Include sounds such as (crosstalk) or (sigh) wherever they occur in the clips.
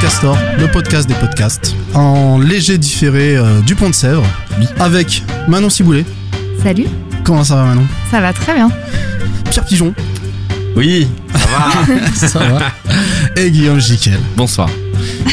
Podcastor, le podcast des podcasts, en léger différé euh, du Pont de Sèvres, avec Manon Ciboulet. Salut, Comment ça va Manon? Ça va très bien. Pierre Pigeon. Oui, ça va. (laughs) Ça va Et Guillaume Jiquel. Bonsoir.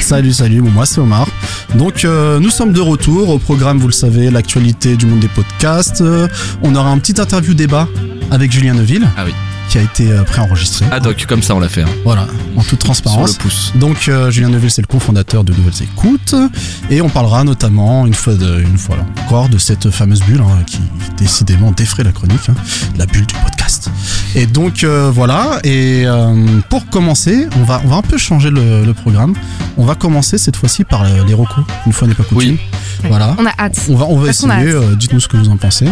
Salut, salut, bon, moi c'est Omar. Donc euh, nous sommes de retour au programme, vous le savez, l'actualité du monde des podcasts. Euh, on aura un petit interview débat avec Julien Neuville. Ah oui. Qui a été euh, préenregistré. Ad hoc, comme ça on l'a fait. hein. Voilà, en toute Sur transparence. le pouce. Donc euh, Julien Neuville c'est le cofondateur de Nouvelles Écoutes et on parlera notamment une fois, de, une fois là, encore de cette fameuse bulle hein, qui décidément défraie la chronique, hein, la bulle du podcast. Et donc euh, voilà et euh, pour commencer on va, on va un peu changer le, le programme. On va commencer cette fois-ci par euh, les recos, une fois n'est pas coutume. Voilà. On a hâte. On va, on va Parce essayer, euh, dites-nous ce que vous en pensez.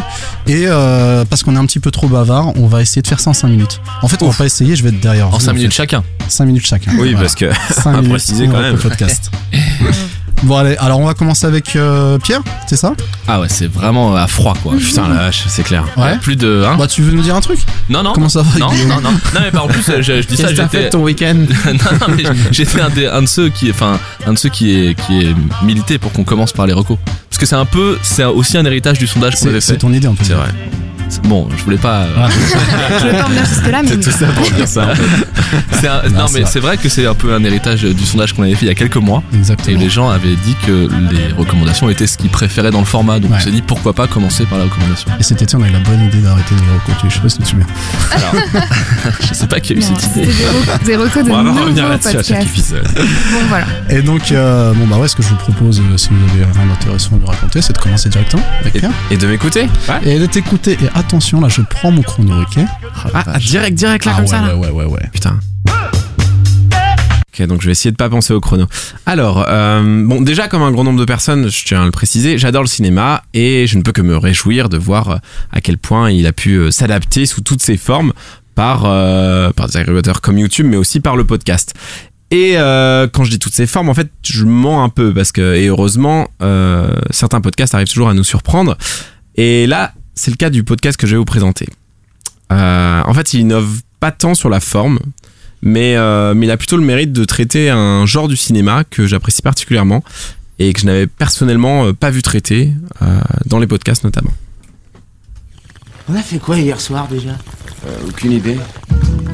Et euh, parce qu'on est un petit peu trop bavard, on va essayer de faire ça en 5 minutes. En fait, on va pas essayer, je vais être derrière. En vous, 5 minutes fait. chacun. 5 minutes chacun. Oui, Voilà. parce que 5 à (laughs) minutes préciser quand même. le podcast. (laughs) bon allez, alors on va commencer avec euh, Pierre, c'est ça? Ah ouais, c'est vraiment à froid quoi. putain la vache, c'est clair. Ouais. Plus de. Hein Bah tu veux nous dire un truc? Non, non. Comment ça va non, non, non, non, mais par en plus, je, je dis ça, Qu'est-ce fait ton week-end? (laughs) Non, non, mais j'étais un, des- un de ceux qui, enfin, un de ceux qui est, qui est milité pour qu'on commence par les recos. Parce que c'est un peu, c'est aussi un héritage du sondage qu'on C'est avait c'est ton idée en fait. C'est vrai. Bon, je voulais pas. euh, Ah. (laughs) Je vais pas en venir jusque-là, mais C'est tout ça pour dire ça. (laughs) un- Non, non, mais c'est vrai que c'est un peu un héritage du sondage qu'on avait fait il y a quelques mois. Et Exactement. les gens avaient dit que les recommandations étaient ce qu'ils préféraient dans le format. Donc Ouais. on s'est dit pourquoi pas commencer par la recommandation. Et cet été, on a eu la bonne idée d'arrêter les recos. Je sais pas si tu te souviens. (laughs) Je sais pas qui a eu non, cette idée. des, recos- des recos de On va nouveaux revenir là-dessus à podcasts. chaque épisode. Bon, voilà. Et donc, euh, bon bah ouais, ce que je vous propose, euh, si vous avez rien d'intéressant à nous raconter, c'est de commencer directement avec Pierre. Et de m'écouter Et de t'écouter. Et attention, là, je prends mon chrono, ok ah, ah, direct, direct là Ah comme ouais, ça là. ouais, ouais, ouais, ouais. Putain. Ok, donc je vais essayer de pas penser au chrono. Alors, euh, bon, déjà comme un grand nombre de personnes, je tiens à le préciser, j'adore le cinéma et je ne peux que me réjouir de voir euh, à quel point il a pu euh, s'adapter sous toutes ses formes par, euh, par des agrégateurs comme YouTube, mais aussi par le podcast. Et euh, quand je dis toutes ces formes, en fait, je mens un peu parce que, et heureusement, euh, certains podcasts arrivent toujours à nous surprendre. Et là, c'est le cas du podcast que je vais vous présenter. Euh, en fait, il innove pas tant sur la forme, mais, euh, mais il a plutôt le mérite de traiter un genre du cinéma que j'apprécie particulièrement et que je n'avais personnellement euh, pas vu traiter dans les podcasts notamment. On a fait quoi hier soir déjà? Aucune idée.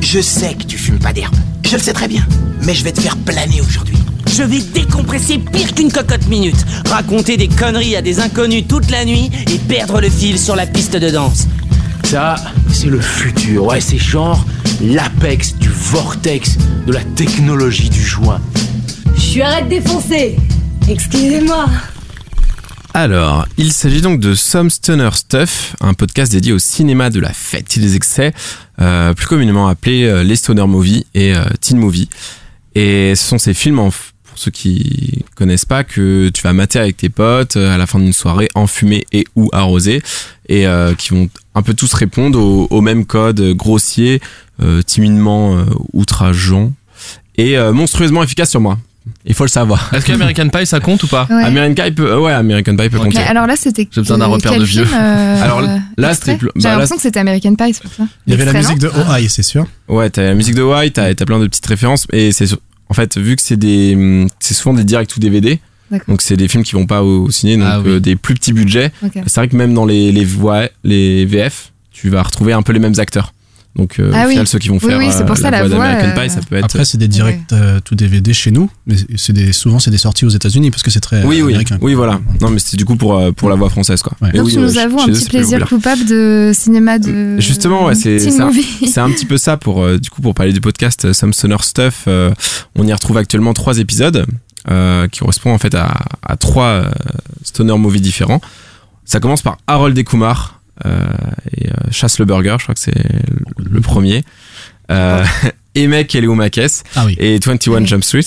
Je sais que tu fumes pas d'herbe. Je le sais très bien. Mais je vais te faire planer aujourd'hui. Je vais décompresser pire qu'une cocotte minute. Raconter des conneries à des inconnus toute la nuit et perdre le fil sur la piste de danse. Ça, c'est le futur. Ouais, c'est genre l'apex du vortex de la technologie du joint. Je arrête défoncer Excusez-moi Alors, il s'agit donc de Some Stoner Stuff, un podcast dédié au cinéma de la fête et des excès, euh, plus communément appelé euh, les Stoner Movies et euh, Teen Movie. Et ce sont ces films, en pour ceux qui connaissent pas, que tu vas mater avec tes potes euh, à la fin d'une soirée, enfumée et ou arrosée, et qui vont un peu tous répondre au, au même code grossier, timidement outrageant, et monstrueusement efficace sur moi. Il faut le savoir. (laughs) Est-ce qu'American Pie ça compte ou pas Ouais. American Pie peut, ouais, American Pie peut compter. Mais alors là, c'était. J'ai besoin d'un repère de vieux. film, euh, Alors, là, c'était- J'ai bah, l'impression que c'était American Pie, c'est pour ça. Il y avait la musique de Oh Aïe, c'est sûr. Ouais, t'as la musique de White, t'as plein de petites références, et c'est en fait vu que c'est des, hum, c'est souvent des directs ou DVD, donc c'est des films qui vont pas au, au ciné, donc Ah oui. euh, des plus petits budgets. C'est vrai que même dans les les voix, les VF, tu vas retrouver un peu les mêmes acteurs. Donc euh, Ah au oui. final, ceux qui vont Oui, faire oui, c'est euh, pour ça, la la voix d'American euh, Pie, ça peut être. Après, c'est des directs euh, tout DVD chez nous, mais c'est des, souvent c'est des sorties aux États-Unis parce que c'est très oui, oui, américain. oui, voilà. Non, mais c'était du coup pour pour la voix française, quoi. Ouais. Donc oui, ouais, nous chez un petit c'est plaisir coupable de cinéma de. Justement, ouais, c'est. (laughs) C'est un petit peu ça pour euh, du coup pour parler du podcast Some Stoner Stuff. euh, on y retrouve actuellement trois épisodes euh, qui correspondent en fait à, à trois euh, stoner movies différents. Ça commence par Harold et Kumar et euh, Chasse le Burger, je crois que c'est le, le premier. Euh, Emek (laughs) et Léo Makes Ah oui. et 21 Oui. Jump Street.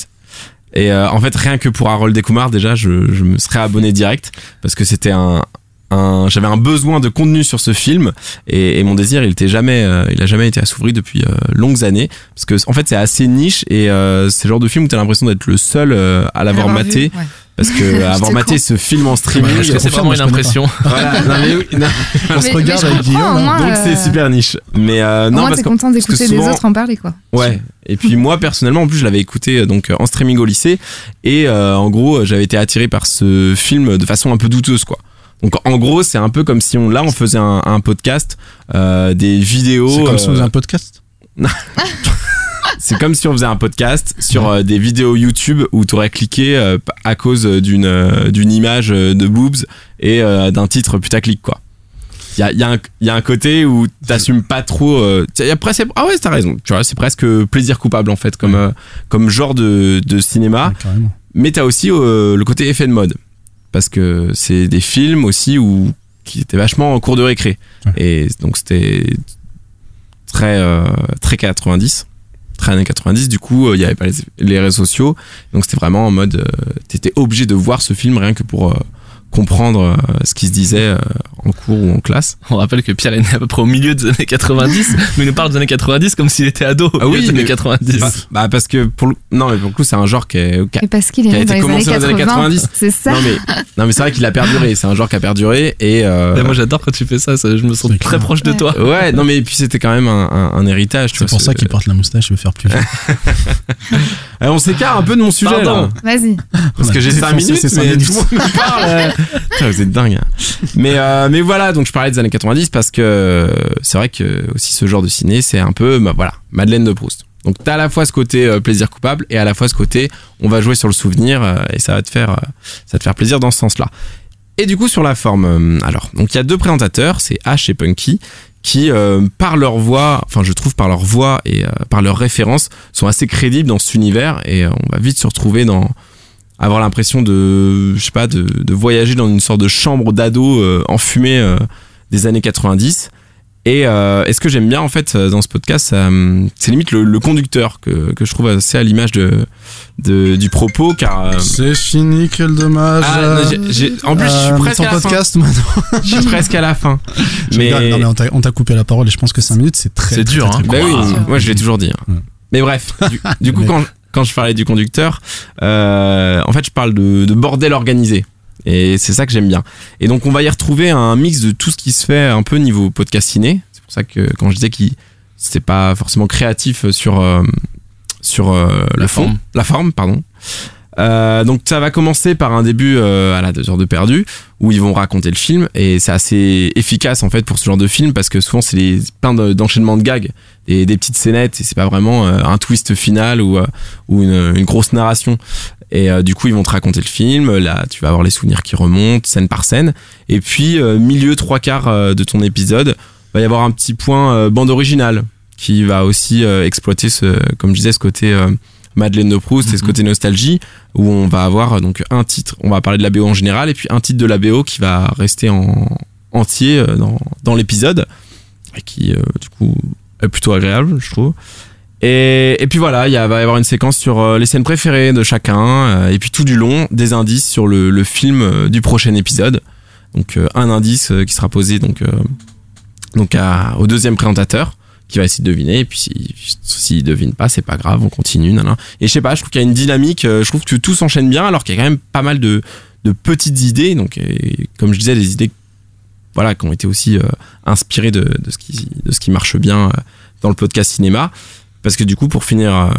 Et euh, en fait, rien que pour Harold Kumar, déjà, je, je me serais abonné direct parce que c'était un, un j'avais un besoin de contenu sur ce film et, et mon désir, il était jamais, euh, il a jamais été assouvri depuis euh, longues années parce que en fait, c'est assez niche et euh, c'est le genre de film où t'as l'impression d'être le seul euh, à l'avoir L'avoir maté vu, ouais. Parce que avoir maté ce film en streaming, c'est vraiment une impression (laughs) voilà, non, mais oui, non. (laughs) On se Mais- regarde mais avec Guillaume. donc c'est euh, super niche. Mais euh, non, moins, parce t'es que content parce que d'écouter les autres en parler, quoi. Ouais. Et puis moi personnellement, en plus, je l'avais écouté euh, donc euh, en streaming au lycée et euh, en gros, j'avais été attiré par ce film de façon un peu douteuse, quoi. Donc en gros, c'est un peu comme si on là on faisait un, un podcast, euh, des vidéos. C'est comme si on faisait un podcast? (laughs) C'est comme si on faisait un podcast sur euh, des vidéos YouTube où tu aurais cliqué euh, à cause d'une euh, d'une image de boobs et d'un titre putaclic quoi. Il y a, y, a y a un côté où t'assumes pas trop. euh, il y a presque, ah ouais, t'as raison. Tu vois, c'est presque plaisir coupable en fait comme comme genre de, de cinéma. Ouais. Mais t'as aussi le côté effet de mode. Parce que c'est des films aussi où, qui étaient vachement en cours de récré. Ouais. Et donc c'était très, très 90, très années 90. Du coup, euh, il y avait pas les, les réseaux sociaux. Donc c'était vraiment en mode, euh, t'étais obligé de voir ce film rien que pour euh, comprendre euh, ce qui se disait euh, en cours ou en classe. (laughs) On rappelle que Pierre est né à peu près au milieu des années 90, (laughs) mais il nous parle des années 90 comme s'il était ado au Ah oui, des années mais- 90. Bah, bah, parce que pour le, non mais pour le coup c'est un genre qui est, qui a- parce est qui a été commencé dans les années 80. 90. C'est ça. non mais non mais c'est vrai qu'il a perduré. C'est un genre qui a perduré et euh, Et moi j'adore quand tu fais ça, ça, je me sens très clair. proche de Ouais. toi. Ouais, non mais puis c'était quand même un, un- un héritage. C'est pour ça qu'il porte la moustache, il veut faire plus (laughs) Eh, on s'écarte un peu de mon sujet Pardon. là, Vas-y. parce que j'ai 5 défoncé minutes, mais minutes. tout le monde me parle. euh. Putain, vous êtes dingue. Mais euh, mais voilà, donc je parlais des années 90 parce que euh, c'est vrai que aussi ce genre de ciné, c'est un peu bah, voilà Madeleine de Proust. Donc t'as à la fois ce côté euh, plaisir coupable et à la fois ce côté on va jouer sur le souvenir euh, et ça va te faire euh, ça va te faire plaisir dans ce sens-là. Et du coup sur la forme, euh, alors donc il y a deux présentateurs, c'est Ash et Punky qui euh, par leur voix, enfin je trouve par leur voix et euh, par leurs références sont assez crédibles dans cet univers et euh, on va vite se retrouver dans avoir l'impression de je sais pas de, de voyager dans une sorte de chambre d'ado enfumée des années 90 et, euh, et ce que j'aime bien en fait euh, dans ce podcast ça, hum, c'est limite le, le conducteur que, que je trouve assez à l'image de, de du propos car euh, C'est fini, quel dommage. ah, non, en plus je suis Euh, presque ton à la fin podcast (laughs) maintenant. je suis presque à la fin mais. Non, mais on t'a- on t'a coupé la parole et je pense que 5 minutes c'est très. C'est très, dur, très, hein. très Bah oui, Wow. moi je l'ai toujours dit. hein. Ouais. Mais bref, du, du coup (laughs) Mais- quand, quand je parlais du conducteur, euh, en fait je parle de, de bordel organisé. Et c'est ça que j'aime bien. Et donc on va y retrouver un mix de tout ce qui se fait un peu niveau podcast ciné. C'est pour ça que quand je disais qu'il c'était pas forcément créatif sur euh, sur euh, La le fond, forme. la forme, pardon. Euh, donc ça va commencer par un début euh, à la deux heures de perdu où ils vont raconter le film et c'est assez efficace en fait pour ce genre de film parce que souvent c'est plein de- d'enchaînements de gags et des petites scénettes et c'est pas vraiment euh, un twist final ou, euh, ou une, une grosse narration. Et euh, du coup ils vont te raconter le film là tu vas avoir les souvenirs qui remontent scène par scène. Et puis milieu trois quarts de ton épisode va y avoir un petit point bande originale qui va aussi exploiter ce comme je disais ce côté Madeleine de Proust et ce Mhm. côté nostalgie où on va avoir euh, donc un titre. On va parler de la BO en général et puis un titre de la BO qui va rester en entier euh, dans, dans l'épisode et qui euh, du coup est plutôt agréable je trouve. Et, et puis voilà il va y avoir une séquence sur les scènes préférées de chacun et puis tout du long des indices sur le, le film du prochain épisode. Donc un indice qui sera posé donc donc à- au deuxième présentateur qui va essayer de deviner et puis s'il si, devine pas c'est pas grave on continue nanana. et je sais pas je trouve qu'il y a une dynamique euh, je trouve que tout s'enchaîne bien alors qu'il y a quand même pas mal de, petites idées donc et comme je disais des idées voilà qui ont été aussi euh, inspirées de, ce qui de ce qui marche bien euh, dans le podcast cinéma parce que du coup pour finir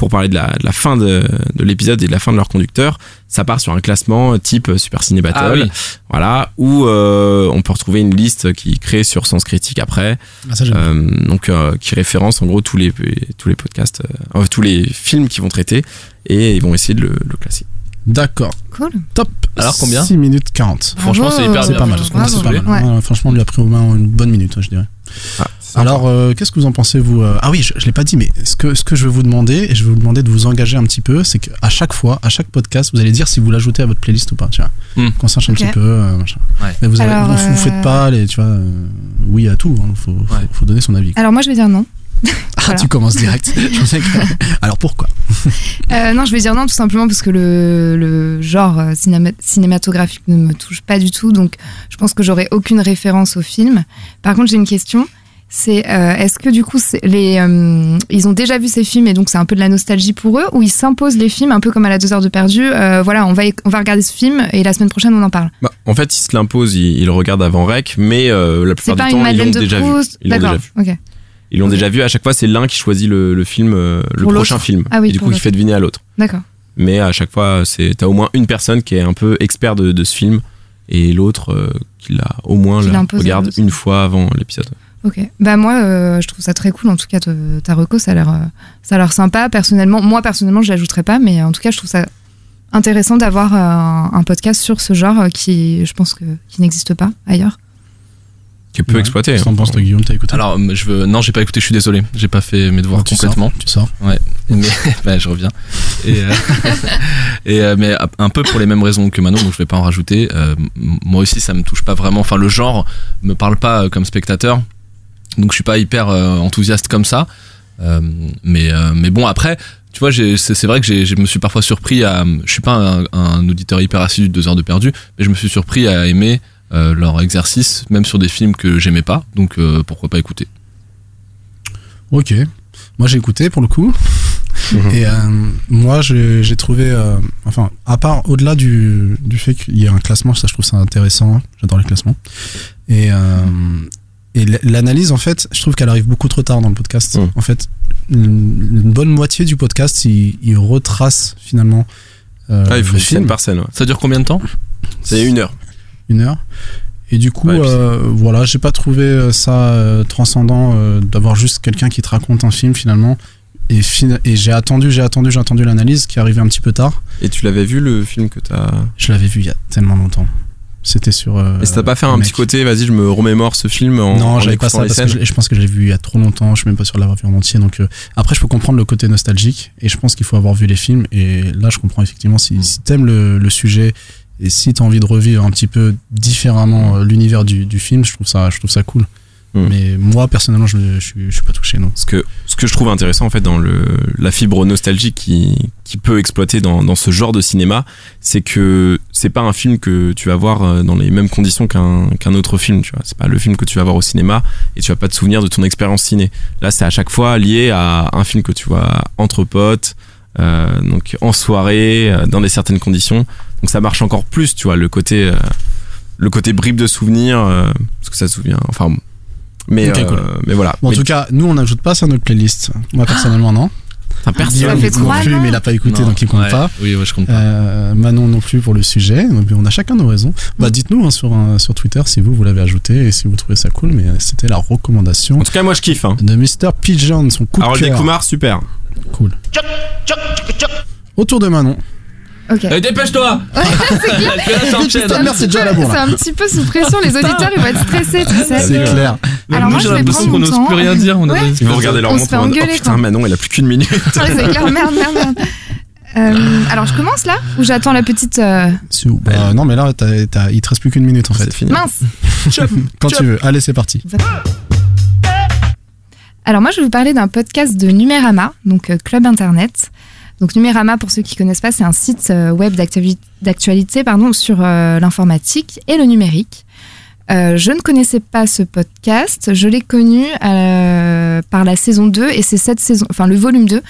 pour parler de la, de la fin de, de l'épisode et de la fin de leur conducteur ça part sur un classement type Super Ciné Battle Ah oui. voilà où euh, on peut retrouver une liste qui crée sur Sens Critique après Ah, ça, euh, donc euh, qui référence en gros tous les tous les podcasts euh, tous les films qui vont traiter et ils vont essayer de le, le classer D'accord, Cool. top. Alors, combien 6 minutes 40. Franchement, c'est hyper C'est bien pas mal, pas. Ouais. Ouais, franchement, on lui a pris au moins une bonne minute, je dirais. Alors, euh, qu'est-ce que vous en pensez, vous euh, Ah oui, je, je l'ai pas dit, mais ce que, ce que je vais vous demander, et je vais vous demander de vous engager un petit peu, c'est qu'à chaque fois, à chaque podcast, vous allez dire si vous l'ajoutez à votre playlist ou pas. Tu vois, Hmm. qu'on sache un petit peu. euh, machin. Ouais. Mais vous, Alors, vous, vous faites pas les, tu vois, euh, oui à tout. Il faut, faut, Ouais. faut donner son avis. Alors moi, je vais dire non. (laughs) Ah, voilà. tu commences direct. (laughs) Je pensais que- Alors pourquoi? Euh, non, je vais dire non tout simplement parce que le, le genre cinéma- cinématographique ne me touche pas du tout, donc je pense que j'aurai aucune référence au film. Par contre, j'ai une question. C'est euh, est-ce que du coup les euh, ils ont déjà vu ces films et donc c'est un peu de la nostalgie pour eux ou ils s'imposent les films un peu comme à la deux heures de perdu. euh, voilà, on va on va regarder ce film et la semaine prochaine on en parle. Bah, en fait, ils se l'imposent, ils, ils le regardent avant rec, mais la plupart du temps, ils l'ont déjà vu. Ils l'ont déjà vu. Ils l'ont déjà vu. À chaque fois, c'est l'un qui choisit le, le film, le prochain film. Ah oui, et du coup, il fait deviner à l'autre. D'accord. Mais à chaque fois, c'est t'as au moins une personne qui est un peu expert de, de ce film et l'autre qui l'a au moins l'a regarde une fois avant l'épisode. Ok. Bah moi, euh, je trouve ça très cool. En tout cas, te- ta reco, ça a l'air, euh, ça a l'air sympa. Personnellement, moi personnellement, je l'ajouterai pas, mais en tout cas, je trouve ça intéressant d'avoir euh, un podcast sur ce genre euh, qui, je pense que, qui n'existe pas ailleurs. Qui est peu Ouais. exploité. Qu'est-ce que t'en penses, toi, Guillaume? T'as écouté? Alors, je veux, non, j'ai pas écouté, je suis désolé. J'ai pas fait mes devoirs Tu sors, complètement. Tu sors? Mais (laughs) bah, je reviens. Et, euh, (laughs) et euh, mais un peu pour les mêmes raisons que Manon, donc je vais pas en rajouter. Euh, moi aussi, ça me touche pas vraiment. Enfin, le genre me parle pas euh, comme spectateur, donc je suis pas hyper euh, enthousiaste comme ça. Euh, mais euh, mais bon, après, tu vois, c'est vrai que j'ai- je me suis parfois surpris à. Je suis pas un, un auditeur hyper assidu de deux heures de perdu, mais je me suis surpris à aimer euh, leur exercice, même sur des films que j'aimais pas. Donc euh, pourquoi pas écouter. Ok. Moi, j'ai écouté pour le coup. Mhm. Et euh, moi, j'ai trouvé. euh, enfin, à part au-delà du, du fait qu'il y ait un classement, ça, je trouve ça intéressant. J'adore les classements. Et, euh, et l'analyse, en fait, je trouve qu'elle arrive beaucoup trop tard dans le podcast. Mhm. En fait, une, bonne moitié du podcast, il, il retrace finalement euh, Ah, il faut le une scène film. par scène. ouais. Ça dure combien de temps? C'est une heure. une heure. Et du coup, Ouais, et puis euh, voilà, j'ai pas trouvé euh, ça euh, transcendant euh, d'avoir juste quelqu'un qui te raconte un film finalement. Et, fin- et j'ai attendu, j'ai attendu, j'ai attendu l'analyse qui est arrivée un petit peu tard. Et tu l'avais vu le film que t'as. Je l'avais vu il y a tellement longtemps. C'était sur. euh, Et ça t'a pas fait un mec. petit côté, vas-y, je me remémore ce film en. Non, j'avais pas ça parce que je, pense que je l'ai vu il y a trop longtemps. Je suis même pas sûr de l'avoir vu en entier. Donc euh, après, je peux comprendre le côté nostalgique et je pense qu'il faut avoir vu les films. Et là, je comprends effectivement si, si t'aimes le, le sujet et si t'as envie de revivre un petit peu différemment euh, l'univers du, du film, je trouve ça, je trouve ça cool. Mm. Mais moi, personnellement, je, je, suis- pas touché, non. Ce que, ce que je trouve intéressant en fait dans le, la fibre nostalgique qui, qui peut exploiter dans, dans ce genre de cinéma, c'est que c'est pas un film que tu vas voir euh, dans les mêmes conditions qu'un qu'un autre film. Tu vois, c'est pas le film que tu vas voir au cinéma et tu vas pas te souvenir de ton expérience ciné. Là, c'est à chaque fois lié à un film que tu vois entre potes, euh, donc en soirée, euh, dans des certaines conditions. Donc ça marche encore plus, tu vois, le côté euh, le côté bribe de souvenirs, euh, parce que ça se souvient. Enfin. Mais euh, cool. mais voilà. Bon, en Mais- tout cas, nous, on n'ajoute pas ça à notre playlist. Moi, personnellement, non. Enfin, personne- fait non trois, plus, mais il a pas écouté, Non. donc il compte Ouais. pas. Oui, ouais, je compte pas. Euh, Manon non plus pour le sujet. On a chacun nos raisons. Bah, dites-nous hein, sur, euh, sur Twitter si vous, vous l'avez ajouté et si vous trouvez ça cool. Mais c'était la recommandation En tout cas, moi je kiffe. Hein. de Mr. Pigeon, son coup de Harold cœur. Kumar, super. Cool. Autour de Manon. Ok. Eh, dépêche-toi mère, c'est déjà (laughs) la bourre, C'est là. un petit peu sous pression. Les auditeurs, ils vont être stressés, tu sais. C'est clair. Alors nous, moi, j'ai l'impression qu'on n'ose plus rien dire. On a des- Ils vont regarder leur On se montre fait en mode, Oh engueuler, putain, quoi. Manon, elle a plus qu'une minute. Ouais, c'est clair, merde, merde, merde. Euh, alors, je commence là Ou j'attends la petite. euh, Si- bah, non, mais là, t'as- t'as- il te reste plus qu'une minute en fait. C'est fini. Mince (laughs) Quand tu veux. Allez, c'est parti. Alors moi, je vais vous parler d'un podcast de Numérama, donc euh, Club Internet. Donc Numérama, pour ceux qui connaissent pas, c'est un site euh, web d'actuali- d'actualité sur euh, l'informatique et le numérique. Euh, je ne connaissais pas ce podcast, je l'ai connu par la saison 2 et c'est cette saison, enfin le volume 2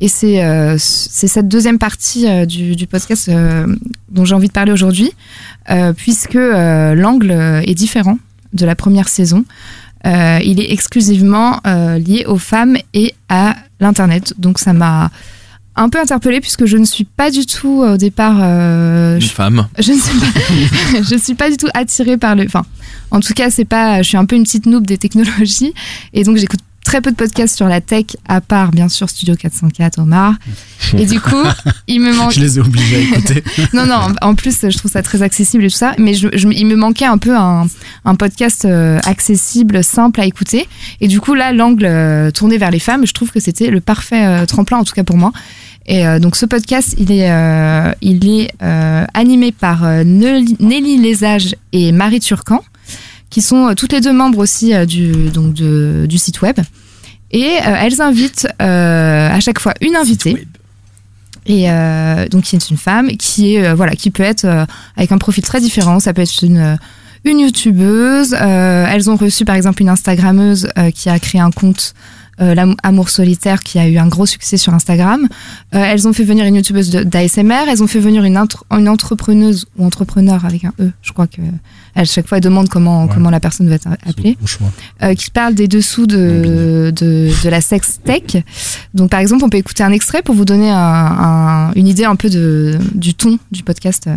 et c'est cette deuxième partie du, podcast dont j'ai envie de parler aujourd'hui, puisque l'angle est différent de la première saison. Il est exclusivement lié aux femmes et à l'internet. Donc ça m'a un peu interpellée puisque je ne suis pas du tout au départ. euh, Une je, femme. (laughs) je ne suis pas, (laughs) je suis pas du tout attirée par le. Enfin, en tout cas, c'est pas. Je suis un peu une petite noob des technologies et donc j'écoute très peu de podcasts sur la tech, à part bien sûr Studio 404 Omar. Et du coup, (laughs) il me manque. Je les ai obligés à écouter. Non, non, en plus, je trouve ça très accessible et tout ça, mais je, je- il me manquait un peu un, un podcast euh, accessible, simple à écouter. Et du coup, là, l'angle euh, tourné vers les femmes, je trouve que c'était le parfait euh, tremplin, en tout cas pour moi. Et euh, donc, ce podcast, il est, euh, il est euh, animé par Nelly Lesage et Marie Turcan, qui sont toutes les deux membres aussi du, donc de- du site web. Et elles invitent à chaque fois une invitée. Et donc, qui est une femme qui est voilà, qui peut être avec un profil très différent. Ça peut être une une youtubeuse. elles ont reçu par exemple une Instagrammeuse qui a créé un compte. Euh, L'Am- Amour solitaire qui a eu un gros succès sur Instagram. Euh, elles ont fait venir une youtubeuse d'ASMR. Elles ont fait venir une, une entrepreneuse ou entrepreneur avec un E. Je crois que à chaque fois elles demandent comment Ouais. comment la personne va être appelée choix. euh, qui parle des dessous de, de, de la sex tech. Donc, par exemple, on peut écouter un extrait pour vous donner un- un- une idée un peu de, du ton du podcast.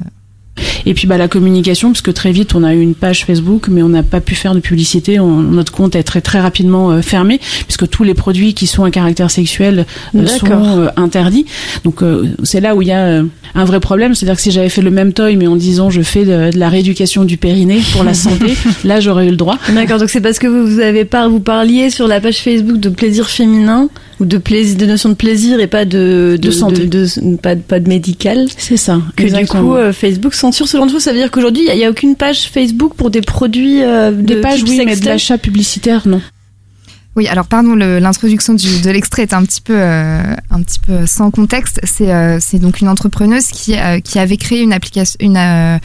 Et puis bah, la communication, parce que très vite on a eu une page Facebook, mais on n'a pas pu faire de publicité. On- notre compte est très très rapidement euh, fermé, puisque tous les produits qui sont à caractère sexuel euh, sont euh, interdits. Donc c'est là où il y a un vrai problème. C'est-à-dire que si j'avais fait le même toy, mais en disant je fais de, de la rééducation du périnée pour la santé, (laughs) là j'aurais eu le droit. D'accord, donc c'est parce que vous, vous avez pas, vous parliez sur la page Facebook de plaisir féminin ou de plaisir, de notion de plaisir et pas de De santé. de- de- pas, de- pas de médical. C'est ça. Que du coup euh, Facebook censure ce genre de choses. Ça veut dire qu'aujourd'hui il n'y a, aucune page Facebook pour des produits euh, de des pages, oui, mais de l'achat publicitaire, non. Oui, alors pardon, l'introduction du- de l'extrait est un petit peu, euh, un petit peu sans contexte. C'est euh, c'est donc une entrepreneuse qui, euh, qui avait créé une application, une, euh,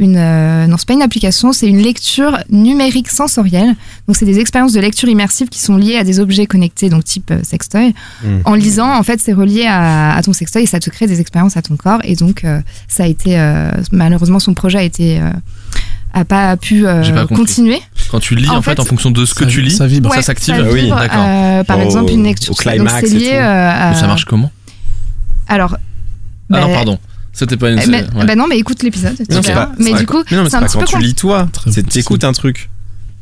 une euh, non, c'est pas une application, c'est une lecture numérique sensorielle. Donc c'est des expériences de lecture immersive qui sont liées à des objets connectés, donc type euh, sextoy. Mm. En lisant, en fait, c'est relié à, à ton sextoy et ça te crée des expériences à ton corps. Et donc euh, ça a été, euh, malheureusement, son projet a été, euh, a pas pu euh, pas continuer. Quand tu lis, en, En fait, fait, en fonction de ce que tu lis, ça vibre. ça Ouais, s'active. ça Ah oui, d'accord. euh, par Au- exemple, une lecture. au Donc climax c'est et lié tout. euh, à. Mais ça marche comment? Alors. Ah non, bah, pardon. C'était pas une. eh, mais- ouais. bah non, mais écoute l'épisode. tu Non, c'est verras. pas- mais du coup, Mais non, mais c'est un pas petit quand peu tu con- lis toi. C'est t'écoutes un truc.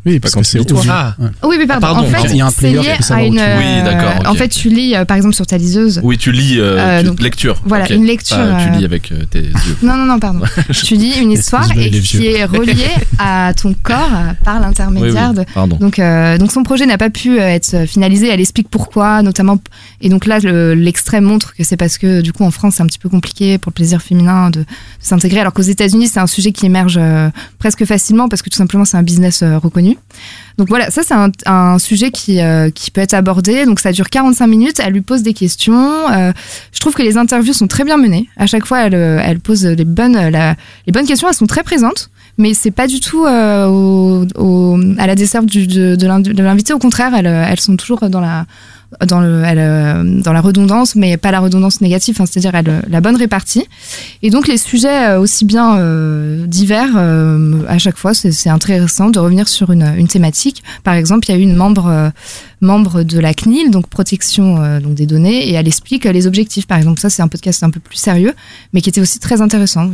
Oui, parce quand que c'est. Ah. Ouais. Oui, oui, pardon. Ah, pardon, en fait. Il y a un player lié à une. Oui, d'accord, euh. En fait, tu lis, euh, par exemple, sur ta liseuse. Oui, tu lis euh, Euh, tu- donc, lecture. voilà, une lecture, Pas, tu lis avec euh, tes yeux. Non, non, non, pardon. (laughs) tu lis une histoire et qui est reliée (laughs) à ton corps par l'intermédiaire oui, de. pardon. Donc, euh, donc son projet n'a pas pu être finalisé. Elle explique pourquoi, notamment. Et donc là, le- l'extrait montre que c'est parce que du coup en France c'est un petit peu compliqué pour le plaisir féminin de, de s'intégrer, alors qu'aux États-Unis c'est un sujet qui émerge euh, presque facilement parce que tout simplement c'est un business euh, Donc voilà, ça c'est un, sujet qui, euh, qui peut être abordé. Donc ça dure 45 minutes. Elle lui pose des questions. Euh, je trouve que les interviews sont très bien menées. À chaque fois, elle, euh, elle pose les bonnes, les bonnes questions. Elles sont très présentes, mais c'est pas du tout à la desserte de, de l'in- de l'invité. Au contraire, elles sont toujours dans la euh, dans la redondance mais pas la redondance négative enfin, c'est-à-dire elle, la bonne répartie. Et donc les sujets euh, aussi bien euh, divers euh, à chaque fois c'est intéressant de revenir sur une, thématique. Par exemple il y a eu une membre euh, membre de la CNIL donc protection euh, des données et elle explique euh, les objectifs. Par exemple ça c'est un podcast un peu plus sérieux mais qui était aussi très intéressant.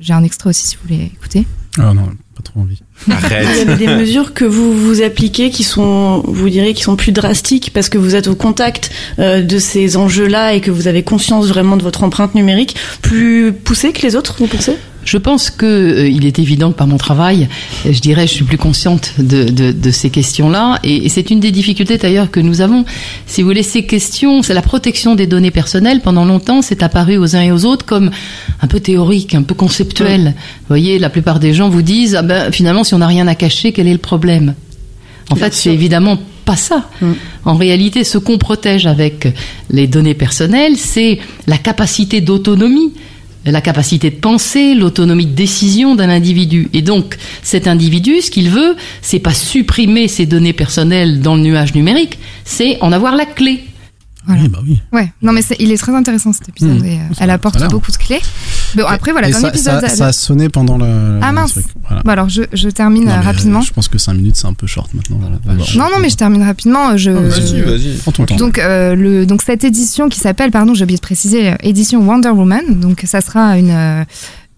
J'ai un extrait aussi si vous voulez écouter. Ah non, trop envie. Il y avait des mesures que vous vous appliquez qui sont, vous direz, qui sont plus drastiques parce que vous êtes au contact euh, de ces enjeux-là et que vous avez conscience vraiment de votre empreinte numérique, plus poussée que les autres, vous pensez? Je pense que euh, il est évident que par mon travail, euh, je dirais, je suis plus consciente de, de, de ces questions-là, et, et c'est une des difficultés d'ailleurs que nous avons. Si vous voulez, ces questions, c'est la protection des données personnelles. Pendant longtemps, c'est apparu aux uns et aux autres comme un peu théorique, un peu conceptuel. Vous voyez, la plupart des gens vous disent, ah ben finalement, si on n'a rien à cacher, quel est le problème? En Bien fait, c'est évidemment pas ça. Mm. En réalité, ce qu'on protège avec les données personnelles, c'est la capacité d'autonomie, la capacité de penser, l'autonomie de décision d'un individu. Et donc, cet individu, ce qu'il veut, c'est pas supprimer ses données personnelles dans le nuage numérique, c'est en avoir la clé. Voilà. Oui, bah oui. ouais non mais il est très intéressant cet épisode Mmh. et, euh, elle apporte beaucoup de clés bon après voilà Et dans ça, l'épisode ça, ça a sonné pendant le, Ah, le mince. truc. Voilà. Bon, alors je, je termine Non, euh, rapidement. Je pense que 5 minutes c'est un peu short maintenant. Voilà. Va- Non, non, mais je termine rapidement. Je, Vas-y, vas-y. Prends ton temps. Donc, euh, le, donc cette édition qui s'appelle, pardon, j'ai oublié de préciser, euh, édition Wonder Woman. Donc ça sera une, euh,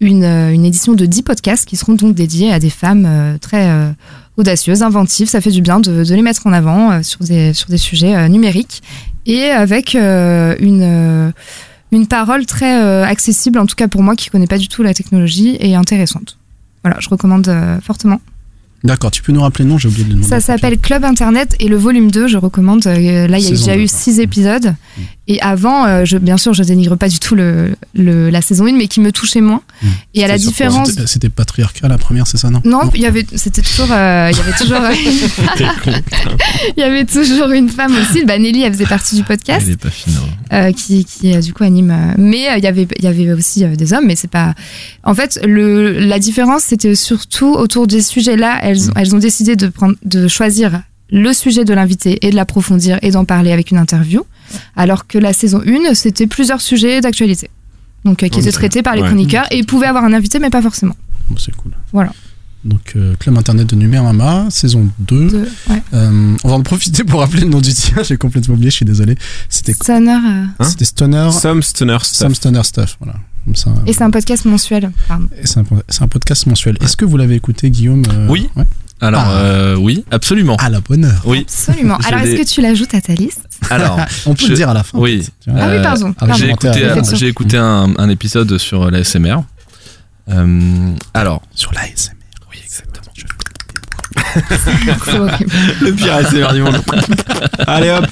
une, euh, une édition de 10 podcasts qui seront donc dédiés à des femmes euh, très euh, audacieuses, inventives. Ça fait du bien de, de les mettre en avant euh, sur, des, sur des sujets euh, numériques et avec euh, une... euh, une parole très euh, accessible, en tout cas pour moi qui connais pas du tout la technologie, et intéressante. Voilà, je recommande fortement. D'accord, tu peux nous rappeler le nom J'ai oublié de le demander. Ça s'appelle Club Internet et le volume 2, je recommande. Là, il y a déjà eu quoi. 6 épisodes Et avant, euh, je, bien sûr, je dénigre pas du tout le, le- la saison 1, mais qui me touchait moins. Mm. Et à la différence. C'était- patriarcal la première, c'est ça, non? Non, il y avait, c'était toujours, euh, il y avait toujours, (laughs) (laughs) il y avait toujours une femme aussi. Bah, Nelly, elle faisait partie du podcast, Elle est pas fine. hein. euh, qui, qui euh, du coup anime. mais il y avait, il y avait aussi des hommes, mais c'est pas. En fait, le, la différence, c'était surtout autour des sujets-là. Elles, ont- elles ont décidé de prendre, de choisir le sujet de l'invité et de l'approfondir et d'en parler avec une interview. Alors que la saison 1, c'était plusieurs sujets d'actualité. Donc, euh, qui étaient traités par les Ouais. chroniqueurs et pouvaient avoir un invité, mais pas forcément. Bon, C'est cool. Voilà. Donc, euh, Club Internet de Numérama, saison 2. De, ouais. Euh, on va en profiter pour rappeler le nom du tien, (laughs) j'ai complètement oublié, je suis désolé. C'était Stoner, euh, Hein c'était Stoner, Some Stoner Stuff. Some Stoner Stuff. Voilà. Comme ça. Et c'est un podcast mensuel. Pardon. Et c'est un, podcast mensuel. Est-ce que vous l'avez écouté, Guillaume euh, Oui. ouais Alors, Ah. euh, oui, absolument. À la bonne heure. Oui. Absolument. Alors, est-ce que tu l'ajoutes à ta liste? Alors, (laughs) On peut Je- le dire à la fin. oui. tu vois. Ah oui, Euh, pardon. ah, pardon. J'ai écouté, j'ai écouté un, un épisode sur la SMR. Euh, alors, Sur l'ASMR. oui, exactement. C'est horrible. (laughs) Le pire ASMR du monde. (laughs) Allez hop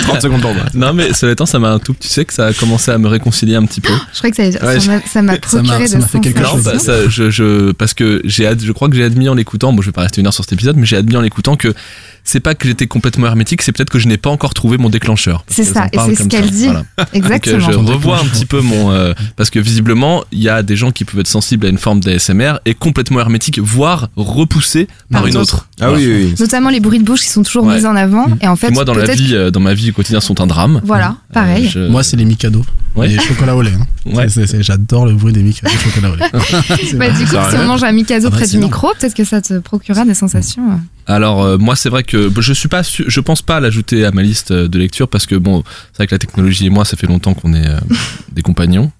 30 secondes pour moi. Non, mais cela étant, ça m'a un tout. Tu sais que ça a commencé à me réconcilier un petit peu. Je crois que ça, ça Ouais, m'a- ça m'a Ça m'a- procuré ça de m'a fait quelque chose. bah, ça, je, je, parce que j'ai, ad- je crois que j'ai admis en l'écoutant, bon, je vais pas rester une heure sur cet épisode, mais j'ai admis en l'écoutant que c'est pas que j'étais complètement hermétique, c'est peut-être que je n'ai pas encore trouvé mon déclencheur. C'est ça, et c'est ce qu'elle ça, dit. voilà. (laughs) Donc, euh, Exactement. je Ton revois un petit peu mon, euh, parce que visiblement, il y a des gens qui peuvent être sensibles à une forme d'ASMR et complètement hermétiques, voire repoussés par, Par une autre. Ah Voilà. oui, oui. Notamment les bruits de bouche qui sont toujours Ouais. mis en avant. Mm. Et en fait, moi, dans la vie, euh, dans ma vie quotidienne, sont un drame. Voilà, pareil. Euh, je- Moi, c'est les Mikado. Ouais. Les chocolats au lait. hein. Ouais. C'est- c'est- J'adore le bruit des Mikado chocolat au lait. (laughs) Bah, du coup, Ça si on mange un Mikado près du micro, peut-être que ça te procurera des sensations. Alors euh, moi c'est vrai que je suis pas su- je pense pas l'ajouter à ma liste euh, de lecture parce que bon c'est vrai que la technologie et moi ça fait longtemps qu'on est euh, (laughs) des compagnons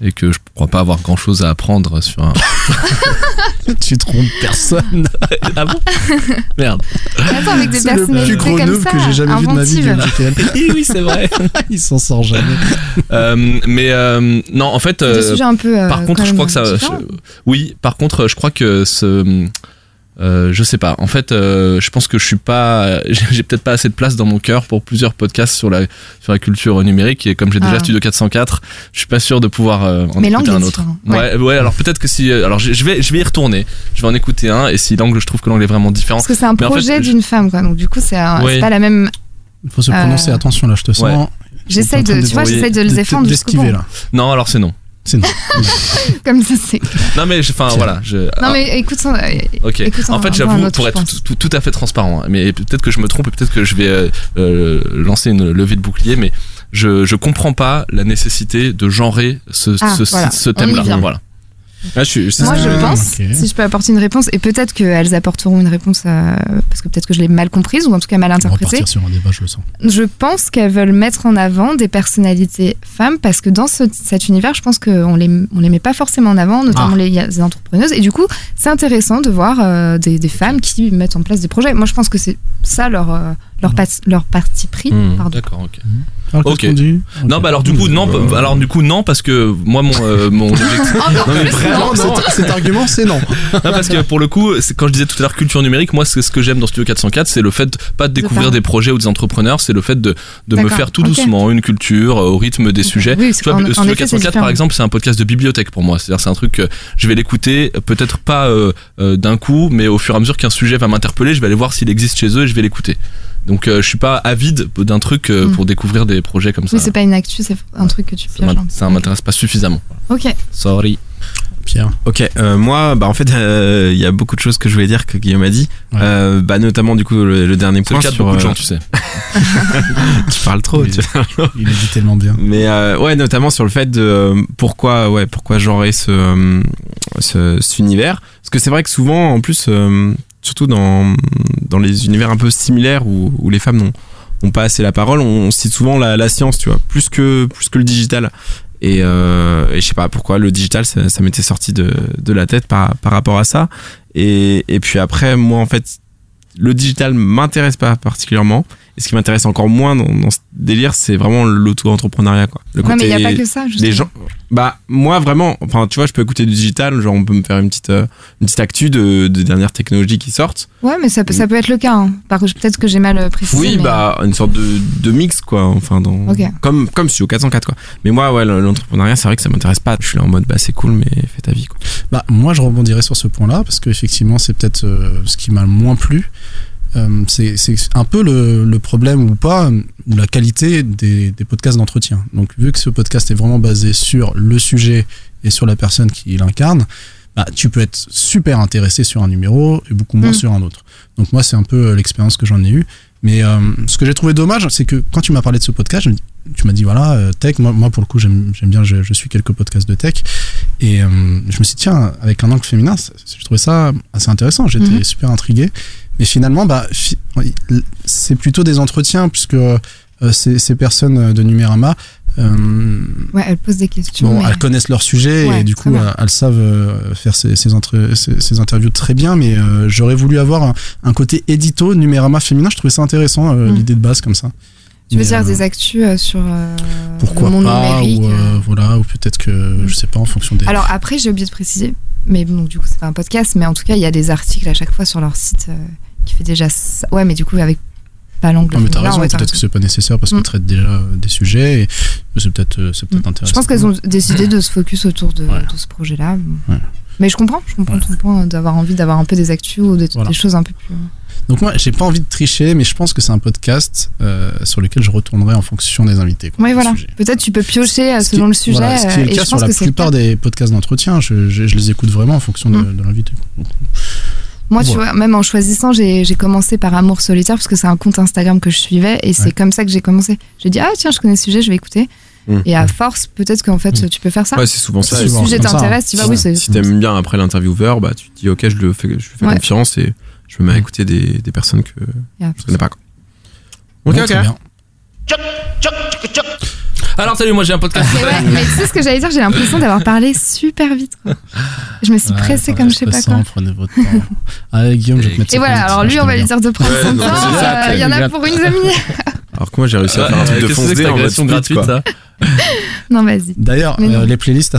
et que je crois pas avoir grand chose à apprendre sur un (laughs) tu trompes personne. (laughs) ah bon? Merde Attends, avec des C'est le plus gros comme ça, que j'ai jamais vu de ma vie. oui c'est vrai Il s'en sort jamais. Euh, mais euh, non en fait euh, sujets un peu. euh, par contre je crois que ça je- oui par contre je crois que ce euh, je sais pas. En fait, euh, je pense que je suis pas, (laughs) j'ai peut-être pas assez de place dans mon cœur pour plusieurs podcasts sur la sur la culture numérique. Et comme j'ai déjà Ah. Studio 404, je suis pas sûr de pouvoir euh, en Mais écouter l'angle un est autre. différent. Ouais, ouais. alors peut-être que si, alors je, vais, je vais y retourner. Je vais en écouter un. Et si l'angle, je trouve que l'angle est vraiment différent. Parce que c'est un Mais en fait, projet je- d'une femme, quoi. Donc, du coup, c'est pas la même. Il faut se prononcer. Euh, Attention, là, je te sens. Ouais. J'essaye de, train tu vois, de- j'essaye de de- le défendre D'esquiver, là. Non, alors c'est non. C'est non. (laughs) Comme ça, c'est. Non mais, enfin voilà. Je, Non, ah, mais écoute, euh, Ok. écoute en fait, j'avoue, pour être tout, tout- tout à fait transparent, hein, mais peut-être que je me trompe et peut-être que je vais euh, euh, lancer une levée de bouclier, mais je, je comprends pas la nécessité de genrer ce, Ah, ce, voilà. ce On y thème-là. vient. Voilà. Ah, je Moi, je pense, si je peux apporter une réponse, et peut-être qu'elles apporteront une réponse, parce que peut-être que je l'ai mal comprise, ou en tout cas mal On va interprétée. repartir sur un débat, je le sens. Je pense qu'elles veulent mettre en avant des personnalités femmes, parce que dans ce- cet univers, je pense qu'on les, on les met pas forcément en avant, notamment Ah. les, les entrepreneuses. Et du coup, c'est intéressant de voir euh, des, des femmes qui mettent en place des projets. Moi, je pense que c'est ça leur, euh, leur, pas- leur parti pris. Pardon. D'accord, ok. Alors, qu'est-ce Ok. dit Non, bah alors du coup, non, Euh, alors du coup, non, parce que moi, mon, euh, mon (laughs) objectif. Non, mais vraiment, non. non. cet, cet argument, c'est non. Non, parce que pour le coup, c'est- quand je disais tout à l'heure culture numérique, moi, c'est ce que j'aime dans Studio 404, c'est le fait de, pas de découvrir parler. des projets ou des entrepreneurs, c'est le fait de, de me faire tout ok. doucement une culture euh, au rythme des sujets. Oui, Tu vois, en- en Studio effet, c'est 404 différent. par exemple, c'est un podcast de bibliothèque pour moi. C'est-à-dire, c'est un truc que je vais l'écouter, euh, peut-être pas euh, euh, d'un coup, mais au fur et à mesure qu'un sujet va m'interpeller, je vais aller voir s'il existe chez eux et je vais l'écouter. Donc, euh, je suis pas avide d'un truc euh, Mm. pour découvrir des projets comme ça. Oui, c'est pas une actu, c'est un truc que tu ça pioches. hein. ça m'intéresse pas suffisamment. Ok. Sorry. Pierre. Ok, euh, moi, bah en fait, euh, il y a beaucoup de choses que je voulais dire que Guillaume a dit, Ouais. Euh, bah notamment du coup le, le dernier point le cas sur. beaucoup de euh, gens, tu sais. (laughs) tu parles trop. Oui. tu- Il est dit tellement bien. Mais euh, ouais, notamment sur le fait de pourquoi, ouais, pourquoi genrer ce, euh, ce, cet univers. Parce que c'est vrai que souvent, en plus, euh, surtout dans, dans les univers un peu similaires où, où les femmes n'ont pas assez la parole, on, cite souvent la, la science, tu vois, plus que, plus que le digital. Et, euh, et je sais pas pourquoi le digital, ça, ça m'était sorti de, de la tête par, par rapport à ça. Et, et puis après, moi, en fait, le digital m'intéresse pas particulièrement. Et ce qui m'intéresse encore moins dans, dans ce délire, c'est vraiment l'auto-entrepreneuriat, quoi. Le Ouais, mais il n'y a pas que ça, justement. les gens bah moi vraiment enfin tu vois je peux écouter du digital genre on peut me faire une petite euh, une petite actu de, de dernières technologies qui sortent Ouais, mais ça peut, ça peut être le cas. hein. Par contre, peut-être que j'ai mal euh, précisé. oui mais- bah une sorte de, de mix quoi enfin dans Ok. comme comme Studio 404 quoi mais moi ouais l'entrepreneuriat c'est vrai que ça m'intéresse pas je suis là en mode bah c'est cool mais fais ta vie quoi Bah, moi, je rebondirais sur ce point-là parce qu'effectivement, c'est peut-être euh, ce qui m'a le moins plu. Euh, c'est un peu le, le problème ou pas, ou la qualité des, des podcasts d'entretien. Donc, vu que ce podcast est vraiment basé sur le sujet et sur la personne qui l'incarne, bah, tu peux être super intéressé sur un numéro et beaucoup moins Mm. sur un autre. Donc, moi, c'est un peu euh, l'expérience que j'en ai eue. Mais euh, ce que j'ai trouvé dommage, c'est que quand tu m'as parlé de ce podcast, tu m'as dit voilà, euh, tech, moi, moi pour le coup, j'aime bien, je, je suis quelques podcasts de tech. Et euh, je me suis dit, tiens, avec un angle féminin, je trouvais ça assez intéressant. J'étais Mhm. super intrigué. Mais finalement, bah, fi- c'est plutôt des entretiens, puisque euh, ces, ces personnes de Numérama, euh, Ouais, elle pose des questions. bon, elles connaissent leur sujet Ouais, et du coup, euh, elles savent euh, faire ces, ces, entre- ces- ces interviews très bien. Mais euh, j'aurais voulu avoir un, un côté édito Numérama féminin. Je trouvais ça intéressant, euh, Mhm. l'idée de base comme ça. Tu veux dire euh, des actus euh, sur euh, Pourquoi le monde pas numérique ou, voilà, ou peut-être que, je sais pas, en fonction des. Alors après, j'ai oublié de préciser, mais bon, du coup, c'est pas un podcast, mais en tout cas, il y a des articles à chaque fois sur leur site qui fait déjà ça. Ouais, mais du coup, avec pas l'angle Non, mais t'as raison, peut-être que c'est pas nécessaire parce qu'ils Mm. traitent déjà des sujets et c'est peut-être c'est peut-être Mm. intéressant. Je pense qu'elles ont décidé de se focus autour de, Ouais. de ce projet-là. Ouais. Mais je comprends, je comprends ton point d'avoir envie d'avoir un peu des actus ou des, Voilà. des choses un peu plus. Donc moi, j'ai pas envie de tricher, mais je pense que c'est un podcast euh, sur lequel je retournerai en fonction des invités. quoi, Oui, voilà. Peut-être tu peux piocher euh, Ce qui- selon le sujet. voilà, ce qui est euh, le et cas je sur la plupart des podcasts d'entretien. Je, je- je les écoute vraiment en fonction de, Mm. de l'invité. Moi, tu vois, même en choisissant, j'ai commencé par Amour solitaire parce que c'est un compte Instagram que je suivais et c'est comme ça que j'ai commencé. J'ai dit, ah tiens, je connais ce sujet, je vais écouter. Mm. Et à force, peut-être qu'en fait, Mm. tu peux faire ça. ouais c'est souvent si ça c'est le sujet t'intéresse, hein. tu vas, Ouais. oui, c'est. si t'aimes bien après l'intervieweur bah tu te dis ok je le fais je lui fais Ouais. confiance et je me mets à écouter des, des personnes que Yeah. je connais pas quoi ok bon, ok bien. Alors salut, moi j'ai un podcast. Mais ouais, mais tu sais ce que j'allais dire, j'ai l'impression d'avoir parlé super vite. quoi. Je me suis Ouais, pressée ça comme je sais pas quoi. Prenez votre temps. Allez, Guillaume, je vais te mettre Et voilà, alors lui, on va lui dire de prendre son temps. euh, Il y en a pour une demi alors que moi j'ai réussi à faire un truc de ta en mode speed, gratuite quoi. ça (laughs) Non, vas-y. D'ailleurs, euh, les playlists,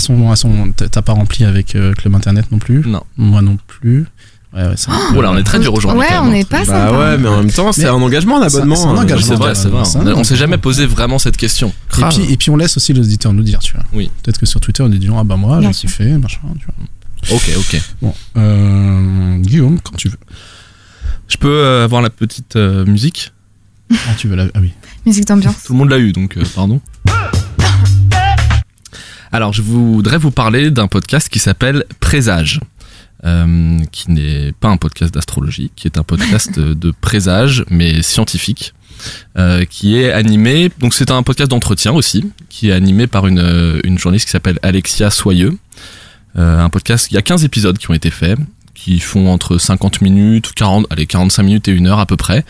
t'as pas rempli avec euh, Club Internet non plus Non. Moi non plus. Ouais, ouais, peu- Oh là, on est très dur aujourd'hui. Ouais, on n'est hein. pas sympa. bah ouais mais en même temps c'est Mais un engagement un ça- abonnement c'est un hein. Engagement. C'est vrai, c'est vrai. On- On s'est jamais posé vraiment cette question. Et Grave. puis, et puis on laisse aussi l'auditeur nous dire, tu vois. Oui. Peut-être que sur Twitter, on est disant, ah bah moi, Bien j'ai kiffé, machin, tu vois. Ok, ok. Bon, euh, Guillaume, quand tu veux. Je peux avoir la petite euh, musique? Ah, tu veux la... Ah oui. Musique d'ambiance. Tout le monde l'a eu, donc euh, pardon. Alors, je voudrais vous parler d'un podcast qui s'appelle Présage, euh, qui n'est pas un podcast d'astrologie, qui est un podcast (laughs) de, présage, mais scientifique, euh, qui est animé. Donc, c'est un podcast d'entretien aussi, qui est animé par une, une journaliste qui s'appelle Alexia Soyeux. Euh, un podcast, il y a 15 épisodes qui ont été faits, qui font entre 50 minutes, 40, allez, 45 minutes et une heure à peu près.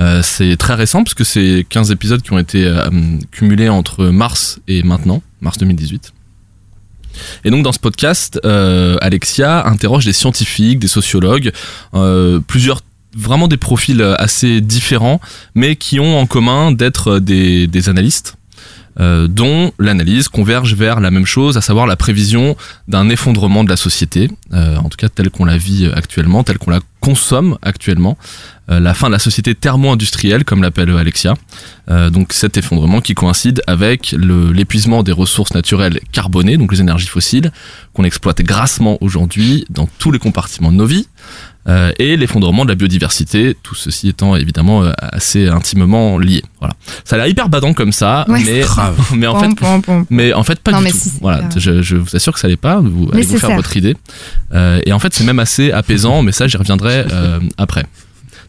Euh, c'est très récent parce que c'est 15 épisodes qui ont été euh, cumulés entre mars et maintenant, mars 2018. Et donc dans ce podcast, euh, Alexia interroge des scientifiques, des sociologues, plusieurs vraiment des profils assez différents, mais qui ont en commun d'être des analystes. Euh, dont l'analyse converge vers la même chose, à savoir la prévision d'un effondrement de la société, euh, en tout cas telle qu'on la vit actuellement, telle qu'on la consomme actuellement, euh, la fin de la société thermo-industrielle, comme l'appelle Alexia. Euh, donc cet effondrement qui coïncide avec l'épuisement des ressources naturelles carbonées, donc les énergies fossiles, qu'on exploite grassement aujourd'hui dans tous les compartiments de nos vies, euh, et l'effondrement de la biodiversité, tout ceci étant évidemment euh, assez intimement lié. Voilà. Ça a l'air hyper badant comme ça, Ouais, mais, (laughs) grave. (laughs) mais en fait, Pom, pom, pom. mais en fait, pas Non, du tout. si, voilà, je, je vous assure que ça l'est pas. Vous allez vous faire votre idée. Euh, et en fait, c'est même assez apaisant, mais ça, j'y reviendrai euh, après.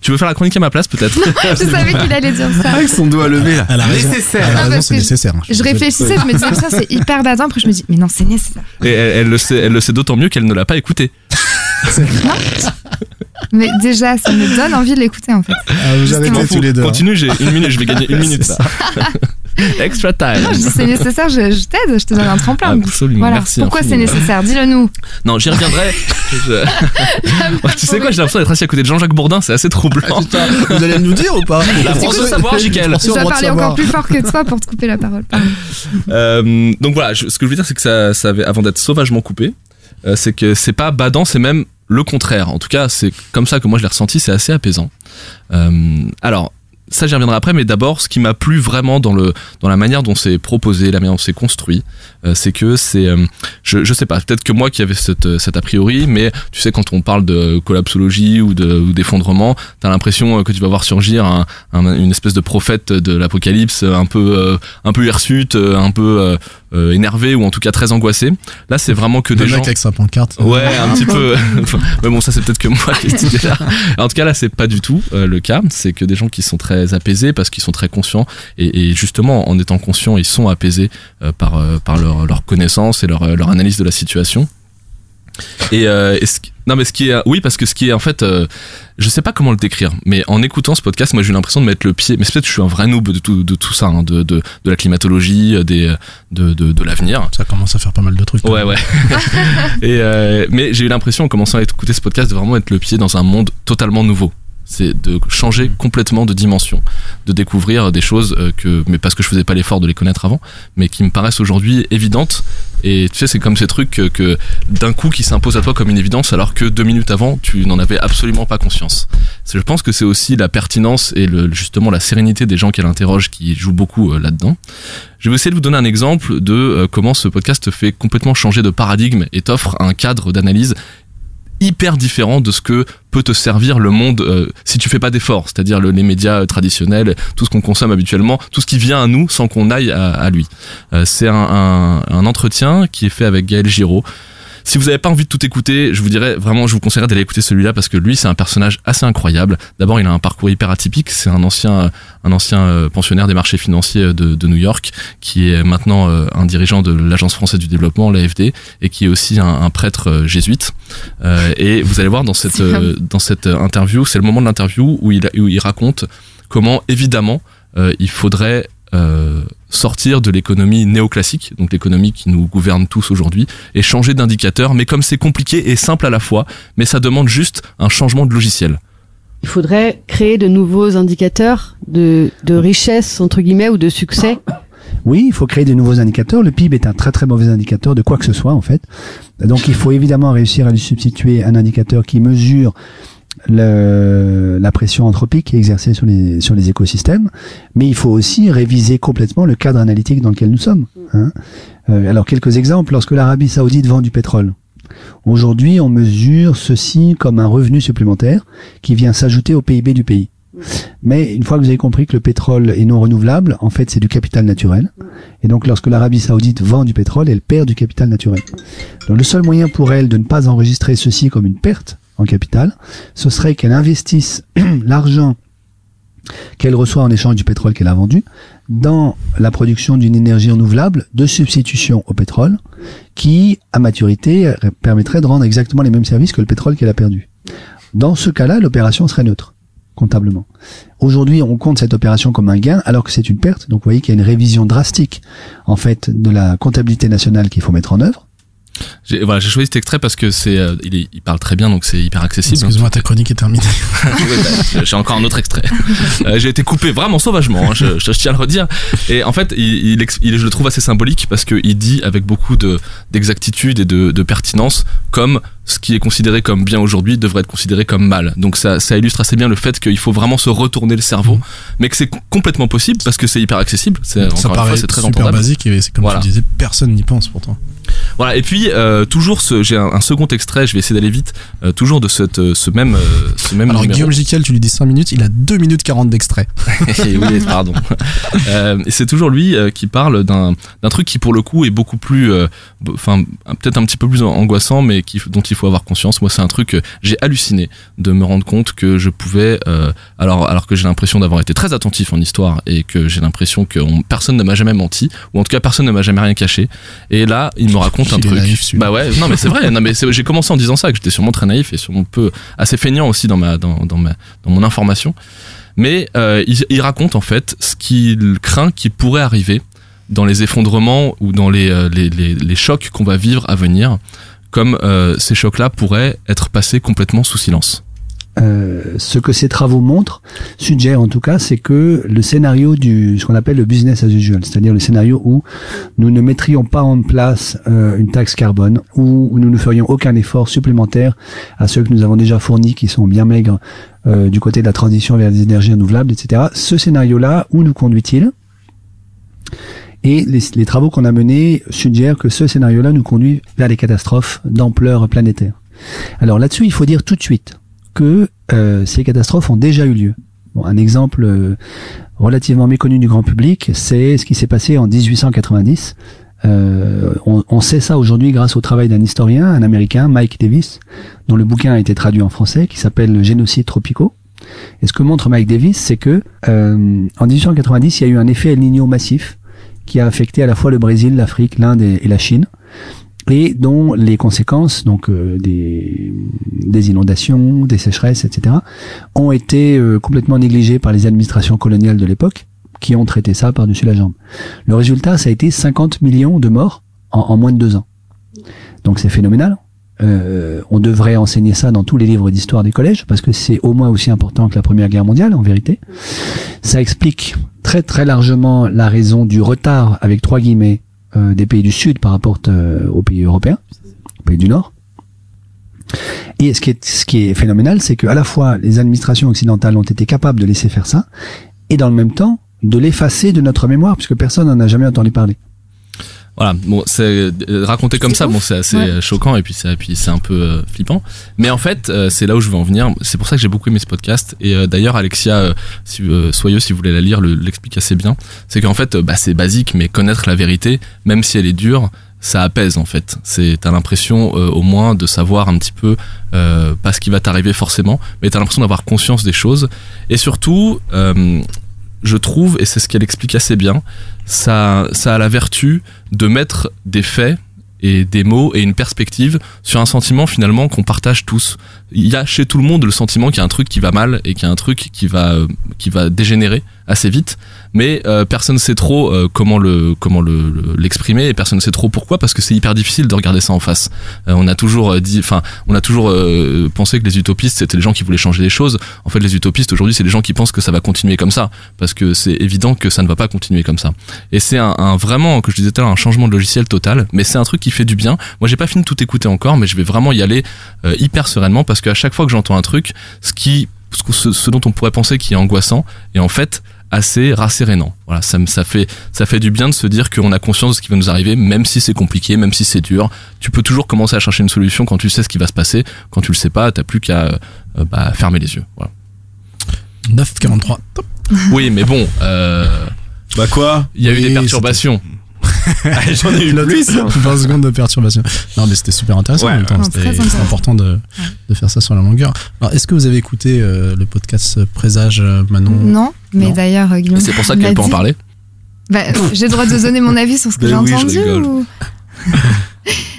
Tu veux faire la chronique à ma place, peut-être? Je (laughs) savais qu'il allait dire ça. avec son doigt levé là Elle a raison. nécessaire Elle a raison, parce c'est nécessaire. hein, Je réfléchissais, je me disais, ça c'est hyper badant. Après, je me dis, mais non, c'est nécessaire. Et elle, elle le sait, elle le sait d'autant mieux qu'elle ne l'a pas écouté. Mais déjà, ça me donne envie de l'écouter en fait. Ah, vous arrêtez tous les deux. hein. Continue, j'ai une minute, je vais gagner une (laughs) minute. (laughs) Extra time. Non, je dis c'est nécessaire, je, je t'aide, je te donne un tremplin. Absolument, Voilà. merci Pourquoi c'est nécessaire? Dis-le nous. Non, j'y reviendrai. (laughs) Je- Ouais, tu sais quoi, j'ai l'impression d'être assis à côté de Jean-Jacques Bourdin, c'est assez troublant. Vous allez nous dire ou pas? La France veut savoir, Jiquel. Je dois parler encore plus fort que toi pour te couper la parole. Euh, donc voilà, je- ce que je veux dire, c'est que ça, ça avait, avant d'être sauvagement coupé, euh, c'est que c'est pas badant, c'est même le contraire. En tout cas, c'est comme ça que moi je l'ai ressenti, c'est assez apaisant. Euh, alors. Ça, j'y reviendrai après, mais d'abord, ce qui m'a plu vraiment dans le dans la manière dont c'est proposé, la manière dont c'est construit, euh, c'est que c'est, je, je sais pas, peut-être que moi qui avais cette, cet a priori, mais tu sais, quand on parle de collapsologie ou de ou d'effondrement, t'as l'impression que tu vas voir surgir un, un- une espèce de prophète de l'apocalypse, un peu un peu hirsute, un peu euh, énervé ou en tout cas très angoissé. Là, c'est vraiment que Le des mec gens. avec sa pancarte. Ouais, un petit peu. (laughs) (laughs) Mais bon, ça c'est peut-être que moi qui cette idée-là. En tout cas, là, c'est pas du tout euh, le cas. C'est que des gens qui sont très apaisés parce qu'ils sont très conscients et, et justement, en étant conscients, ils sont apaisés euh, par euh, par leur leur connaissance et leur leur analyse de la situation. Et, euh, et ce qui- non mais ce qui est oui parce que ce qui est en fait euh, je sais pas comment le décrire mais en écoutant ce podcast moi j'ai eu l'impression de mettre le pied mais peut-être je suis un vrai noob de tout de tout ça hein, de, de de la climatologie euh, des de de, de l'avenir Ça commence à faire pas mal de trucs. Ouais, ouais. (laughs) et euh, mais j'ai eu l'impression en commençant à écouter ce podcast de vraiment être le pied dans un monde totalement nouveau. C'est de changer complètement de dimension, de découvrir des choses euh, que, mais parce que je faisais pas l'effort de les connaître avant, mais qui me paraissent aujourd'hui évidentes. Et tu sais, c'est comme ces trucs que, que d'un coup qui s'imposent à toi comme une évidence, alors que deux minutes avant, tu n'en avais absolument pas conscience. Je pense que c'est aussi la pertinence et le, justement la sérénité des gens qu'elle interroge qui jouent beaucoup euh, là-dedans. Je vais essayer de vous donner un exemple de euh, comment ce podcast fait complètement changer de paradigme et t'offre un cadre d'analyse hyper différent de ce que peut te servir le monde euh, si tu fais pas d'efforts, c'est-à-dire le- les médias euh, traditionnels, tout ce qu'on consomme habituellement, tout ce qui vient à nous sans qu'on aille à, à lui. Euh, c'est un, un- un entretien qui est fait avec Gaël Giraud. Si vous n'avez pas envie de tout écouter, je vous dirais vraiment, je vous conseillerais d'aller écouter celui-là parce que lui, c'est un personnage assez incroyable. D'abord, il a un parcours hyper atypique. C'est un ancien, un ancien euh, pensionnaire des marchés financiers de, de New York qui est maintenant euh, un dirigeant de l'Agence française du développement, l'AFD, et qui est aussi un, un prêtre euh, jésuite. Euh, et vous allez voir dans cette, (laughs) euh, dans cette interview, c'est le moment de l'interview où il, où il raconte comment, évidemment, euh, il faudrait euh, sortir de l'économie néoclassique, donc l'économie qui nous gouverne tous aujourd'hui, et changer d'indicateur. Mais comme c'est compliqué et simple à la fois, mais ça demande juste un changement de logiciel. Il faudrait créer de nouveaux indicateurs de, de richesse, entre guillemets, ou de succès. Oui, il faut créer de nouveaux indicateurs. Le PIB est un très très mauvais indicateur de quoi que ce soit en fait. Donc il faut évidemment réussir à lui substituer un indicateur qui mesure le, la pression anthropique exercée sur les, sur les écosystèmes, mais il faut aussi réviser complètement le cadre analytique dans lequel nous sommes. hein. Euh, alors quelques exemples, lorsque l'Arabie saoudite vend du pétrole, aujourd'hui on mesure ceci comme un revenu supplémentaire qui vient s'ajouter au PIB du pays. Mais une fois que vous avez compris que le pétrole est non renouvelable, en fait c'est du capital naturel. Et donc lorsque l'Arabie saoudite vend du pétrole, elle perd du capital naturel. Donc le seul moyen pour elle de ne pas enregistrer ceci comme une perte en capital, ce serait qu'elle investisse (clears throat) l'argent qu'elle reçoit en échange du pétrole qu'elle a vendu dans la production d'une énergie renouvelable de substitution au pétrole qui, à maturité, permettrait de rendre exactement les mêmes services que le pétrole qu'elle a perdu. Dans ce cas-là, l'opération serait neutre comptablement. Aujourd'hui, on compte cette opération comme un gain alors que c'est une perte. Donc vous voyez qu'il y a une révision drastique en fait de la comptabilité nationale qu'il faut mettre en œuvre. J'ai voilà, choisi cet extrait parce que c'est, euh, il, parle très bien, donc c'est hyper accessible. Excuse-moi, ta chronique est terminée. (laughs) Oui, bah, j'ai encore un autre extrait. Euh, j'ai été coupé vraiment sauvagement, hein, je, je tiens à le redire. Et en fait, il, je le trouve assez symbolique parce qu'il dit avec beaucoup de d'exactitude et de, de pertinence comme ce qui est considéré comme bien aujourd'hui devrait être considéré comme mal. Donc ça, ça illustre assez bien le fait qu'il faut vraiment se retourner le cerveau, mais que c'est complètement possible parce que c'est hyper accessible. C'est Ça fois, paraît c'est très super basique et c'est comme Voilà. tu disais, personne n'y pense pourtant. Voilà, et puis euh, toujours ce, j'ai un, un second extrait, je vais essayer d'aller vite, euh, toujours de cette, euh, ce même, ce même Alors numéro. Guillaume Jiquel, tu lui dis 5 minutes, il a 2 minutes 40 d'extrait. (laughs) oui, pardon. (laughs) Et c'est toujours lui qui parle d'un d'un truc qui pour le coup est beaucoup plus, enfin peut-être un petit peu plus angoissant, mais qui, dont il faut avoir conscience. Moi, c'est un truc que j'ai halluciné de me rendre compte que je pouvais, euh, alors alors que j'ai l'impression d'avoir été très attentif en histoire et que j'ai l'impression que on- personne ne m'a jamais menti, ou en tout cas personne ne m'a jamais rien caché. Et là, il me raconte un truc. naïf, bah ouais, non mais c'est vrai. Non mais j'ai commencé en disant ça, que j'étais sûrement très naïf et sûrement peu assez feignant aussi dans ma dans, dans ma dans mon information. Mais euh, il, il raconte en fait ce qu'il craint qui pourrait arriver dans les effondrements ou dans les euh, les, les, les chocs qu'on va vivre à venir, comme euh, ces chocs-là pourraient être passés complètement sous silence. Euh, ce que ces travaux montrent, suggèrent en tout cas, c'est que le scénario du ce qu'on appelle le business as usual, c'est-à-dire le scénario où nous ne mettrions pas en place euh, une taxe carbone, où nous ne ferions aucun effort supplémentaire à ceux que nous avons déjà fournis, qui sont bien maigres euh, du côté de la transition vers les énergies renouvelables, etc. Ce scénario-là, où nous conduit-il? Et les, les travaux qu'on a menés suggèrent que ce scénario-là nous conduit vers des catastrophes d'ampleur planétaire. Alors là-dessus, il faut dire tout de suite que euh, ces catastrophes ont déjà eu lieu. Bon, un exemple euh, relativement méconnu du grand public, c'est ce qui s'est passé en 1890. Euh, on, on sait ça aujourd'hui grâce au travail d'un historien, un américain, Mike Davis, dont le bouquin a été traduit en français, qui s'appelle Le génocide tropicaux. Et ce que montre Mike Davis, c'est que euh, en 1890, il y a eu un effet El Niño massif qui a affecté à la fois le Brésil, l'Afrique, l'Inde et, la Chine, et dont les conséquences, donc euh, des, des inondations, des sécheresses, etc., ont été euh, complètement négligées par les administrations coloniales de l'époque, qui ont traité ça par-dessus la jambe. Le résultat, ça a été 50 millions de morts en, en moins de deux ans. Donc c'est phénoménal. Euh, on devrait enseigner ça dans tous les livres d'histoire des collèges parce que c'est au moins aussi important que la Première Guerre mondiale en vérité. Ça explique très très largement la raison du retard avec trois guillemets euh, des pays du Sud par rapport euh, aux pays européens, aux pays du Nord. Et ce qui est, ce qui est phénoménal, c'est que à la fois les administrations occidentales ont été capables de laisser faire ça, et dans le même temps de l'effacer de notre mémoire, puisque personne n'en a jamais entendu parler. Voilà, bon, c'est euh, raconté comme ça, bon, c'est assez euh, choquant et puis c'est puis c'est un peu euh, flippant. Mais en fait, c'est là où je veux en venir. C'est pour ça que j'ai beaucoup aimé ce podcast. Et d'ailleurs, Alexia, si, Soyeux, si vous voulez la lire, le- l'explique assez bien. C'est qu'en fait, bah, c'est basique, mais connaître la vérité, même si elle est dure, ça apaise en fait. C'est t'as l'impression euh, au moins de savoir un petit peu euh, pas ce qui va t'arriver forcément, mais t'as l'impression d'avoir conscience des choses. Et surtout, euh, je trouve, et c'est ce qu'elle explique assez bien, ça, a la vertu de mettre des faits et des mots et une perspective sur un sentiment finalement qu'on partage tous. Il y a chez tout le monde le sentiment qu'il y a un truc qui va mal et qu'il y a un truc qui va euh, qui va dégénérer assez vite, mais euh, personne ne sait trop euh, comment le comment le le- l'exprimer et personne ne sait trop pourquoi parce que c'est hyper difficile de regarder ça en face. Euh, on a toujours euh, dit, enfin, on a toujours euh, pensé que les utopistes c'était les gens qui voulaient changer les choses. En fait, les utopistes aujourd'hui c'est les gens qui pensent que ça va continuer comme ça parce que c'est évident que ça ne va pas continuer comme ça. Et c'est un, un vraiment, que je disais tout à l'heure, un changement de logiciel total, mais c'est un truc qui fait du bien. Moi, j'ai pas fini de tout écouter encore, mais je vais vraiment y aller euh, hyper sereinement parce qu'à chaque fois que j'entends un truc, ce qui, ce, ce- dont on pourrait penser qui est angoissant, est en fait assez rassérénant. Voilà, ça, me- ça fait, ça fait du bien de se dire qu'on a conscience de ce qui va nous arriver, même si c'est compliqué, même si c'est dur. Tu peux toujours commencer à chercher une solution quand tu sais ce qui va se passer. Quand tu le sais pas, t'as plus qu'à euh, bah, fermer les yeux. Voilà. 9,43. Top. Oui, mais bon. Euh, bah quoi? Il y a eu des perturbations. (laughs) J'en ai eu L'autre, plus. hein. (laughs) 20 secondes de perturbation. Non, mais c'était super intéressant Ouais, en même temps. C'était important de, de faire ça sur la longueur. Alors, est-ce que vous avez écouté euh, le podcast Présage euh, Manon? Non, mais d'ailleurs, euh, Guillaume. C'est pour ça qu'elle peut en dit- parler. Bah, j'ai le droit de donner mon avis sur ce que Ben j'ai oui, entendu ou... (laughs)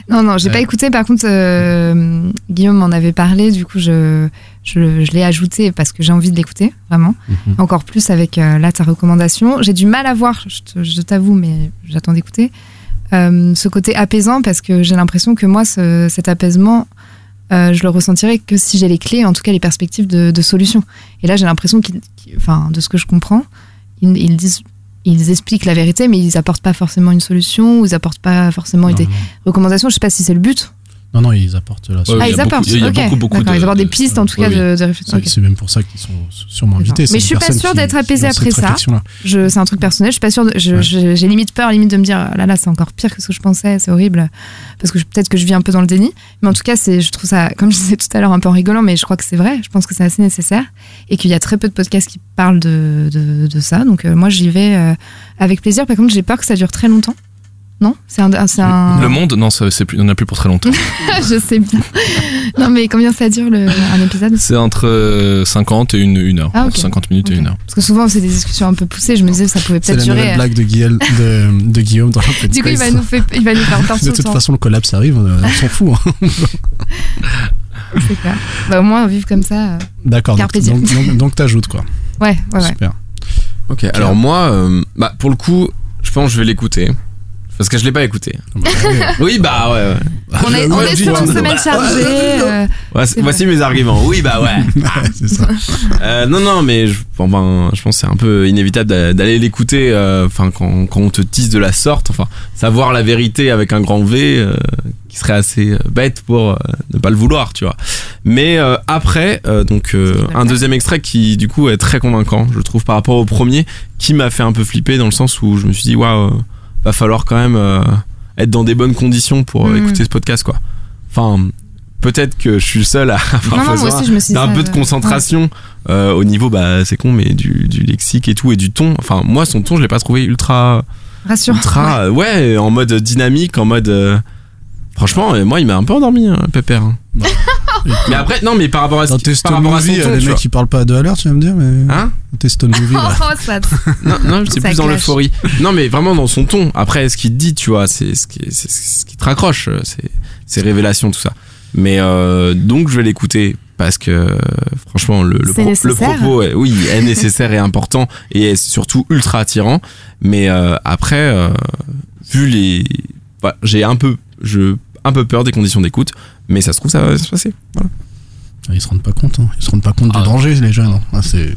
Non, non, j'ai Ouais. pas écouté. Par contre, euh, Guillaume m'en avait parlé. Du coup, je, je, je l'ai ajouté parce que j'ai envie de l'écouter, vraiment. Mhm. Encore plus avec euh, là ta recommandation. J'ai du mal à voir, je, t'avoue, mais j'attends d'écouter. euh, ce côté apaisant parce que j'ai l'impression que moi, ce- cet apaisement, euh, je le ressentirais que si j'ai les clés, en tout cas les perspectives de, de solution. Et là, j'ai l'impression qu'ils, qu'ils- enfin, de ce que je comprends, ils, ils disent. Ils expliquent la vérité, mais ils apportent pas forcément une solution, ou ils apportent pas forcément Non, des non. recommandations. Je sais pas si c'est le but. Non, non, ils apportent la Ouais, solution. ah, il y ils a beaucoup- apportent. il y a ok. beaucoup, beaucoup de- ils apportent des de- pistes en tout cas oui. de, de réflexion. C'est même pour ça qu'ils sont sûrement invités. Mais je suis pas sûre d'être apaisée après ça. c'est un truc personnel. Je suis pas sûre. Ouais. j'ai limite peur, limite de me dire, là là, c'est encore pire que ce que je pensais. C'est horrible, parce que peut-être que je vis un peu dans le déni. Mais en tout cas, c'est, je trouve ça, comme je disais tout à l'heure, un peu en rigolant, mais je crois que c'est vrai. Je pense que c'est assez nécessaire et qu'il y a très peu de podcasts qui parlent de, de, de ça. Donc euh, moi, j'y vais euh, avec plaisir. Par contre, j'ai peur que ça dure très longtemps. Non C'est un, c'est un... Le monde, non, ça, c'est plus, il n'y en a plus pour très longtemps. (laughs) je sais bien. Non, mais combien ça dure le, un épisode? C'est entre euh, 50 et une, une heure. Ah, ok. 50 minutes et une heure. Parce que souvent, c'est des discussions un peu poussées. Je me disais que ça pouvait C'est peut-être la durer. nouvelle blague de, Guillaume, de, de Guillaume dans le Du coup, il va nous, fait, il va nous faire (laughs) perdre tout De toute temps. façon, le collapse arrive, on s'en fout. hein. (laughs) C'est clair. Bah, au moins, vivre comme ça. euh, D'accord, donc, donc, donc, donc t'ajoutes quoi. Ouais, ouais, ouais. Super. Ok, alors moi, euh, bah, pour le coup, je pense que je vais l'écouter. Parce que je l'ai pas écouté. (laughs) oui, bah ouais. ouais. On est, on est sur une semaine chargée. euh, Voici, mes arguments. Oui, bah (laughs) ouais. c'est ça. Euh, non, non, mais je, bon, ben, je pense que c'est un peu inévitable d'a- d'aller l'écouter. euh, Enfin, quand, quand on te tisse de la sorte, enfin, savoir la vérité avec un grand V, euh, qui serait assez euh, bête pour euh, ne pas le vouloir, tu vois. Mais euh, après, euh, donc euh, un deuxième extrait qui du coup est très convaincant, je trouve, par rapport au premier, qui m'a fait un peu flipper dans le sens où je me suis dit, waouh, va falloir quand même euh, être dans des bonnes conditions pour euh, Mhm. écouter ce podcast, quoi. Enfin. Peut-être que je suis le seul à (laughs) avoir Non, non, moi besoin d'un peu de euh, concentration euh, au niveau, bah c'est con, mais du, du lexique et tout, et du ton. Enfin, moi, son ton, je l'ai pas trouvé ultra, Rassurant. ultra, ouais, en mode dynamique, en mode. euh, franchement, moi, il m'a un peu endormi, hein, Pépère. hein. Mais après, non, mais par rapport à, ce Dans qui- tes par rapport à son Movie, ton, les tu mecs vois. qui parlent pas à deux à l'heure, tu vas me dire, mais. Hein Tes Stone Movie, là. Oh, ça. Non, non, (laughs) c'est Ça plus dans clash. l'euphorie. Non, mais vraiment dans son ton. Après, ce qu'il te dit, tu vois, c'est ce qui, c'est ce qui te raccroche, euh, c'est ses révélations, tout ça. Mais euh, donc, je vais l'écouter parce que euh, franchement, le, le, C'est pro- le nécessaire. propos, est, oui, est nécessaire et important et est surtout ultra attirant. Mais euh, après, euh, vu les, voilà, j'ai un peu, je, un peu peur des conditions d'écoute, mais ça se trouve, ça va se passer. Voilà. Ah, Ils se rendent pas compte, hein. ils se rendent pas compte Ah. du danger, les jeunes. hein. Ah, c'est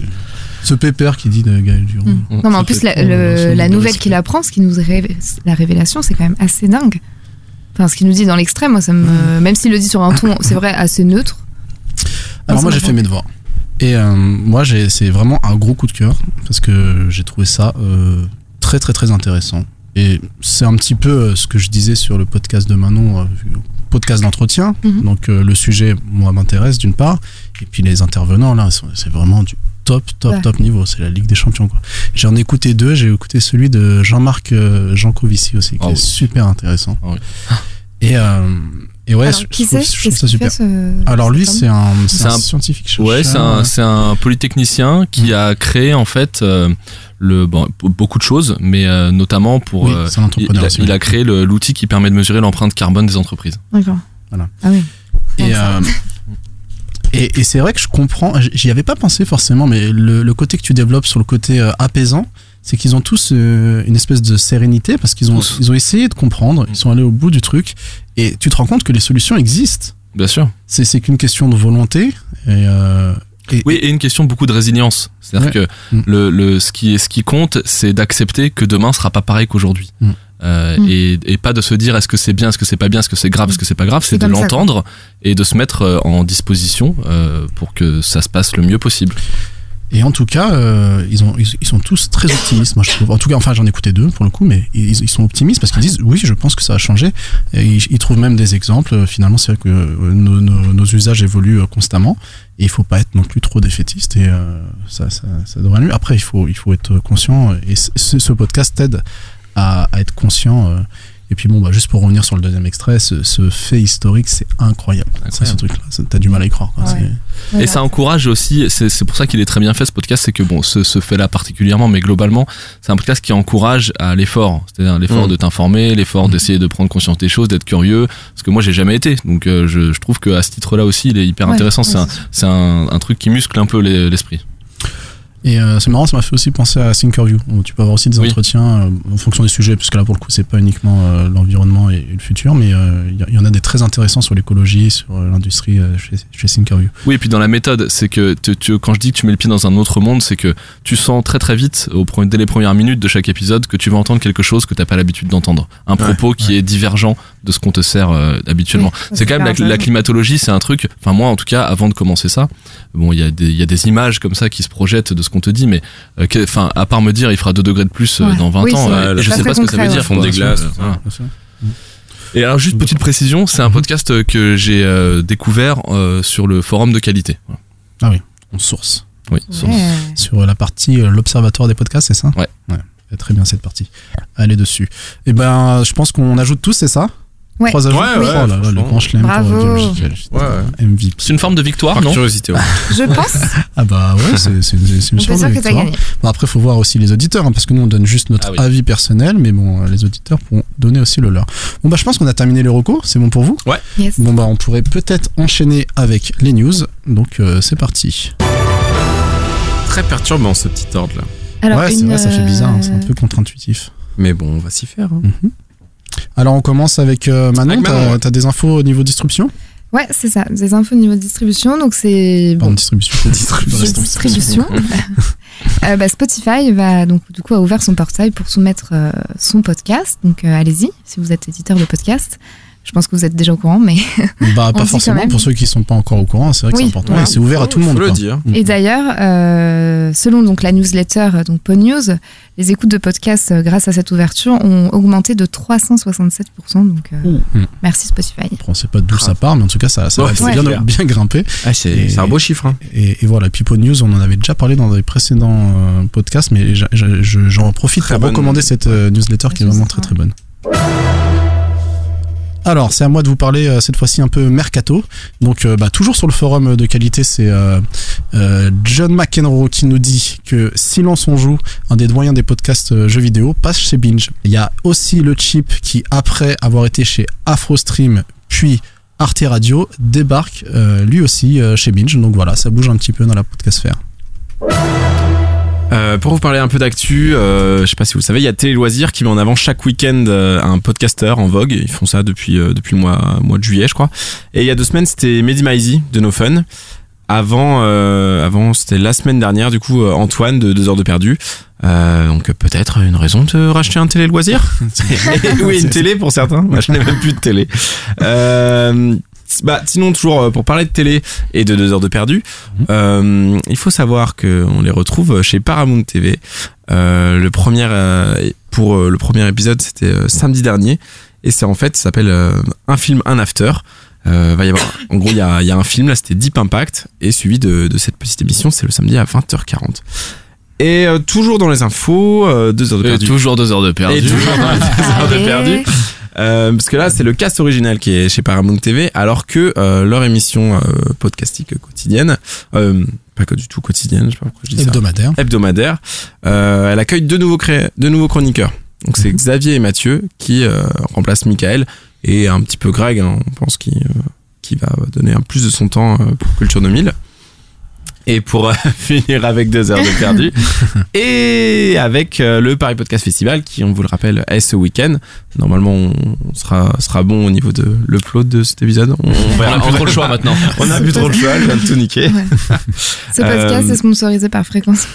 ce pépère qui dit de Gaël Duron. Mm. Non, mais en plus, la, le- la nouvelle qu'il apprend, ce qui nous révèle, la révélation, c'est quand même assez dingue. Enfin, ce qu'il nous dit dans l'extrême, moi, ça me. Même s'il le dit sur un ton, c'est vrai, assez neutre. Alors moi j'ai fait mes devoirs. Et euh, moi j'ai c'est vraiment un gros coup de cœur parce que j'ai trouvé ça euh, très très très intéressant. Et c'est un petit peu euh, ce que je disais sur le podcast de Manon, euh, podcast d'entretien. Mhm. Donc euh, le sujet moi m'intéresse d'une part, et puis les intervenants là c'est vraiment du top top Ouais. top niveau. C'est la Ligue des Champions quoi. J'en ai écouté deux. J'ai écouté celui de Jean-Marc euh, Jancovici aussi qui Ah est oui. super intéressant. Ah oui. Et euh, et ouais, Alors, je, qui je trouve, c'est je trouve ça super. ce- Alors lui, c'est un, un un- scientifique. Ouais, c'est un, c'est un polytechnicien qui a créé en fait euh, le, bon, b- beaucoup de choses, mais euh, notamment pour. Oui, euh, c'est un il, entrepreneur il a, aussi, il oui. a créé le- l'outil qui permet de mesurer l'empreinte carbone des entreprises. D'accord. Voilà. Ah oui. Et, euh, (laughs) et, et c'est vrai que je comprends, j'y avais pas pensé forcément, mais le, le côté que tu développes sur le côté euh, apaisant, c'est qu'ils ont tous euh, une espèce de sérénité parce qu'ils ont, Tous. ils ont essayé de comprendre, ils sont allés au bout du truc, et tu te rends compte que les solutions existent. Bien sûr. C'est c'est qu'une question de volonté. Et, euh, et- Oui, et une question beaucoup de résilience. C'est-à-dire Ouais. que le, le, ce, qui, ce qui compte, c'est d'accepter que demain sera pas pareil qu'aujourd'hui. Mm. Euh, Mm. et, et pas de se dire est-ce que c'est bien, est-ce que c'est pas bien, est-ce que c'est grave, est-ce que c'est pas grave, c'est de l'entendre et de se mettre euh, en disposition euh, pour que ça se passe le mieux possible. Et en tout cas, euh, ils, ont, ils, ils sont tous très optimistes, moi je trouve. En tout cas, enfin j'en ai écouté deux pour le coup, mais ils, sont optimistes parce qu'ils disent oui, je pense que ça va changer. Et ils, trouvent même des exemples. Finalement, c'est vrai que euh, nos, usages évoluent euh, constamment et il faut pas être non plus trop défaitiste et ça, devrait aller. Après, il faut, être conscient et ce, podcast t'aide à, être conscient. Et puis bon, bah, juste pour revenir sur le deuxième extrait, ce, ce fait historique, c'est incroyable. Ça, ce truc-là, t'as du mal à y croire. Quoi. Ouais. C'est- Ouais, Et ça encourage aussi, c'est c'est pour ça qu'il est très bien fait ce podcast, c'est que bon, ce, ce fait-là particulièrement, mais globalement, c'est un podcast qui encourage à l'effort, c'est-à-dire l'effort Mm. de t'informer, l'effort d'essayer de prendre conscience des choses, d'être curieux, parce que moi j'ai jamais été, donc euh, je, je trouve qu'à ce titre-là aussi, il est hyper Ouais, intéressant, ouais, c'est un, c'est c'est un, un truc qui muscle un peu les- l'esprit. Et euh, c'est marrant, ça m'a fait aussi penser à Thinkerview, où tu peux avoir aussi des Oui. entretiens euh, en fonction des sujets, parce que là pour le coup c'est pas uniquement euh, l'environnement et, et le futur, mais euh, il y, en a des très intéressants sur l'écologie, sur euh, l'industrie euh, chez, chez Thinkerview. Oui, et puis dans la méthode, c'est que tu, tu- quand je dis que tu mets le pied dans un autre monde, c'est que tu sens très très vite, au, dès les premières minutes de chaque épisode, que tu vas entendre quelque chose que t'as pas l'habitude d'entendre. Un propos qui est divergent de ce qu'on te sert euh, habituellement. Oui, c'est quand même la, climatologie, c'est un truc. Enfin moi, en tout cas, avant de commencer ça, bon, il y a des il y a des images comme ça qui se projettent de ce qu'on te dit, mais euh, enfin, à part me dire, il fera 2 degrés de plus euh, Ouais. dans 20 Oui, ans, euh, je sais pas ce que ça veut dire. Fond des glaces. Voilà. Et alors juste petite précision, c'est un podcast euh, que j'ai euh, découvert euh, sur le forum de qualité. Voilà. Ah oui, on source. Oui. sur- Ouais. Sur la partie euh, l'observatoire des podcasts, c'est ça? Ouais. très bien cette partie. Allez dessus. Et ben, je pense qu'on ajoute tous, c'est ça? Ouais. Trois ajouts. Ouais, ouais, oh là là, le chelem Bravo. Ouais, ouais. MVP. C'est une forme de victoire, Par non curiosité, ouais. (laughs) Je pense. Ah bah ouais, c'est une, dire de victoire. gagné. Bon, après, faut voir aussi les auditeurs, hein, parce que nous, on donne juste notre Ah oui. avis personnel, mais bon, euh, les auditeurs pourront donner aussi le leur. Bon, bah, je pense qu'on a terminé les recours, c'est bon pour vous Yes. Bon, bah, on pourrait peut-être enchaîner avec les news, donc euh, c'est parti. Très perturbant ce petit ordre là. Alors, ouais, c'est vrai, ça fait bizarre, hein, c'est un euh, peu contre-intuitif. Mais bon, on va s'y faire. hein. Mhm. Alors, on commence avec euh, Manon, ouais. t'as des infos au niveau distribution? Ouais, c'est ça. Des infos au niveau de distribution. Donc, c'est. Pardon, Bon, distribution. de (laughs) distribution. (laughs) Euh, bah, Spotify va donc du coup a ouvert son portail pour soumettre euh, son podcast. Donc euh, allez-y si vous êtes éditeur de podcast. Je pense que vous êtes déjà au courant, mais Bah, (laughs) On pas dit quand forcément, même. pour ceux qui sont pas encore au courant, c'est vrai que c'est important. voilà. Et c'est ouvert à tout le monde. Le dire. Mhm. et d'ailleurs euh, selon donc la newsletter euh, donc Pod News, les écoutes de podcasts euh, grâce à cette ouverture ont augmenté de 367 Donc euh, Mm. merci Spotify. Bon, on sait pas d'où ça part, mais en tout cas, ça, ça Ouais, a c'est bien, bien grimpé. Ah, c'est c'est un beau chiffre. hein. Et, et voilà, Pipo News, on en avait déjà parlé dans des précédents euh, podcasts, mais j'en profite Très pour bonne. recommander cette euh, newsletter qui est vraiment très très bonne. Alors, c'est à moi de vous parler euh, cette fois-ci un peu mercato. Donc, euh, bah, toujours sur le forum de qualité, c'est euh, John McEnroe qui nous dit que Silence on joue, un des doyens des podcasts jeux vidéo, passe chez Binge. Il y a aussi le chip qui, après avoir été chez AfroStream, puis Arte Radio, débarque lui aussi chez Binge. Donc voilà, ça bouge un petit peu dans la podcast sphère. Euh, pour vous parler un peu d'actu, euh, je sais pas si vous le savez, il y a Télé Loisirs qui met en avant chaque week-end euh, un podcasteur en vogue. Ils font ça depuis euh, depuis le mois mois de juillet, je crois. Et il y a deux semaines, c'était Mehdi Maizi de No Fun. Avant, euh, avant c'était la semaine dernière, du coup, Antoine de Deux heures de perdu. Euh, donc peut-être une raison de racheter un télé loisir. (laughs) oui, une télé pour certains. Moi, je n'ai même plus de télé. Euh, bah, sinon, toujours euh, pour parler de télé et de deux heures de perdu, euh, il faut savoir que on les retrouve chez Paramount TV. Euh, le premier euh, pour euh, le premier épisode, c'était euh, samedi dernier, et c'est en fait, ça s'appelle euh, un film, un after. Euh, va y avoir, en gros, il y a, il y a un film là, c'était Deep Impact, et suivi de, de cette petite émission, c'est le samedi à 20h40. Et euh, toujours dans les infos, euh, deux heures de Et perdu. toujours deux heures de perdu. Et toujours dans les deux heures de perdu. Euh, parce que là, c'est le cast original qui est chez Paramount TV, alors que euh, leur émission euh, podcastique quotidienne, pas que du tout quotidienne, je sais pas pourquoi je dis ça, Hebdomadaire. hebdomadaire, euh, elle accueille deux nouveaux, cré... deux nouveaux chroniqueurs. Donc c'est Xavier et Mathieu qui remplacent Michael et un petit peu Greg, hein, on pense, qui, qui va donner un plus de son temps pour Culture 2000. Et pour euh, (laughs) finir avec deux heures de perdu. (laughs) et avec euh, le Paris Podcast Festival qui, on vous le rappelle, est ce week-end. Normalement, on sera, sera bon au niveau de l'upload de cet épisode. On, On a plus trop le choix maintenant. (laughs) On a plus trop le choix, je viens de tout niquer. Ce podcast Euh, est sponsorisé par Fréquence.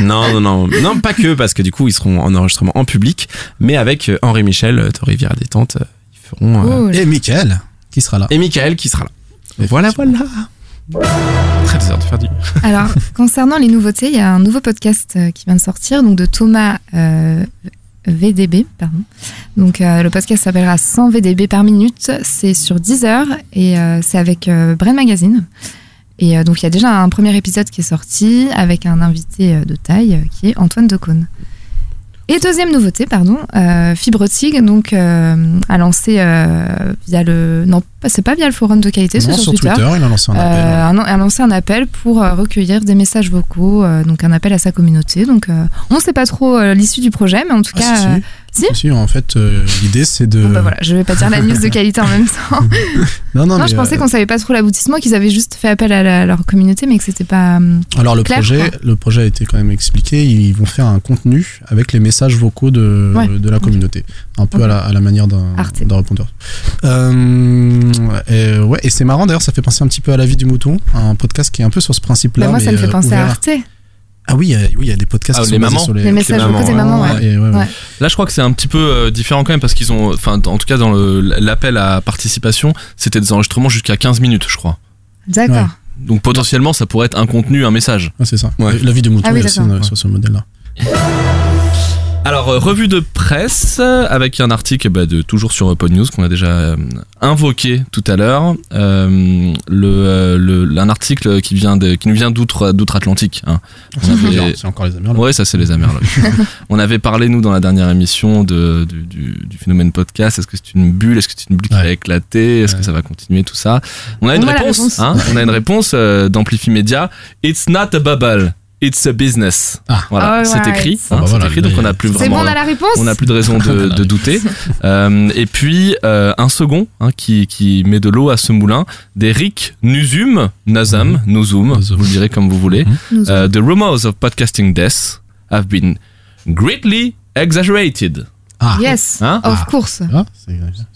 Non, non, non. Non, pas que, parce que du coup, ils seront en enregistrement en public, mais avec euh, Henri Michel, euh, de Rivière Détente. euh, Ils feront. euh. Et Michael, qui sera là. Et Michael qui sera là. Voilà, voilà. Très heures de perdu. Alors, concernant les nouveautés, il y a un nouveau podcast euh, qui vient de sortir, donc de Thomas euh, VDB, pardon. Donc, euh, le podcast s'appellera 100 VDB par minute. C'est sur 10 heures et c'est avec Brain Magazine. Et donc, il y a déjà un premier épisode qui est sorti avec un invité de taille qui est Antoine Decaune. Et deuxième nouveauté, pardon, Fibrotig donc a lancé via le non c'est pas via le forum de qualité, c'est sur, sur Twitter, il a lancé un appel. euh, un- a lancé un appel pour euh, recueillir des messages vocaux, euh, donc un appel à sa communauté. Donc euh, on ne sait pas trop euh, l'issue du projet, mais en tout Ah, cas, si, si. euh, si. Si, en fait, euh, l'idée c'est de. Bon, bah voilà, je vais pas dire la news de qualité en même temps. (laughs) Non, non, Non, mais, je pensais euh, qu'on savait pas trop l'aboutissement, qu'ils avaient juste fait appel à, la- leur communauté, mais que c'était pas. hum, Alors le clair, projet, quoi. le projet a été quand même expliqué. Ils vont faire un contenu avec les messages vocaux de, Ouais. de la communauté, un peu à, la, à la manière d'un répondeur. Euh, et, ouais, et c'est marrant d'ailleurs, ça fait penser un petit peu à la vie du mouton, un podcast qui est un peu sur ce principe-là. bah, moi, ça mais, me fait euh, penser à. Arte. Ah oui, il y a- oui, il y a des podcasts Ah, qui les sont basés mamans sur les, Les messages mamans, ouais. mamans, ouais. et ouais, ouais. Ouais. Là, je crois que c'est un petit peu euh, différent quand même parce qu'ils ont, enfin, en tout cas dans l'appel à participation, c'était des enregistrements jusqu'à 15 minutes, je crois. D'accord. Ouais. Donc potentiellement, ça pourrait être un contenu, un message. Ah, c'est ça. Ouais. La vie du mouton Ah oui, est aussi d'accord. euh, sur ce modèle-là. Alors, euh, revue de presse avec un article bah, de toujours sur Pod News qu'on a déjà euh, invoqué tout à l'heure. Euh, le, euh, le- un article qui vient de, qui nous vient d'outre d'outre-Atlantique. Hein. (laughs) On avait- C'est encore les Américains. Ouais, ça c'est les Américains. (laughs) On avait parlé nous dans la dernière émission de, du, du- du phénomène podcast. Est-ce que c'est une bulle? Est-ce que c'est une bulle qui va éclater? Est-ce que ça va continuer tout ça? On a une On a la réponse. réponse. hein on a une réponse euh, d'Amplify Media. It's not a bubble. It's a business. Voilà, Alright. c'est écrit. Ah hein, bah c'est voilà, écrit, donc on il y a- a plus vraiment. bon, on a la réponse On n'a plus de raison de, de (laughs) douter. Euh, et puis euh, un second hein, qui, qui met de l'eau à ce moulin, d'Eric Nuzum, Nazam, Nuzum, vous le direz comme vous voulez. Nuzum. Euh, the rumors of podcasting death have been greatly exaggerated. Ah. Yes, Hein of course.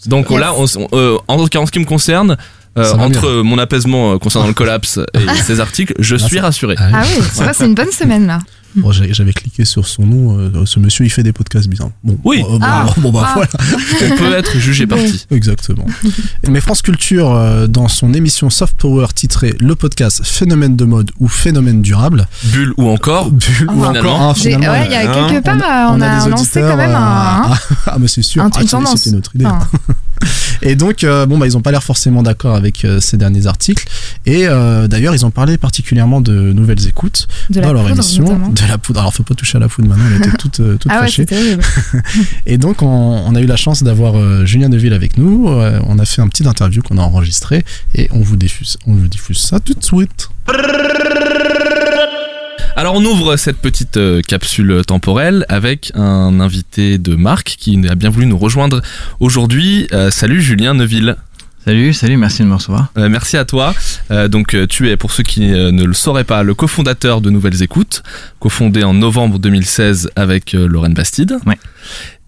Donc Yes. là, on, on- euh, en tout cas en ce qui me concerne, euh, Ça entre mon apaisement euh, concernant le collapse et (laughs) ces articles, je Ah, suis ça- rassuré. Ah oui, c'est vrai, c'est une bonne semaine là. Bon, j'avais cliqué sur son nom. euh, ce monsieur, il fait des podcasts bizarres. Bon, Oui. euh, bon, Ah. bon, bah Ah. voilà. (laughs) On peut être jugé parti. Exactement. (laughs) Mais France Culture, euh, dans son émission Soft Power titrée Le podcast Phénomène de mode ou Phénomène durable, Bulle ou encore, bulle ou finalement. encore, hein, J'ai- finalement, ouais, il y a hein, quelque part, euh, on, a, des lancé auditeurs, quand même un. ah, ah, mais c'est sûr. un- Ah, c'était- notre idée. Enfin, (laughs) Et donc, euh, bon, bah, ils ont pas l'air forcément d'accord avec euh, ces derniers articles. Et euh, d'ailleurs, ils ont parlé particulièrement de nouvelles écoutes De dans leur émission. notamment. De la poudre. Alors, faut pas toucher à la poudre maintenant, elle était toute, euh, toute ah ouais, fâchée. (laughs) Et donc, on, on a eu la chance d'avoir euh, Julien Deville avec nous. Euh, on a fait un petit interview qu'on a enregistré et on vous diffuse, on vous diffuse ça tout de suite. Alors on ouvre cette petite capsule temporelle avec un invité de marque qui a bien voulu nous rejoindre aujourd'hui. Euh, salut Julien Neuville. Salut, salut, merci de me recevoir. Euh, merci à toi. Euh, donc euh, tu es, pour ceux qui ne le sauraient pas, le cofondateur de Nouvelles Écoutes, cofondé en novembre 2016 avec euh, Lorraine Bastide. Ouais.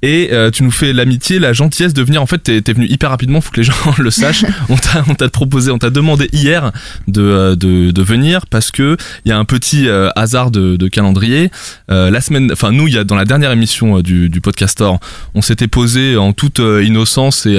Et tu nous fais l'amitié, la gentillesse de venir. En fait, t'es es venu hyper rapidement, faut que les (laughs) gens le sachent. (laughs) on t'a proposé, on t'a demandé hier de, de, de venir parce que il y a un petit hasard de, de calendrier. La semaine, enfin nous, il y a dans la dernière émission du, du Podcastor, on s'était posé en toute innocence et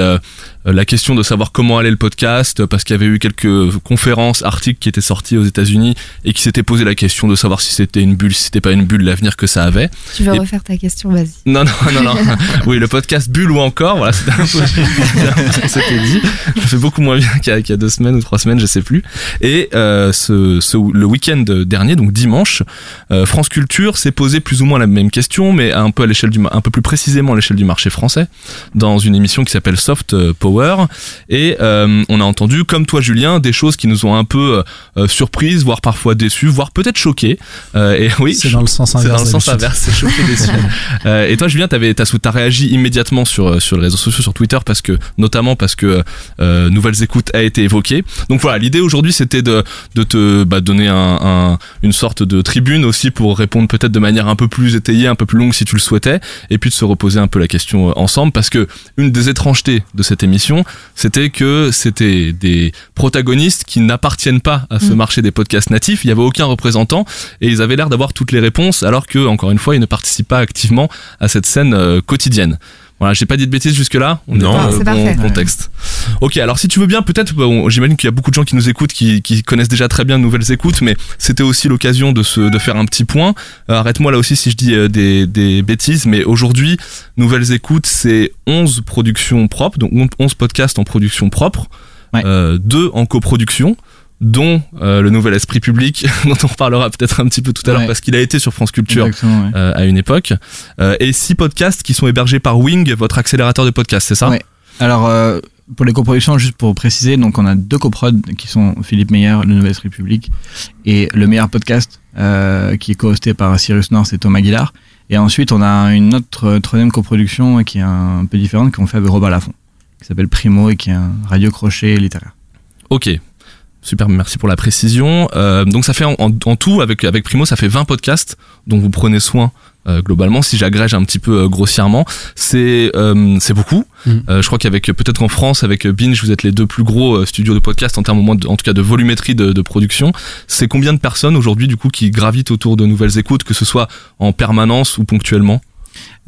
la question de savoir comment allait le podcast euh, parce qu'il y avait eu quelques conférences, articles qui étaient sortis aux États-Unis et qui s'étaient posé la question de savoir si c'était une bulle, si c'était pas une bulle, l'avenir que ça avait. Tu veux Et- refaire ta question, vas-y. non, non, non, non. (laughs) oui, le podcast Bulle ou encore, voilà, c'était un peu (laughs) ce qu'on s'était dit. Ça fait beaucoup moins bien qu'il y, y a deux semaines ou trois semaines, je sais plus. Et euh, ce, ce- le week-end dernier, donc dimanche, euh, France Culture s'est posé plus ou moins la même question, mais un peu à l'échelle du, un peu plus précisément à l'échelle du marché français, dans une émission qui s'appelle Soft Power. Et euh, on a entendu, comme toi, Julien, des choses qui nous ont un peu euh, surprises, voire parfois déçus, voire peut-être choqués. Euh, et oui, C'est dans le sens c'est inverse. dans le sens d'habitude. inverse, c'est choqué (laughs) déçu. Euh, et toi, Julien, t'avais, t'as, t'as réagi immédiatement sur euh, sur les réseaux sociaux, sur Twitter, parce que notamment parce que euh, Nouvelles Écoutes a été évoqué. Donc voilà, l'idée aujourd'hui, c'était de de te bah, donner un, un- une sorte de tribune aussi pour répondre peut-être de manière un peu plus étayée, un peu plus longue si tu le souhaitais, et puis de se reposer un peu la question euh, ensemble, parce que une des étrangetés de cette émission, c'était que c'était des protagonistes qui n'appartiennent pas à ce Mm. marché des podcasts natifs. Il y avait aucun représentant et ils avaient l'air d'avoir toutes les réponses, alors que encore une fois, ils ne participent pas activement à cette scène euh, quotidienne. Voilà, j'ai pas dit de bêtises jusque là. On Non. est dans bon contexte. Ok, alors si tu veux bien, peut-être, bon, j'imagine qu'il y a beaucoup de gens qui nous écoutent, qui, qui connaissent déjà très bien Nouvelles Écoutes, mais c'était aussi l'occasion de se, de faire un petit point. Euh, Arrête-moi là aussi si je dis euh, des, des bêtises, mais aujourd'hui, Nouvelles Écoutes, c'est 11 productions propres, donc 11 podcasts en production propre, Ouais. euh, deux en coproduction dont euh, le nouvel esprit public (laughs) dont on reparlera peut-être un petit peu tout à l'heure parce qu'il a été sur France Culture ouais. euh, à une époque Euh, et six podcasts qui sont hébergés par Wing votre accélérateur de podcasts c'est ça? Ouais. Alors, pour les coproductions, juste pour préciser, donc on a deux coprods qui sont Philippe Meyer, Le Nouvelle République, et le meilleur podcast qui est co-hosté par Cyrus North et Thomas Guillard. Et ensuite, on a une autre troisième coproduction qui est un peu différente qu'on fait avec Robert Laffont, qui s'appelle Primo et qui est un radio crochet littéraire. Ok. Super, merci pour la précision. Euh, donc ça fait en, en- en tout, avec, avec Primo, ça fait 20 podcasts dont vous prenez soin euh, globalement. Si j'agrège un petit peu euh, grossièrement, c'est euh, c'est beaucoup. Mm. Euh, je crois qu'avec peut-être qu'en France, avec Binge, vous êtes les deux plus gros euh, studios de podcast en termes au moins de- en tout cas de volumétrie de, de production. C'est combien de personnes aujourd'hui du coup qui gravitent autour de nouvelles écoutes, que ce soit en permanence ou ponctuellement?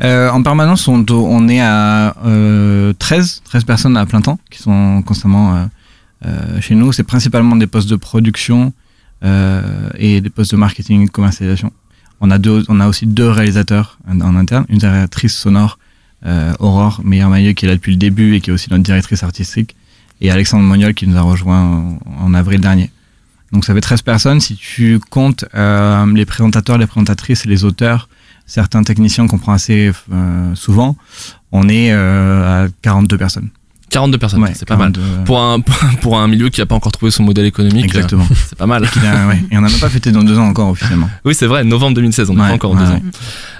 Euh, en permanence, on, on est à euh, 13, 13 personnes à plein temps qui sont constamment chez nous. C'est principalement des postes de production euh, et des postes de marketing et de commercialisation. On a deux, on a aussi deux réalisateurs en, interne, une directrice sonore, euh, Aurore Meyer-Mailleux, qui est là depuis le début et qui est aussi notre directrice artistique, et Alexandre Moniol qui nous a rejoint en, en avril dernier. Donc ça fait 13 personnes. Si tu comptes euh, les présentateurs, les présentatrices les auteurs, certains techniciens qu'on prend assez euh, souvent, on est euh, à 42 personnes. 42 personnes, Ouais, c'est pas mal. 42, (laughs) Pour un, pour un milieu qui n'a pas encore trouvé son modèle économique, Exactement. euh, (laughs) c'est pas mal. Et, qu'il a- ouais, et on n'a même pas fêté dans deux ans encore officiellement. (laughs) Oui, c'est vrai, novembre 2016, on n'est Ouais, pas encore deux ans.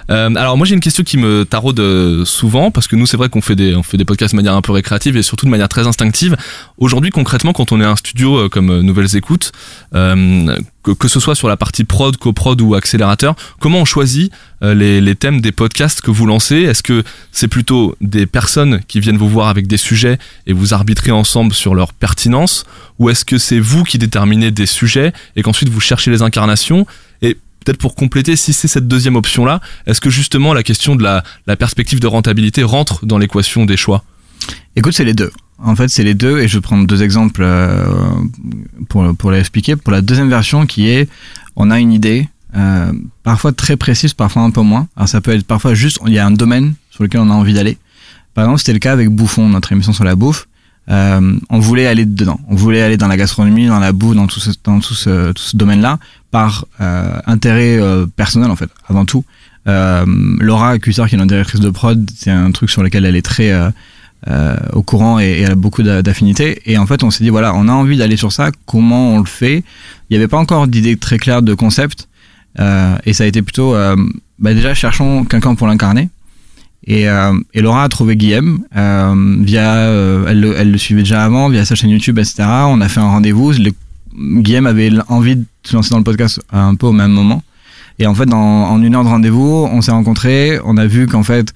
Euh, alors moi j'ai une question qui me taraude euh, souvent parce que nous c'est vrai qu'on fait des on fait des podcasts de manière un peu récréative et surtout de manière très instinctive. Aujourd'hui concrètement quand on est un studio comme Nouvelles Écoutes, euh, que, ce soit sur la partie prod, coprod ou accélérateur, comment on choisit euh, les, les thèmes des podcasts que vous lancez? Est-ce que c'est plutôt des personnes qui viennent vous voir avec des sujets et vous arbitrez ensemble sur leur pertinence? Ou est-ce que c'est vous qui déterminez des sujets et qu'ensuite vous cherchez les incarnations? Et peut-être pour compléter, si c'est cette deuxième option-là, est-ce que justement la question de la, la perspective de rentabilité rentre dans l'équation des choix? Écoute, c'est les deux. En fait, c'est les deux, et je vais prendre deux exemples euh, pour, pour les expliquer. Pour la deuxième version, qui est, on a une idée, euh, parfois très précise, parfois un peu moins. Alors ça peut être parfois juste, il y a un domaine sur lequel on a envie d'aller. Par exemple, c'était le cas avec Bouffon, notre émission sur la bouffe. Euh, on voulait aller dedans. On voulait aller dans la gastronomie, dans la bouffe, dans tout ce, dans tout ce, domaine-là, par intérêt personnel en fait, avant tout. Laura Cuissard, qui est notre directrice de prod, c'est un truc sur lequel elle est très au courant et, et a beaucoup d'a- d'affinités. Et en fait, on s'est dit voilà, on a envie d'aller sur ça. Comment on le fait? Il n'y avait pas encore d'idée très claire de concept. Euh, et ça a été plutôt euh, bah déjà cherchons quelqu'un pour l'incarner. Et, euh, Laura a trouvé Guillaume euh, via, euh, elle, le- suivait déjà avant, via sa chaîne YouTube, etc. On a fait un rendez-vous. Guillaume avait envie de se lancer dans le podcast un peu au même moment. Et en fait, dans, en une heure de rendez-vous, on s'est rencontrés. On a vu qu'en fait,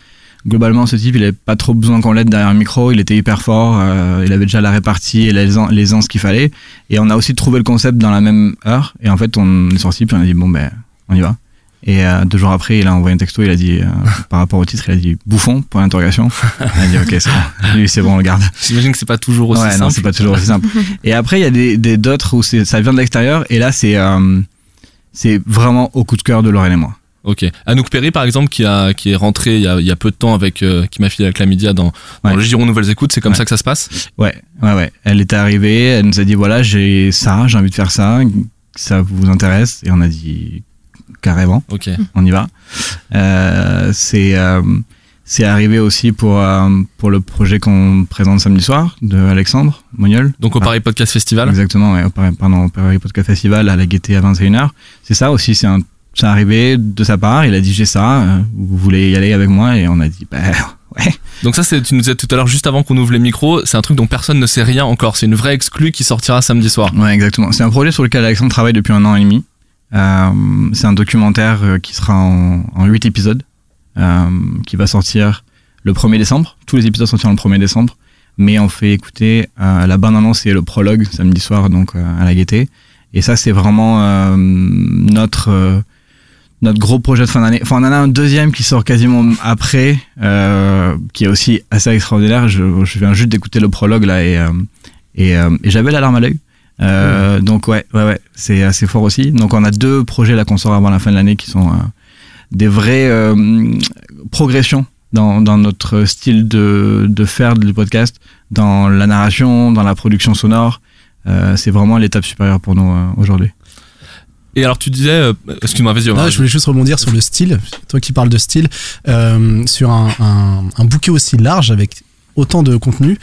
globalement, ce type, il avait pas trop besoin qu'on l'aide derrière un micro. Il était hyper fort. euh, il avait déjà la répartie et l'aisance qu'il fallait. Et on a aussi trouvé le concept dans la même heure. Et en fait, on est sorti puis on a dit bon ben, on y va. Et euh, deux jours après, il a envoyé un texto. Il a dit euh, (laughs) par rapport au titre, il a dit bouffon pour l'interrogation. On a dit ok, c'est bon. (laughs) Lui, c'est bon, on le garde. J'imagine que c'est pas toujours aussi ouais, simple. non, c'est pas toujours aussi simple. (laughs) Et après, il y a des des- d'autres où ça vient de l'extérieur. Et là, c'est euh, c'est vraiment au coup de cœur de Lorraine et moi. Ok. Anouk Perry, par exemple, qui, a, qui est rentré il y a, il y a peu de temps avec, euh, qui m'a filé avec la Média dans, dans Ouais. le Giron Nouvelles Écoutes, c'est comme Ouais. ça que ça se passe? Ouais, ouais, ouais. Elle était arrivée, elle nous a dit voilà, j'ai ça, j'ai envie de faire ça, ça vous intéresse Et on a dit carrément, Ok. on y va. Euh, c'est euh, c'est arrivé aussi pour euh, pour le projet qu'on présente samedi soir de Alexandre Moniol. Donc au Ah. Paris Podcast Festival? Exactement, ouais, au Paris, pardon, au Paris Podcast Festival à la Gaîté à 21h. C'est ça aussi, c'est un c'est arrivé de sa part, il a dit j'ai ça, euh, vous voulez y aller avec moi et on a dit bah (laughs) ouais. Donc ça, c'est, tu nous disais tout à l'heure, juste avant qu'on ouvre les micros, c'est un truc dont personne ne sait rien encore. C'est une vraie exclue qui sortira samedi soir. Ouais, exactement. C'est un projet sur lequel Alexandre travaille depuis un an et demi. Euh, c'est un documentaire euh, qui sera en, en 8 épisodes, euh, qui va sortir le 1er décembre. Tous les épisodes sortiront le 1er décembre. Mais on fait écouter euh, la bande-annonce et le prologue samedi soir donc à la Gaîté. Et ça, c'est vraiment euh, notre notre gros projet de fin d'année. Enfin, on en a un deuxième qui sort quasiment après, euh, qui est aussi assez extraordinaire. Je, je viens juste d'écouter le prologue là et euh, et, euh, et j'avais l'alarme à l'œil. Euh, Donc ouais, ouais, ouais, c'est assez fort aussi. Donc on a deux projets là qu'on sort avant la fin de l'année qui sont euh, des vraies euh, progressions dans, dans notre style de, de faire du podcast, dans la narration, dans la production sonore. Euh, c'est vraiment l'étape supérieure pour nous euh, aujourd'hui. Et alors tu disais, euh, excuse-moi, vas-y. Je voulais juste rebondir sur le style. Toi qui parles de style, euh, sur un, un, un bouquet aussi large avec autant de contenu.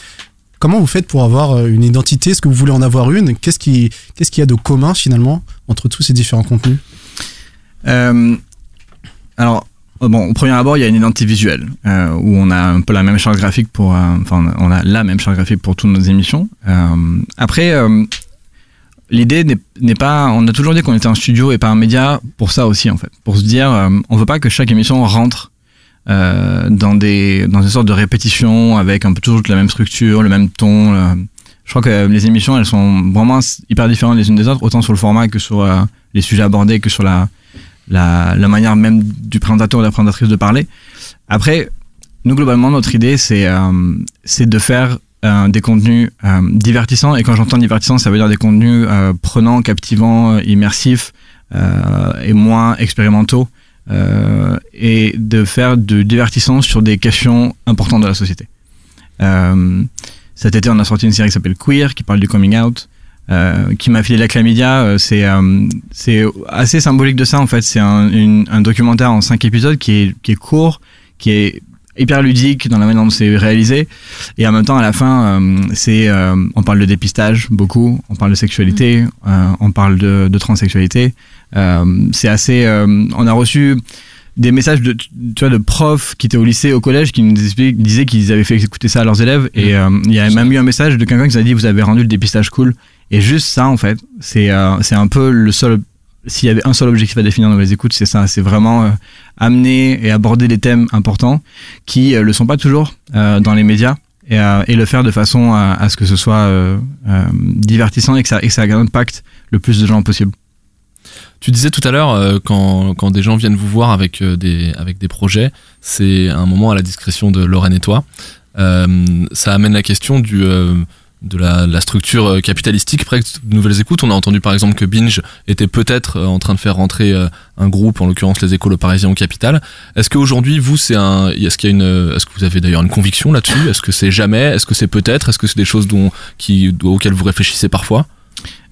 Comment vous faites pour avoir euh, une identité? Est-ce que vous voulez en avoir une? Qu'est-ce qui, qu'est-ce qu'il y a de commun finalement entre tous ces différents contenus? Euh, alors, bon, au premier abord, il y a une identité visuelle euh, où on a un peu la même charte graphique pour, euh, enfin, on a la même charte graphique pour toutes nos émissions. Euh, après, euh, l'idée n'est pas, on a toujours dit qu'on était un studio et pas un média pour ça aussi en fait, pour se dire, euh, on veut pas que chaque émission rentre euh, dans des, dans une sorte de répétition avec un peu toujours la même structure, le même ton. euh. je crois que les émissions, elles sont vraiment hyper différentes les unes des autres, autant sur le format que sur euh, les sujets abordés, que sur la, la, la manière même du présentateur ou de la présentatrice de parler. Après, nous, globalement, notre idée, c'est de faire euh, des contenus euh, divertissants. Et quand j'entends divertissant, ça veut dire des contenus euh, prenants, captivants, euh, immersifs et moins expérimentaux. et de faire du divertissement sur des questions importantes de la société. Cet été, on a sorti une série qui s'appelle Queer, qui parle du coming out. Qui m'a filé la chlamydia, c'est c'est assez symbolique de ça en fait. C'est un, un documentaire en cinq épisodes qui est qui est court, qui est hyper ludique dans la manière dont c'est réalisé, et en même temps à la fin, euh, c'est euh, on parle de dépistage beaucoup, on parle de sexualité, euh, on parle de, de transsexualité. C'est assez, on a reçu des messages de, tu vois, de profs qui étaient au lycée, au collège, qui nous disaient qu'ils avaient fait écouter ça à leurs élèves. Et euh, il y a même eu un message de quelqu'un qui nous a dit vous avez rendu le dépistage cool. Et juste ça, en fait, c'est c'est un peu le seul. S'il y avait un seul objectif à définir dans les écoutes, c'est ça. C'est vraiment euh, amener et aborder des thèmes importants qui euh, le sont pas toujours euh, dans les médias. Et, le faire de façon à, ce que ce soit divertissant et que ça, et que ça impacte le plus de gens possible. Tu disais tout à l'heure, quand, quand des gens viennent vous voir avec, des, avec des projets, c'est un moment à la discrétion de Lorraine et toi. Ça amène la question du, de la, structure euh, capitalistique près de nouvelles écoutes. On a entendu par exemple que Binge était peut-être euh, en train de faire rentrer euh, un groupe, en l'occurrence les écoles parisiens au capital. Est-ce qu'aujourd'hui, vous, c'est un, est-ce qu'il y a une, est-ce que vous avez d'ailleurs une conviction là-dessus? Est-ce que c'est jamais? Est-ce que c'est peut-être? Est-ce que c'est des choses dont, qui, auxquelles vous réfléchissez parfois?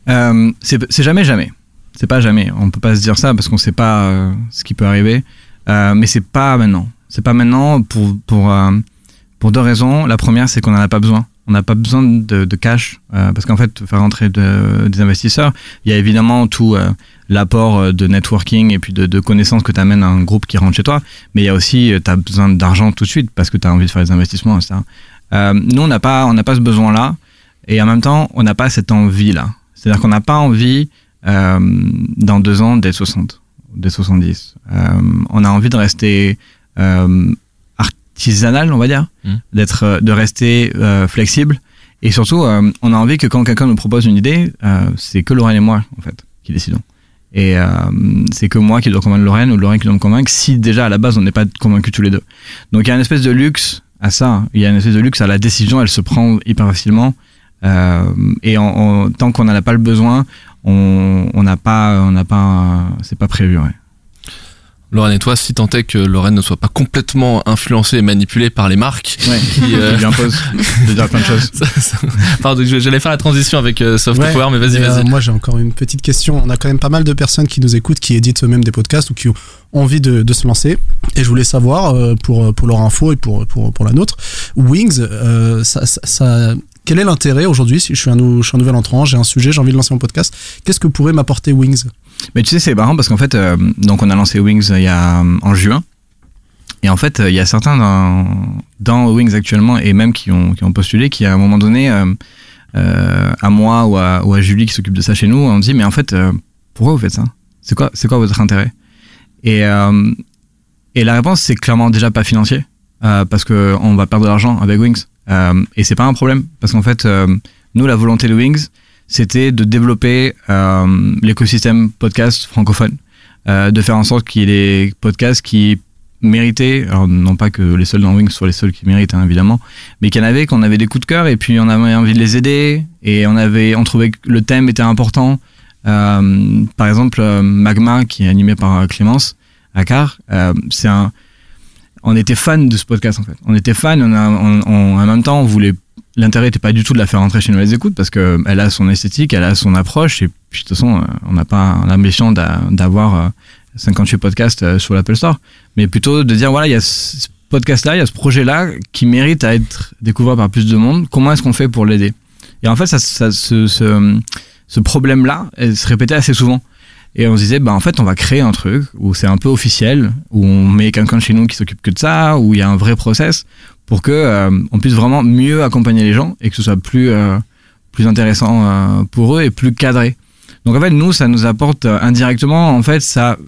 C'est jamais jamais. C'est pas jamais. On peut pas se dire ça parce qu'on sait pas ce qui peut arriver. Mais c'est pas maintenant. C'est pas maintenant pour pour pour deux raisons. La première, c'est qu'on en a pas besoin. On n'a pas besoin de, de cash euh, parce qu'en fait, faire rentrer de- des investisseurs, il y a évidemment tout euh, l'apport euh, de networking et puis de, de connaissances que tu amènes à un groupe qui rentre chez toi. Mais il y a aussi, tu as besoin d'argent tout de suite parce que tu as envie de faire des investissements, etc. Euh, nous, on n'a pas, on n'a pas ce besoin-là. Et en même temps, on n'a pas cette envie-là. C'est-à-dire qu'on n'a pas envie, euh, dans deux ans, d'être 60, d'être 70. Euh, on a envie de rester euh, artisanal, on va dire, Mm. d'être, euh, de rester euh, flexible. Et surtout, euh, on a envie que quand quelqu'un nous propose une idée, euh, c'est que Lorraine et moi, en fait, qui décidons. Et euh, c'est que moi qui dois convaincre Lorraine ou Lorraine qui doit me convaincre si déjà à la base on n'est pas convaincus tous les deux. Donc il y a une espèce de luxe à ça. Il y a une espèce de luxe à la décision, elle se prend hyper facilement. Euh, et en, en- tant qu'on n'en a pas le besoin, on on n'a pas, on n'a pas, c'est pas prévu. Ouais. Lorraine et toi, si tant est que Lorraine ne soit pas complètement influencée et manipulée par les marques Ouais, qui, (laughs) qui lui imposent de dire plein de choses. Ça- ça- Pardon, j'allais faire la transition avec euh, Soft Ouais, Power, mais vas-y, euh, vas-y. moi, j'ai encore une petite question. On a quand même pas mal de personnes qui nous écoutent, qui éditent eux-mêmes des podcasts ou qui ont envie de, de se lancer. Et je voulais savoir, euh, pour, pour leur info et pour, pour, pour la nôtre, Wings, euh, ça- quel est l'intérêt aujourd'hui? Si je suis, un, nou- je suis un nouvel entrant, j'ai un sujet, j'ai envie de lancer mon podcast, qu'est-ce que pourrait m'apporter Wings? Mais tu sais, c'est marrant parce qu'en fait, euh, donc on a lancé Wings euh, il y a en juin. Et en fait, euh, il y a certains dans, dans Wings actuellement et même qui ont, qui ont postulé qui à un moment donné, euh, euh, à moi ou à, Julie qui s'occupe de ça chez nous, on dit mais en fait, euh, pourquoi vous faites ça? C'est quoi, quoi votre intérêt? Et, euh, et la réponse c'est clairement déjà pas financier euh, parce que on va perdre de l'argent avec Wings. Euh, et c'est pas un problème parce qu'en fait, euh, nous la volonté de Wings c'était de développer euh, l'écosystème podcast francophone, euh, de faire en sorte qu'il y ait des podcasts qui méritaient, alors non pas que les seuls dans Wings soient les seuls qui méritent hein, évidemment, mais qu'il y en avait qu'on avait des coups de cœur et puis on avait envie de les aider et on avait, on trouvait que le thème était important. Euh, par exemple, euh, Magma qui est animé par euh, Clémence Accard, euh, c'est un, on était fan de ce podcast en fait. On était fan, on on, on- en même temps on voulait l'intérêt n'était pas du tout de la faire rentrer chez nous les écoutes parce que elle a son esthétique, elle a son approche et puis de toute façon euh, on n'a pas l'ambition d'a- d'avoir euh, 58 podcasts euh, sur l'Apple Store, mais plutôt de dire voilà il y a ce podcast là, il y a ce projet là qui mérite à être découvert par plus de monde. Comment est-ce qu'on fait pour l'aider? Et en fait ça, ce, ce, ce problème là se répétait assez souvent. Et on se disait, bah, en fait, on va créer un truc où c'est un peu officiel, où on met quelqu'un chez nous qui s'occupe que de ça, où il y a un vrai process pour que euh, on puisse vraiment mieux accompagner les gens et que ce soit plus euh, plus intéressant euh, pour eux et plus cadré. Donc en fait nous ça nous apporte indirectement en fait ça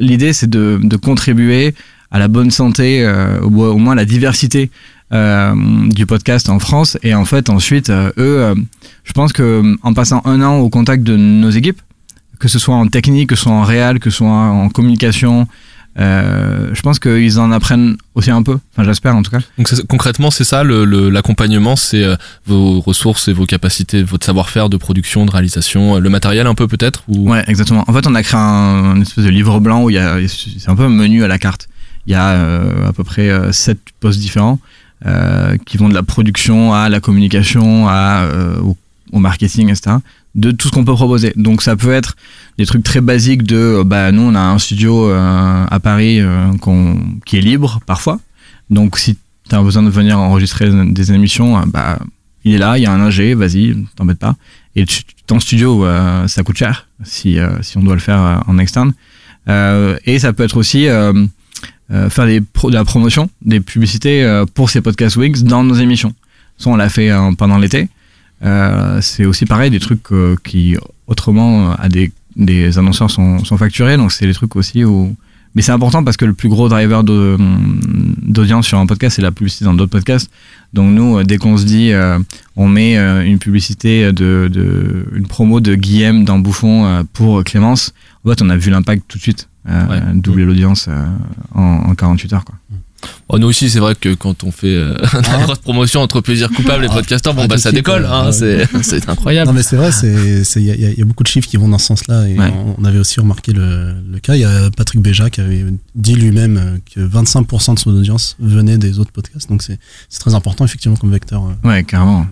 l'idée c'est de, contribuer à la bonne santé au, au moins la diversité du podcast en France et en fait ensuite eux je pense que en passant un an au contact de nos équipes que ce soit en technique, que ce soit en réel, que ce soit en communication, euh, je pense qu'ils en apprennent aussi un peu. Enfin, j'espère en tout cas. Donc concrètement, c'est ça le- le- l'accompagnement, c'est euh, vos ressources et vos capacités, votre savoir-faire de production, de réalisation, euh, le matériel un peu peut-être ou... Ouais, exactement. En fait, on a créé un, espèce de livre blanc où il y a, c'est un peu un menu à la carte. Il y a euh, à peu près sept postes différents qui vont de la production à la communication, à au, au marketing, etc. De tout ce qu'on peut proposer. Donc ça peut être des trucs très basiques de, euh, bah nous on a un studio euh, à Paris euh, qui est libre parfois. Donc si tu as besoin de venir enregistrer des émissions, bah il est là, il y a un ingé, vas-y, t'embête pas. Et tu- ton studio, ça coûte cher si, si on doit le faire en externe. Et ça peut être aussi faire de la promotion, des publicités pour ces podcasts Wix dans nos émissions. Ça, on l'a fait pendant l'été. Euh, c'est aussi pareil, des trucs euh, qui autrement à des, des annonceurs sont, sont facturés. Donc c'est des trucs aussi où. Mais c'est important parce que le plus gros driver de- d'audience sur un podcast, c'est la publicité dans d'autres podcasts. Donc nous, euh, dès qu'on se dit, euh, on met euh, une publicité de, de une promo de Guillaume dans Bouffon euh, pour Clémence, en fait, on a vu l'impact tout de suite, euh, doubler l'audience euh, en, en 48 heures. Quoi. Oh, nous aussi, c'est vrai que quand on fait euh, (laughs) la grosse promotion entre plaisir coupable et podcasteurs, bon Ah, bah ça décolle, hein, ouais. c'est (laughs) c'est incroyable. Non mais c'est vrai, c'est c'est- il y, a- y beaucoup de chiffres qui vont dans ce sens-là et Ouais. on, on avait aussi remarqué le, le cas. Il y a Patrick Béja qui avait dit lui-même euh, que 25% de son audience venait des autres podcasts, donc c'est c'est très important effectivement comme vecteur. euh. Ouais, carrément.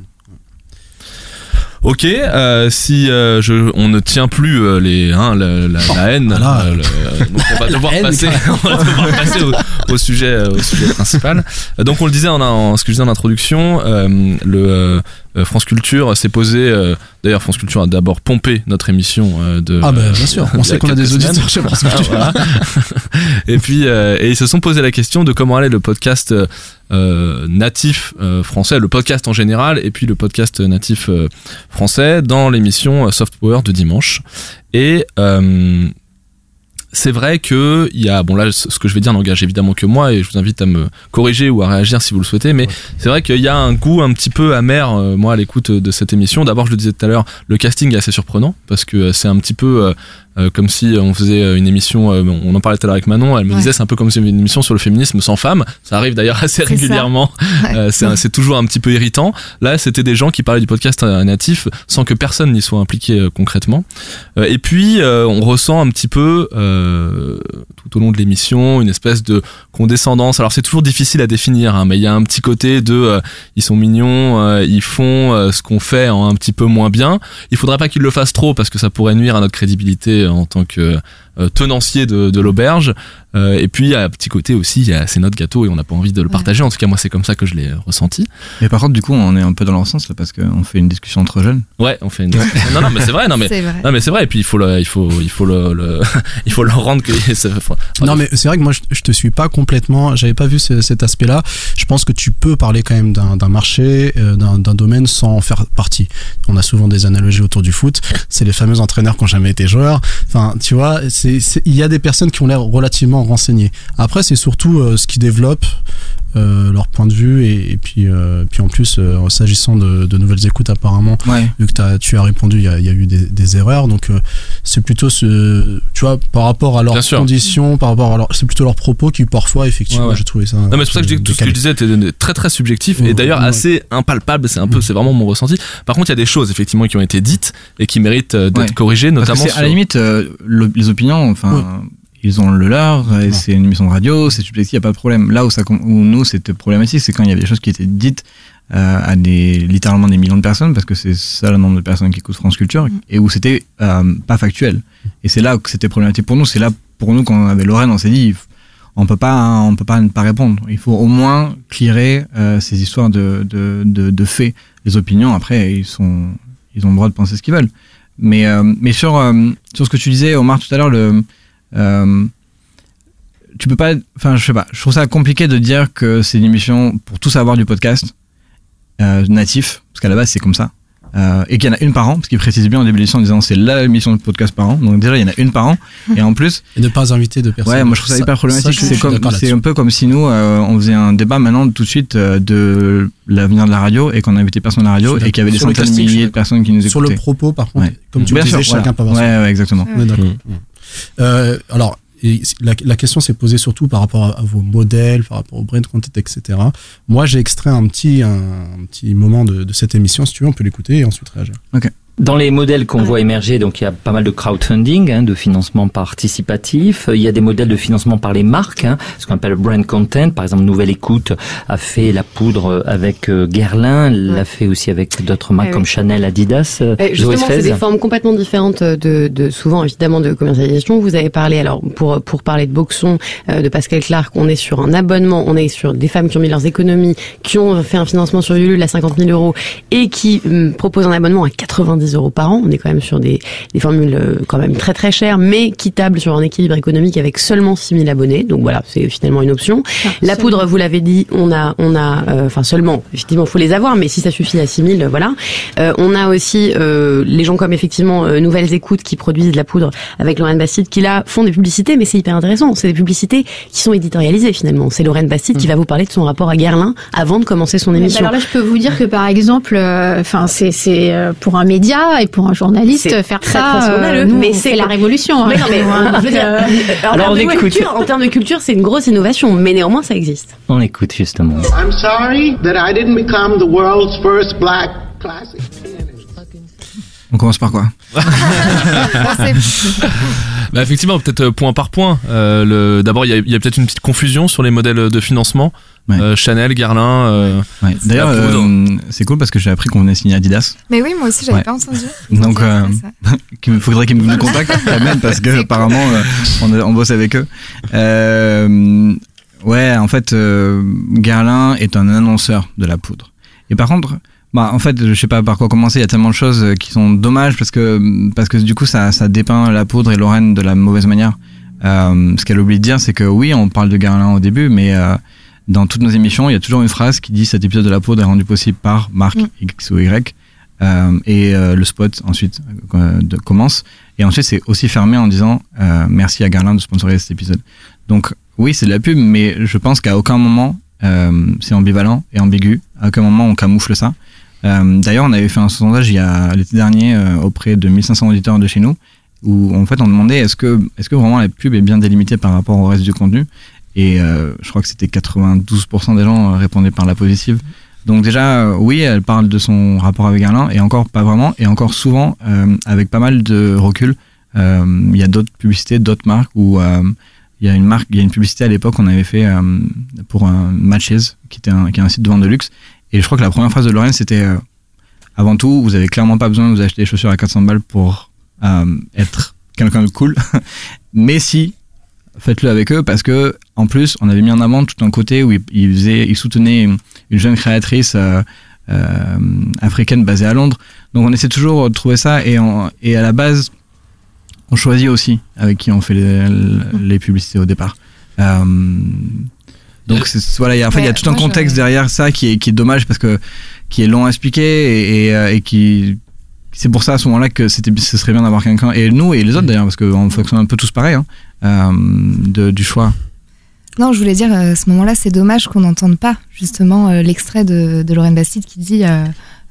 Ok, euh, si euh, je, on ne tient plus euh, les, hein, la, la- la haine, voilà. euh, le- donc on va devoir (laughs) Haine, passer, (laughs) on va devoir passer au, au sujet, euh, au sujet principal. Euh, Donc on le disait en, en ce que je disais en introduction, euh, le euh, France Culture s'est posé. euh, D'ailleurs, France Culture a d'abord pompé notre émission euh, de. Ah bah, euh, bien sûr, on sait qu'on a des auditeurs semaines. chez France Culture. Voilà. (laughs) et puis euh, et ils se sont posé la question de comment allait le podcast euh, euh, natif euh, français, le podcast en général, et puis le podcast natif euh, français dans l'émission euh, Soft Power de dimanche. Et euh, c'est vrai que il y a bon là ce que je vais dire n'engage évidemment que moi et je vous invite à me corriger ou à réagir si vous le souhaitez mais c'est vrai qu'il y a un goût un petit peu amer euh, moi à l'écoute de cette émission. D'abord je le disais tout à l'heure le casting est assez surprenant parce que euh, c'est un petit peu euh, comme si on faisait une émission euh, on en parlait tout à l'heure avec Manon elle me Ouais. disait c'est un peu comme si une émission sur le féminisme sans femmes. Ça arrive d'ailleurs (laughs) assez régulièrement. Ouais. Euh, c'est toujours un petit peu irritant. Là c'était des gens qui parlaient du podcast euh, natif sans que personne n'y soit impliqué euh, concrètement. Euh, et puis, euh, on ressent un petit peu, euh, tout au long de l'émission, une espèce de condescendance. Alors, c'est toujours difficile à définir, hein, mais il y a un petit côté de, euh, ils sont mignons, euh, ils font euh, ce qu'on fait un petit peu moins bien. Il faudrait pas qu'ils le fassent trop parce que ça pourrait nuire à notre crédibilité en tant que euh, tenancier de, de l'auberge. Euh, et puis, il y a un petit côté aussi, il y a- c'est notre gâteau et on n'a pas envie de le partager. En tout cas, moi, c'est comme ça que je l'ai euh, ressenti. Mais par contre, du coup, on est un peu dans leur sens là parce qu'on fait une discussion entre jeunes. Ouais, on fait une. non, non, mais c'est vrai, non, mais (laughs) C'est vrai. non, mais c'est vrai. Et puis il faut le, il faut, il faut le, le- (laughs) il faut leur rendre que. (laughs) Non mais c'est vrai que moi je, je te suis pas complètement, j'avais pas vu ce- cet aspect-là. Je pense que tu peux parler quand même d'un d'un marché, euh, d'un d'un domaine sans en faire partie. On a souvent des analogies autour du foot. C'est les fameux entraîneurs qui ont jamais été joueurs. Enfin, tu vois, c'est- il y a des personnes qui ont l'air relativement renseignées. Après, c'est surtout euh, ce qui développe leur point de vue et, et puis euh, puis en plus euh, s'agissant de, de nouvelles écoutes apparemment Ouais. vu que t'as- tu as répondu il y a, il y a eu des, des erreurs donc euh, c'est plutôt ce tu vois par rapport à leurs Bien sûr. conditions par rapport à leur c'est plutôt leurs propos qui parfois effectivement Ouais, ouais. j'ai trouvé ça Non mais c'est pour ça que tout ce que je disais était très très subjectif et d'ailleurs Ouais. assez impalpable. C'est un peu, c'est vraiment mon ressenti. Par contre, il y a des choses effectivement qui ont été dites et qui méritent euh, d'être Ouais. corrigées, Parce que notamment. à la limite, euh, le- les opinions, enfin, ils ont le leur, et c'est une émission de radio, c'est subjectif, il n'y a pas de problème. Là où, ça, où nous, c'était problématique, c'est quand il y avait des choses qui étaient dites euh, à des, littéralement des millions de personnes, parce que c'est ça le nombre de personnes qui écoutent France Culture, et où c'était euh, pas factuel. Et c'est là que c'était problématique pour nous. C'est là, pour nous, quand on avait Lorraine, on s'est dit, on peut pas, hein, on peut pas ne pas répondre. Il faut au moins clearer euh, ces histoires de, de, de, de faits. Les opinions, après, ils sont, ils ont le droit de penser ce qu'ils veulent. Mais, euh, mais sur, euh, sur ce que tu disais, Omar, tout à l'heure, le, euh, tu peux pas, enfin, je sais pas, je trouve ça compliqué de dire que c'est une émission pour tout savoir du podcast euh, natif, parce qu'à la base, c'est comme ça. Euh, et qu'il y en a une par an, parce qu'il précise bien au début de l'émission en disant c'est la émission de podcast par an. Donc déjà, il y en a une par an. Et en plus, et ne pas inviter de personnes Ouais, moi je trouve ça, hyper problématique. C'est comme, un peu comme si nous, euh, on faisait un débat maintenant tout de suite euh, de l'avenir de la radio et qu'on invitait personne à la radio et qu'il y avait des centaines de milliers de personnes qui nous écoutaient. sur le propos par contre Ouais. comme tu Bien le disais sûr, chacun voilà. peut avoir Ouais, ouais, exactement. On est d'accord. Euh, alors la, question s'est posée surtout par rapport à, vos modèles, par rapport au brand content, etc. Moi, j'ai extrait un petit, un, petit moment de, de cette émission. Si tu veux, on peut l'écouter et ensuite réagir. Dans les modèles qu'on voit émerger, donc il y a pas mal de crowdfunding, hein, de financement participatif. Il y a des modèles de financement par les marques, hein, ce qu'on appelle brand content. Par exemple, Nouvelle Écoute a fait la poudre avec euh, Guerlain, l'a fait aussi avec d'autres marques Ouais, comme. Chanel, Adidas. euh, Eh, Justement, c'est des formes complètement différentes de, de souvent évidemment de commercialisation. Vous avez parlé alors pour pour parler de Boxon, euh, de Pascal Clark, on est sur un abonnement, on est sur des femmes qui ont mis leurs économies, qui ont fait un financement sur Ulule à 50 000 euros et qui hum, proposent un abonnement à 90 euros par an. On est quand même sur des, des formules euh, quand même très très chères, mais qui tablent sur un équilibre économique avec seulement 6 000 abonnés. Donc voilà, c'est finalement une option. La poudre, vous l'avez dit, on a, on a, euh, enfin seulement, effectivement, faut les avoir, mais si ça suffit à 6000, euh, voilà. Euh, on a aussi euh, les gens comme effectivement Nouvelles Écoutes qui produisent de la poudre avec Lorraine Bastide, qui là font des publicités, mais c'est hyper intéressant. C'est des publicités qui sont éditorialisées finalement. C'est Lorraine Bastide qui va vous parler de son rapport à Guerlain avant de commencer son Mais émission. alors là, je peux vous dire que par exemple, enfin, c'est c'est pour un média et pour un journaliste faire très, ça, très euh, nous, mais c'est la révolution. hein, Mais non, mais, chez nous, hein. je veux dire, Euh, en, Alors, on écoute. culture, en termes de culture, c'est une grosse innovation, mais néanmoins ça existe. On écoute justement. I'm sorry that I didn't become the world's first black classic. On commence par quoi? (laughs) Bah effectivement, peut-être euh, point par point. Euh, D'abord, il y a, il y a peut-être une petite confusion sur les modèles de financement. Euh, Chanel, Guerlain. euh, Ouais. D'ailleurs, euh, c'est cool parce que j'ai appris qu'on venait signer Adidas. Mais oui, moi aussi, j'avais Ouais. pas entendu. (laughs) Donc, euh, (laughs) me faudrait qu'ils me contactent quand même parce que (laughs) apparemment euh, on, on bosse avec eux. Euh, ouais, en fait, euh, Guerlain est un annonceur de la poudre. Et par contre, bah, en fait, je sais pas par quoi commencer. Il y a tellement de choses qui sont dommages parce que parce que du coup, ça, ça dépeint la poudre et Lorraine de la mauvaise manière. Euh, ce qu'elle oublie de dire, c'est que oui, on parle de Guerlain au début, mais euh, dans toutes nos émissions, il y a toujours une phrase qui dit cet épisode de la poudre est rendu possible par marque X ou Y. Euh, et euh, le spot ensuite euh, de- commence. Et ensuite, c'est aussi fermé en disant euh, merci à Garland de sponsoriser cet épisode. Donc, oui, c'est de la pub, mais je pense qu'à aucun moment euh, c'est ambivalent et ambigu. À aucun moment on camoufle ça. Euh, D'ailleurs, on avait fait un sondage il y a l'été dernier euh, auprès de 1500 auditeurs de chez nous où en fait on demandait est-ce que est-ce que vraiment la pub est bien délimitée par rapport au reste du contenu? Et euh, je crois que c'était 92% des gens euh, répondaient par la positive. Donc déjà euh, oui elle parle de son rapport avec Guerlain et encore pas vraiment et encore souvent avec pas mal de recul. Il y a d'autres publicités d'autres marques où il y a une y a une publicité à l'époque qu'on avait fait pour Matches qui était qui est un site de vente de luxe. Et je crois que la première phrase de Lorraine c'était avant tout vous avez clairement pas besoin de vous acheter des chaussures à 400 balles pour être quelqu'un de cool. (laughs) Mais si faites-le avec eux parce que en plus on avait mis en avant tout un côté où ils il faisait il soutenait une jeune créatrice euh, euh, africaine basée à Londres. Donc on essaie toujours de trouver ça et, à la base on choisit aussi avec qui on fait les, les publicités au départ. Euh, donc voilà il y a, y tout un contexte derrière ça qui est, qui est dommage parce que qui est long à expliquer et, et, et qui c'est pour ça à ce moment-là que c'était ce serait bien d'avoir quelqu'un. Et nous et les autres d'ailleurs parce qu'on fonctionne un peu tous pareil hein, euh, de, du choix. Non, je voulais dire, euh, à ce moment-là, c'est dommage qu'on n'entende pas justement euh, l'extrait de, de Lorraine Bastide qui dit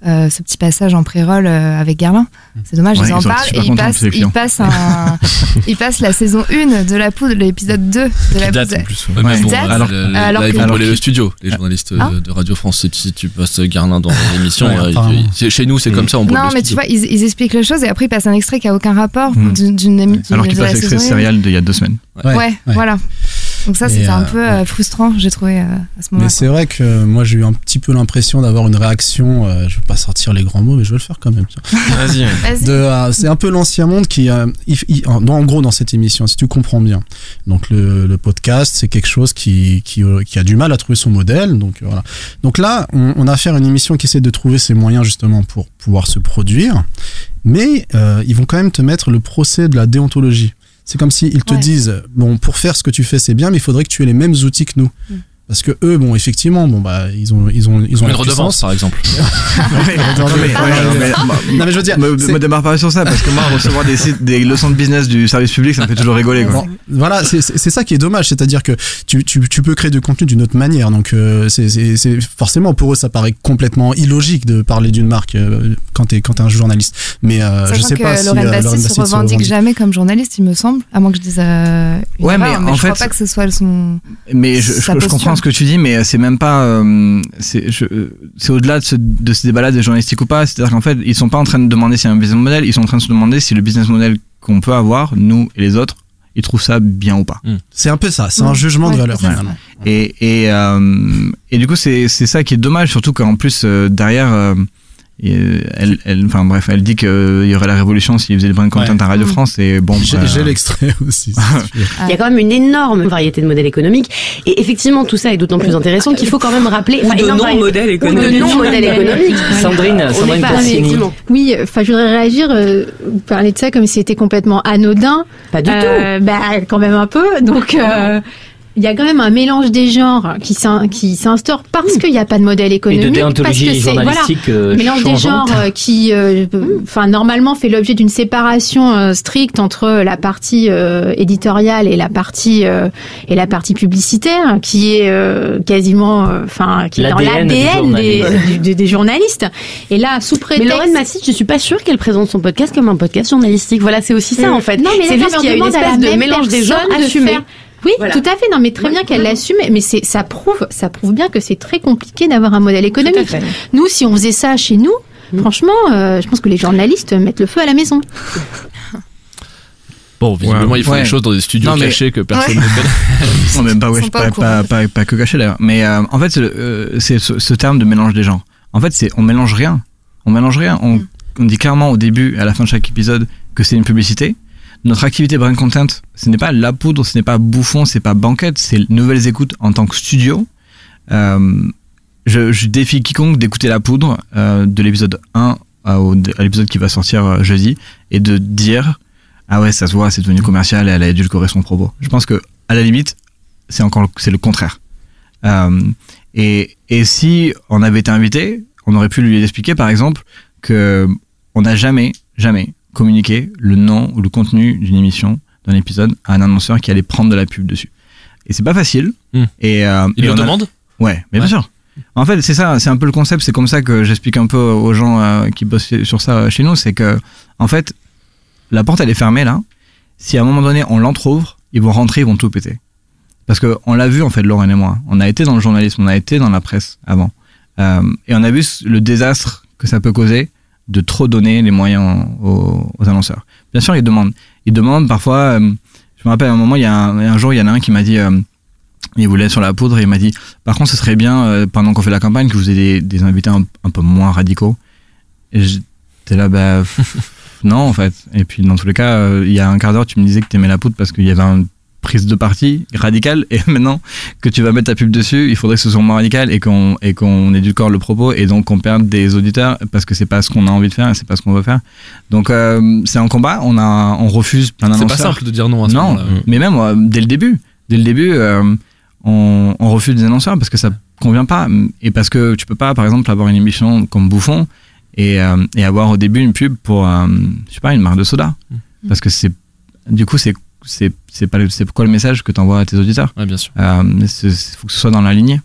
euh, euh, ce petit passage en pré-roll euh, avec Garlin. C'est dommage, Ouais, ils en ils parlent et ils passent, ils passent, un, (laughs) ils passent la saison 1 de la poudre, l'épisode 2 de la date poudre. en plus. Ouais, Qui bon, date, alors, alors là, ils que- vont brûler le studio, les journalistes Ah. de, Radio France. Si tu- passes Garlin dans l'émission, Ouais, euh, chez nous, c'est comme ça, on brûle Non, mais tu vois, ils, ils expliquent les choses et après ils passent un extrait qui a aucun rapport Hmm. d'une d'une émi- d'une- alors qu'il de la passe l'extrait saison 1. serial d'il y a deux semaines Ouais, voilà. Donc ça, c'était un euh, peu euh, frustrant, j'ai trouvé euh, à ce moment-là. Mais c'est vrai que moi j'ai eu un petit peu l'impression d'avoir une réaction, euh, je vais pas sortir les grands mots, mais je vais le faire quand même. tiens. Vas-y. Vas-y. De, euh, c'est un peu l'ancien monde qui, euh, il- il- en, en gros, dans cette émission, si tu comprends bien. Donc le, le podcast, c'est quelque chose qui, qui, qui a du mal à trouver son modèle. Donc voilà. Donc là, on, on a affaire à une émission qui essaie de trouver ses moyens justement pour pouvoir se produire, mais euh, ils vont quand même te mettre le procès de la déontologie. C'est comme s'ils te Ouais. disent bon, pour faire ce que tu fais, c'est bien, mais il faudrait que tu aies les mêmes outils que nous. Mm. Parce que eux, bon, effectivement, bon bah ils ont ils ont ils ont Une redevance, par exemple. (laughs) (laughs) Non, mais- non, mais je veux dire, me, c'est- me démarre pas sur ça parce que moi recevoir des, sites- des leçons de business du service public ça me fait toujours rigoler quoi. Bon, voilà, c'est c'est- c'est ça qui est dommage, c'est-à-dire que tu, tu, tu peux créer du contenu d'une autre manière. Donc, euh, c'est- c'est c'est- forcément pour eux, ça paraît complètement illogique de parler d'une marque euh, quand t'es quand t'es un journaliste. Mais euh, je sais que pas si Lorraine euh, Lorraine se revendique jamais comme journaliste, il me semble, à moins que je dise euh, une Ouais, mais erreur, mais, en je fait- crois pas que ce soit son. Mais je, je, je comprends ce que tu dis, mais c'est même pas. euh, c'est je- c'est au-delà de ce, de ce débat-là de journalistique ou pas. C'est-à-dire qu'en fait, ils sont pas en train de demander s'il y a un business model, ils sont en train de se demander si le business model qu'on peut avoir, nous et les autres, ils trouvent ça bien ou pas. C'est un peu ça, c'est un jugement de valeur finalement. Et, et, euh, et du coup, c'est c'est ça qui est dommage, surtout qu'en plus, euh, derrière, euh, elle, elle, enfin bref, elle dit qu'il y aurait la révolution s'ils faisaient le brain content Ouais. à Radio France, et bon. J'ai euh, j'ai l'extrait (laughs) aussi. veux. Il y a quand même une énorme variété de modèles économiques. Et effectivement, tout ça est d'autant plus intéressant qu'il faut quand même rappeler. Ou de non-modèles variété- économiques. Ou de non-modèles économiques. (laughs) Sandrine, On Sandrine pas-. Oui, enfin, je voudrais réagir. euh, vous parlez de ça comme si c'était complètement anodin. Pas du Euh, Bah, quand même un peu. Donc, euh, il y a quand même un mélange des genres qui s'in- qui s'instaure parce qu'il n'y a pas de modèle économique. déontologie parce que c'est- journalistique, voilà, euh, mélange des genres euh, qui, euh, enfin, normalement fait l'objet d'une séparation euh, stricte entre la partie euh, éditoriale et la partie euh, et la partie publicitaire, qui est euh, quasiment, euh, enfin, qui est dans L'ADN des, des- des journalistes. Et là, sous Mais prétexte Lorraine Massy, je suis pas sûre qu'elle présente son podcast comme un podcast journalistique. Voilà, c'est aussi ça Euh, en fait. Non, mais c'est juste qu'il y a une demande à la espèce de mélange des genres de assumé. faire- Oui, Voilà. tout à fait. Non, mais très bien qu'elle l'assume. Mais c'est, ça prouve, ça prouve bien que c'est très compliqué d'avoir un modèle économique. fait. Nous, si on faisait ça chez nous, franchement, euh, je pense que les journalistes mettent le feu à la maison. (laughs) Bon, visiblement, Ouais. ils font Ouais. des choses dans des studios Non, mais- cachés que personne Ouais. ne connaît. (laughs) Non, même pas, ouais, Ils sont pas pas, au courant. pas, pas, pas que caché d'ailleurs. Mais euh, en fait, c'est euh, c'est ce, ce terme de mélange des genres. En fait, c'est on mélange rien. On mélange rien. On, on dit clairement au début et à la fin de chaque épisode que c'est une publicité. Notre activité Brain Content, ce n'est pas la poudre, ce n'est pas bouffon, c'est pas banquette, c'est nouvelles écoutes en tant que studio. Euh, je, défie quiconque d'écouter la poudre euh, de l'épisode 1 à, au- à l'épisode qui va sortir euh, jeudi et de dire ah ouais ça se voit c'est devenu commercial et elle a édulcoré son propos. Je pense que à la limite c'est encore c'est le contraire. Euh, et, et si on avait été invité, on aurait pu lui expliquer par exemple que on n'a jamais jamais communiqué le nom ou le contenu d'une émission d'un épisode à un annonceur qui allait prendre de la pub dessus. Et c'est pas facile. Hmm. Et euh, Il et le on a- demande Ouais, mais bien sûr. En fait, c'est ça, c'est un peu le concept. C'est comme ça que j'explique un peu aux gens euh, qui bossent sur ça euh, chez nous. C'est que, en fait, la porte elle est fermée là. Si à un moment donné on l'entrouvre, ils vont rentrer, ils vont tout péter. Parce que on l'a vu en fait, Lorraine et moi. On a été dans le journalisme, on a été dans la presse avant, Euh, et on a vu le désastre que ça peut causer de trop donner les moyens aux, annonceurs. Bien sûr, ils demandent. Ils demandent parfois. euh, je me rappelle à un moment, il y a un, un jour, il y en a un qui m'a dit. euh, il voulait sur la poudre et il m'a dit par contre ce serait bien euh, pendant qu'on fait la campagne que vous ayez des, invités un, un peu moins radicaux et j'étais là bah (laughs) non en fait et puis dans tous les cas il y a un quart d'heure tu me disais que t'aimais la poudre parce qu'il y avait une prise de parti radicale. Et (laughs) maintenant que tu vas mettre ta pub dessus il faudrait que ce soit moins radical et qu'on et qu'on édulcore le propos et donc qu'on perde des auditeurs parce que c'est pas ce qu'on a envie de faire et c'est pas ce qu'on veut faire. Donc euh, c'est un combat. On a on refuse plein C'est pas simple de dire non à ce non, moment-là. mais même euh, dès le début, dès le début, euh, on, on refuse des annonceurs parce que ça convient pas. Et parce que tu peux pas, par exemple, avoir une émission comme Bouffon et, euh, et avoir au début une pub pour, euh, je sais pas, une marque de soda, parce que c'est, du coup, c'est c'est c'est pas le- c'est quoi le message que tu envoies à tes auditeurs Ouais, bien sûr. Euh, Il faut que ce soit dans la lignée.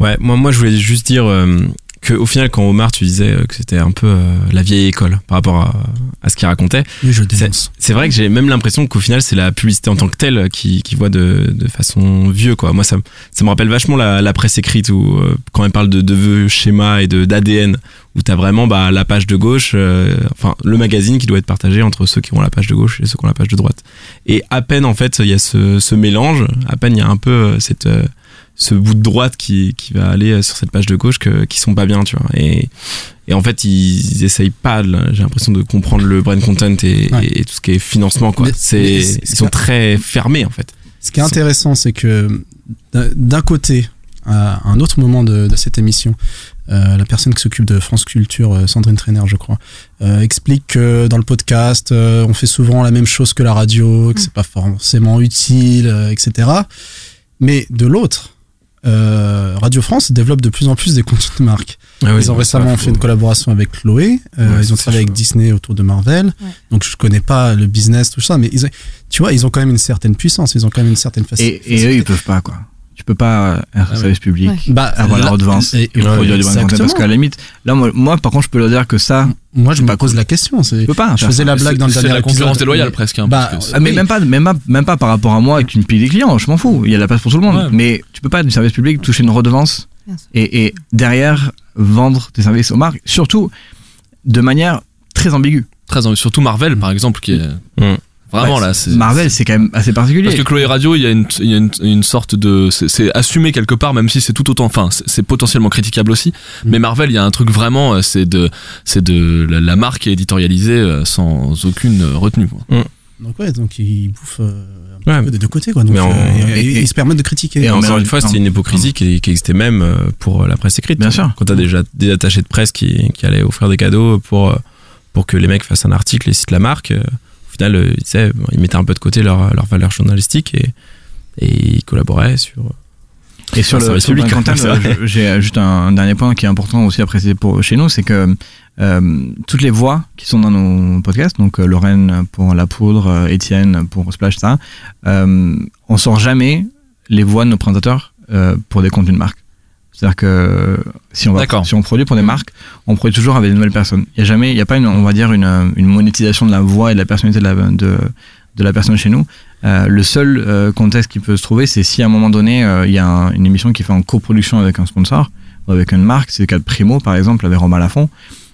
Ouais, moi, moi je voulais juste dire euh, que au final, quand Omar, tu disais euh, que c'était un peu euh, la vieille école par rapport à, à ce qu'il racontait. Oui, je C'est- vrai que j'ai même l'impression qu'au final, c'est la publicité en tant que telle qui, qui voit de, de façon vieux, quoi. Moi, ça, me- ça me rappelle vachement la, la presse écrite où, euh, quand elle parle de, de vœux, schémas et de, d'ADN, où t'as vraiment, bah, la page de gauche, euh, enfin, le magazine qui doit être partagé entre ceux qui ont la page de gauche et ceux qui ont la page de droite. Et à peine, en fait, il y a ce, ce mélange, à peine il y a un peu euh, cette, euh, ce bout de droite qui, qui va aller euh, sur cette page de gauche que, qui sont pas bien, tu vois. Et, et en fait, ils, ils essayent pas, j'ai l'impression de comprendre le brain content et, Ouais. et tout ce qui est financement, quoi. Mais- C'est, mais c'est- ils sont très fermés, en fait. Ce qui est intéressant, c'est que d'un- côté, à un autre moment de, de cette émission, euh, la personne qui s'occupe de France Culture, euh, Sandrine Trainer, je crois, euh, explique que dans le podcast, euh, on fait souvent la même chose que la radio, que c'est pas forcément utile, euh, etc. Mais de l'autre, euh, Radio France développe de plus en plus des contenus de marque. Ah oui, ils ont non, récemment fait une collaboration avec Chloé. euh, Ouais, ils ont travaillé avec Disney autour de Marvel. Donc je connais pas le business tout ça, mais ils tu vois, ils ont quand même une certaine puissance. Ils ont quand même une certaine facilité. Et, et eux, ils peuvent pas, quoi. Tu peux pas euh, être Ah service public, Ouais. Bah, avoir la redevance et- et, produire du bon parce qu'à la limite, là, moi, moi, par contre, je peux leur dire que ça. Moi, je me pose la question. Je peux pas. Je faisais la blague dans le c'est dernier la concurrence déloyale presque, hein, Bah, parce que c'est- Ah, mais oui. même pas, même pas, même pas par rapport à moi avec une pile des clients, je m'en fous. Il y a la place pour tout le monde. Ouais. Mais tu peux pas du service public toucher une redevance et, et derrière vendre tes services aux marques, surtout de manière très ambiguë. Très ambiguë. Surtout Marvel, par exemple, qui est vraiment Ouais, là. c'est- Marvel, c'est quand même assez particulier. Parce que Chloé Radio, il y a une, il y a une, une sorte de. C'est c'est assumé quelque part, même si c'est tout autant. Enfin, c'est c'est potentiellement critiquable aussi. Mm. Mais Marvel, il y a un truc vraiment. euh, C'est de, c'est de la, la marque est éditorialisée euh, sans aucune retenue. quoi. Donc ouais, donc ils bouffent euh, un Ouais. peu des deux côtés quoi. Donc, Mais en- euh, et- ils, et- ils se permettent de critiquer. Et encore une fois, c'était une hypocrisie qui, qui existait même euh, pour la presse écrite. Bien sûr. Quand t'as déjà des attachés de presse qui, qui allaient offrir des cadeaux pour, pour que les mecs fassent un article et citent la marque, euh, final, euh, tu sais, bon, ils mettaient un peu de côté leur, leur valeur journalistique et, et ils collaboraient sur. Et sur le public vrai. (laughs) euh, j'ai juste un, un dernier point qui est important aussi à préciser pour chez nous, c'est que euh, toutes les voix qui sont dans nos podcasts, donc euh, Lorraine pour La Poudre, euh, Étienne pour Splash, ça, on sort jamais les voix de nos présentateurs pour des contenus de marque. C'est-à-dire que si on, va, si on produit pour des marques, on produit toujours avec des nouvelles personnes. Il y a jamais, il y a pas une, on va dire une, une monétisation de la voix et de la personnalité de la, de, de la personne chez nous. Euh, le seul euh, contexte qui peut se trouver, c'est si à un moment donné, euh, il y a un- une émission qui est faite en coproduction avec un sponsor ou avec une marque. C'est le cas de Primo, par exemple, avec Romain Lafont.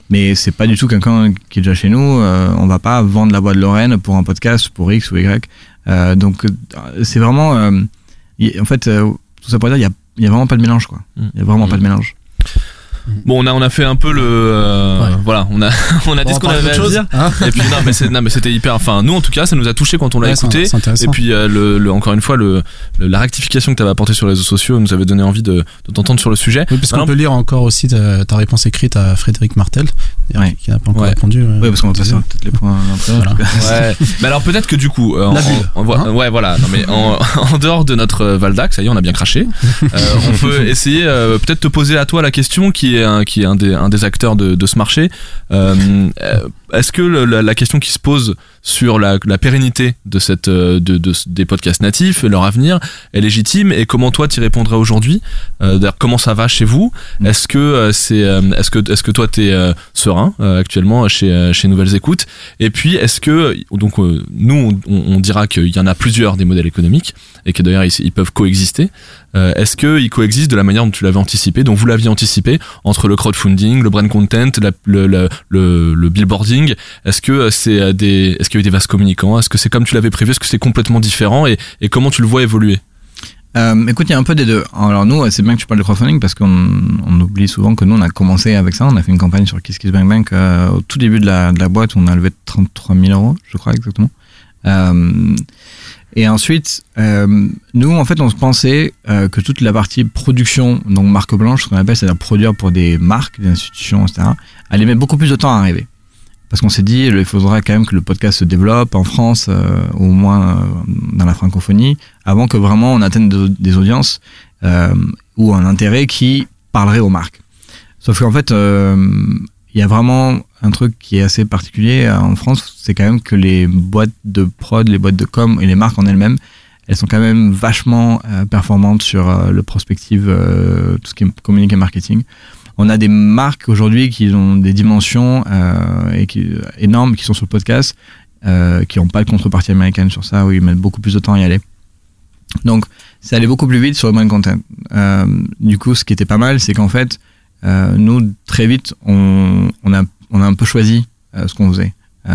Mais c'est pas du tout quelqu'un qui est déjà chez nous. Euh, on va pas vendre la voix de Lorraine pour un podcast, pour X ou Y. Euh, donc, c'est vraiment. euh, y- en fait, euh, tout ça pour dire, il y a, il y a vraiment pas de mélange, quoi. Il y a vraiment pas de mélange. Bon, on a on a fait un peu le euh, voilà, on a (laughs) on a Bon, dit on ce qu'on avait à d'autre dire. chose, hein et puis non, mais c'est non mais c'était hyper. Enfin, nous en tout cas, ça nous a touché quand on l'a Ouais, écouté. c'est intéressant. Et puis euh, le, le- encore une fois, le, le- la rectification que tu avais apportée sur les réseaux sociaux nous avait donné envie de, de t'entendre sur le sujet. Oui, parce qu'on peut lire encore aussi ta, ta réponse écrite à Frédéric Martel, qui n'a pas encore Ouais. répondu. euh, Oui, parce qu'on va passer peut-être les points Voilà. (laughs) mais alors peut-être que du coup, euh, en- La bulle, en- en- hein ouais, voilà. Non mais en, (laughs) en dehors de notre Valdac, ça y est, on a bien craché. Euh, on peut essayer, peut-être te poser à toi la question, qui est un, qui est un des, un des acteurs de, de ce marché. Euh, Est-ce que la, la question qui se pose sur la, la pérennité de cette, euh, de, de- des podcasts natifs, leur avenir, est légitime Et comment toi t'y répondrais aujourd'hui? Euh, comment ça va chez vous? Est-ce que c'est, euh, est-ce que, est-ce que toi t'es euh, serein actuellement chez, chez Nouvelles Écoutes? Et puis, est-ce que donc nous on, on dira qu'il y en a plusieurs des modèles économiques et que d'ailleurs ils, ils peuvent coexister. Euh, est-ce qu'ils coexistent de la manière dont tu l'avais anticipé, dont vous l'aviez anticipé entre le crowdfunding, le brand content, le, le, le, billboarding? Est-ce que euh, c'est euh, des, est-ce qu'il y a eu des vases communicants? Est-ce que c'est comme tu l'avais prévu? Est-ce que c'est complètement différent? Et, comment tu le vois évoluer? Écoute, il y a un peu des deux. Alors nous, c'est bien que tu parles de crowdfunding parce qu'on on oublie souvent que nous, on a commencé avec ça. On a fait une campagne sur Kiss Kiss Bang Bang euh, au tout début de la, de la boîte on a levé 33 000 euros, je crois exactement. Et ensuite, euh, nous, en fait, on se pensait euh, que toute la partie production, donc marque blanche, ce qu'on appelle, c'est-à-dire produire pour des marques, des institutions, etc., allait mettre beaucoup plus de temps à arriver. Parce qu'on s'est dit, il faudra quand même que le podcast se développe en France, euh, au moins euh, dans la francophonie, avant que vraiment on atteigne de- des audiences euh, ou un intérêt qui parlerait aux marques. Sauf qu'en fait, euh, il y a vraiment un truc qui est assez particulier euh, en France, c'est quand même que les boîtes de prod, les boîtes de com et les marques en elles-mêmes, elles sont quand même vachement euh, performantes sur euh, le prospective, tout ce qui est communique et marketing. On a des marques aujourd'hui qui ont des dimensions énormes qui sont sur le podcast, qui n'ont pas de contrepartie américaine sur ça, où ils mettent beaucoup plus de temps à y aller. Donc, c'est allé beaucoup plus vite sur le brand content. Du coup, ce qui était pas mal, c'est qu'en fait, nous, très vite, on, a, on a un peu choisi euh, ce qu'on faisait. Euh,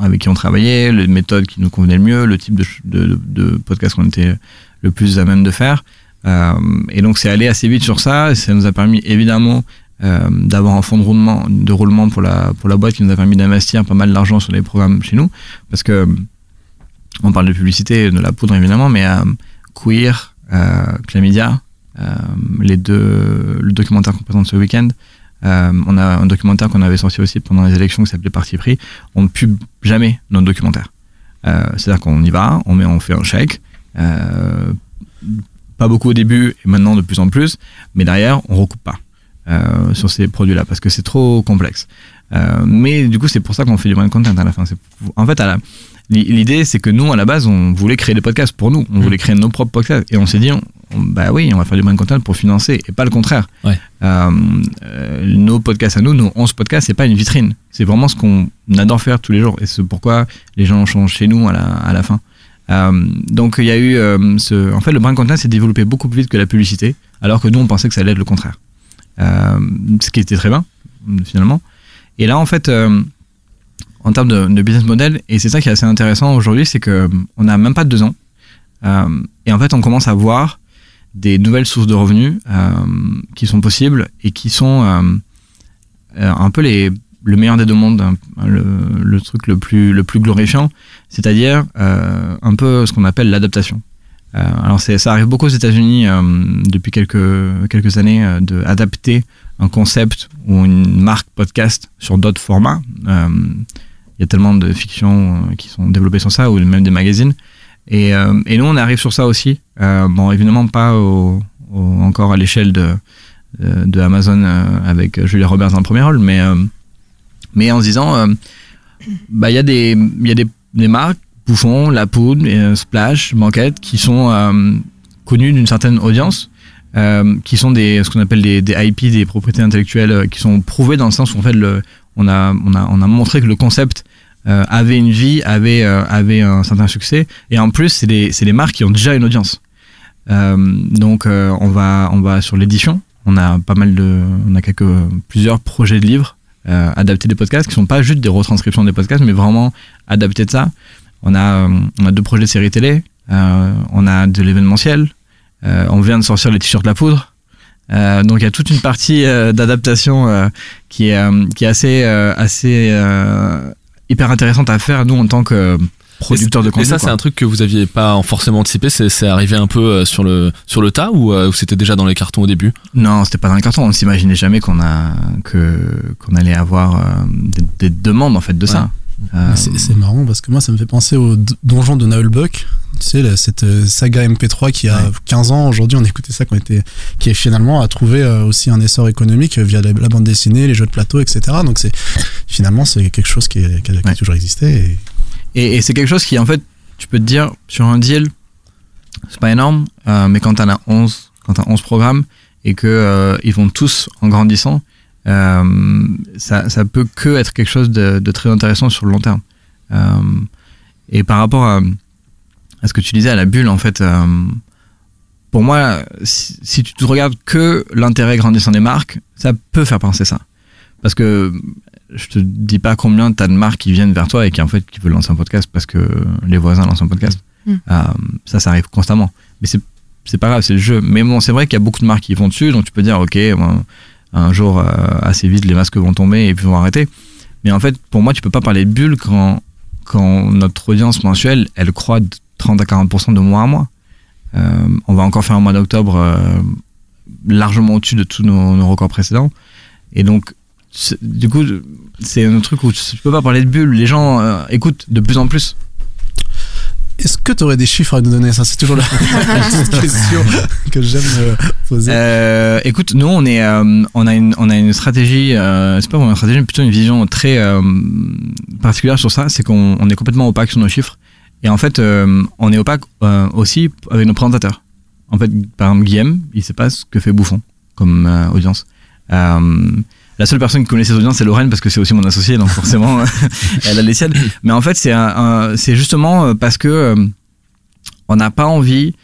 avec qui on travaillait, les méthodes qui nous convenaient le mieux, le type de, podcast qu'on était le plus à même de faire. Euh, et donc, c'est allé assez vite sur ça. Et ça nous a permis, évidemment, euh, d'avoir un fonds de roulement, de roulement pour la, pour la boîte qui nous a permis d'investir pas mal d'argent sur les programmes chez nous. Parce que on parle de publicité, de la poudre évidemment, mais euh, Queer, euh, Chlamydia, euh, les deux, le documentaire qu'on présente ce week-end, euh, on a un documentaire qu'on avait sorti aussi pendant les élections qui s'appelait Parti pris. On ne pub jamais nos documentaires. Euh, C'est-à-dire qu'on y va, on, met, on fait un chèque. Euh, pas beaucoup au début et maintenant de plus en plus, mais derrière, on recoupe pas euh, sur ces produits-là parce que c'est trop complexe. Euh, mais du coup, c'est pour ça qu'on fait du brand content à la fin. En fait, à la, l'idée, c'est que nous, à la base, on voulait créer des podcasts pour nous. On voulait créer nos propres podcasts. Et on s'est dit, on- on- bah oui, on va faire du brand content pour financer et pas le contraire. Ouais. Euh, euh, nos podcasts à nous, nos 11 podcasts, c'est pas une vitrine. C'est vraiment ce qu'on adore faire tous les jours. Et c'est pourquoi les gens changent chez nous à la, à la fin. Euh, donc il y a eu ce... En fait, le brand content s'est développé beaucoup plus vite que la publicité, alors que nous, on pensait que ça allait être le contraire. Ce qui était très bien, finalement. Et là, en fait, en termes de, business model, et c'est ça qui est assez intéressant aujourd'hui, c'est que on n'a même pas deux ans. Euh, et en fait, on commence à voir des nouvelles sources de revenus euh, qui sont possibles et qui sont euh, euh, un peu les, le meilleur des deux mondes, hein, le, truc le plus, le plus glorifiant, c'est-à-dire euh, un peu ce qu'on appelle l'adaptation. Euh, alors ça arrive beaucoup aux États-Unis euh, depuis quelques, quelques années euh, de adapter un concept ou une marque podcast sur d'autres formats. Y a tellement de fictions euh, qui sont développées sur ça ou même des magazines. Et, euh, et nous on arrive sur ça aussi. Euh, bon évidemment pas encore à l'échelle de, de, Amazon avec Julia Roberts dans le premier rôle, mais mais en se disant bah il y a des y a des, des marques Bouffon, La Poudre, Splash, Banquette qui sont connues d'une certaine audience qui sont des ce qu'on appelle des, IP des propriétés intellectuelles qui sont prouvées dans le sens où en fait le on a on a on a montré que le concept euh, avait une vie avait euh, avait un certain succès et en plus c'est des c'est des marques qui ont déjà une audience euh, donc euh, on va on va sur l'édition. On a pas mal de on a quelques plusieurs projets de livres euh, adaptés des podcasts qui sont pas juste des retranscriptions des podcasts mais vraiment adaptés de ça. On a euh, on a deux projets de séries télé. on a de l'événementiel. on vient de sortir les t-shirts La Poudre. Euh, donc il y a toute une partie euh, d'adaptation euh, qui est qui est assez assez hyper intéressante à faire nous en tant que producteur de Et contenu. ça, quoi. c'est un truc que vous aviez pas forcément anticipé. C'est arrivé un peu euh, sur le sur le tas ou, euh, ou c'était déjà dans les cartons au début? Non, c'était pas dans les cartons. On s'imaginait jamais qu'on a que qu'on allait avoir euh, des, des demandes en fait de ça. Euh, C'est marrant parce que moi ça me fait penser au donjon de Nullbuck. Tu sais, cette euh, saga MP3 qui a 15 ans, aujourd'hui on écoutait ça quand on était. qui finalement a trouvé euh, aussi un essor économique via la, la bande dessinée, les jeux de plateau, etc. Donc c'est finalement c'est quelque chose qui, est- qui a, qui toujours existé. Et... Et, et c'est quelque chose qui, en fait, tu peux te dire, sur un deal, c'est pas énorme, euh, mais quand t'en as 11, quand t'as 11 programmes, et que euh, ils vont tous en grandissant, euh, ça, ça peut que être quelque chose de, de très intéressant sur le long terme. Euh, et par rapport à, à ce que tu disais à la bulle, en fait, euh, pour moi, si, si tu te regardes que l'intérêt grandissant des marques, ça peut faire penser ça. Parce que je te dis pas combien t'as de marques qui viennent vers toi et qui en fait qui veulent lancer un podcast parce que les voisins lancent un podcast. Mm. Ça, ça arrive constamment. Mais c'est c'est pas grave, c'est le jeu. Mais bon, c'est vrai qu'il y a beaucoup de marques qui vont dessus, donc tu peux dire ok, bon, un jour euh, assez vite les masques vont tomber et puis vont arrêter. Mais en fait, pour moi, tu peux pas parler de bulle quand quand notre audience mensuelle elle croît de 30 à 40% de mois à mois. Euh, on va encore faire un mois d'octobre euh, largement au-dessus de tous nos, nos records précédents. Et donc, du coup, c'est un truc où tu peux pas parler de bulle. Les gens écoutent de plus en plus. Est-ce que tu aurais des chiffres à nous donner? Ça, c'est toujours la (laughs) question que j'aime euh, poser. Euh, écoute, nous on est, euh, on a une, on a une stratégie, euh, c'est pas vraiment une stratégie, mais plutôt une vision très euh, particulière sur ça. C'est qu'on on est complètement opaque sur nos chiffres. Et en fait, euh, on est opaque euh, aussi avec nos présentateurs. En fait, par exemple, Guillaume, il sait pas ce que fait Bouffon comme euh, audience. La seule personne qui connaît ses audiences, c'est Lorraine, parce que c'est aussi mon associé, donc forcément, (laughs) (laughs) elle a les siennes. Mais en fait, c'est un- un- c'est justement euh, parce que euh, on n'a pas envie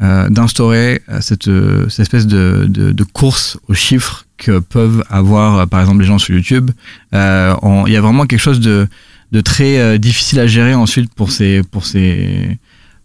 euh, d'instaurer cette, cette espèce de, de, de course aux chiffres que peuvent avoir, par exemple, les gens sur YouTube. Il y a vraiment quelque chose de, de très difficile à gérer ensuite pour ces, pour ces,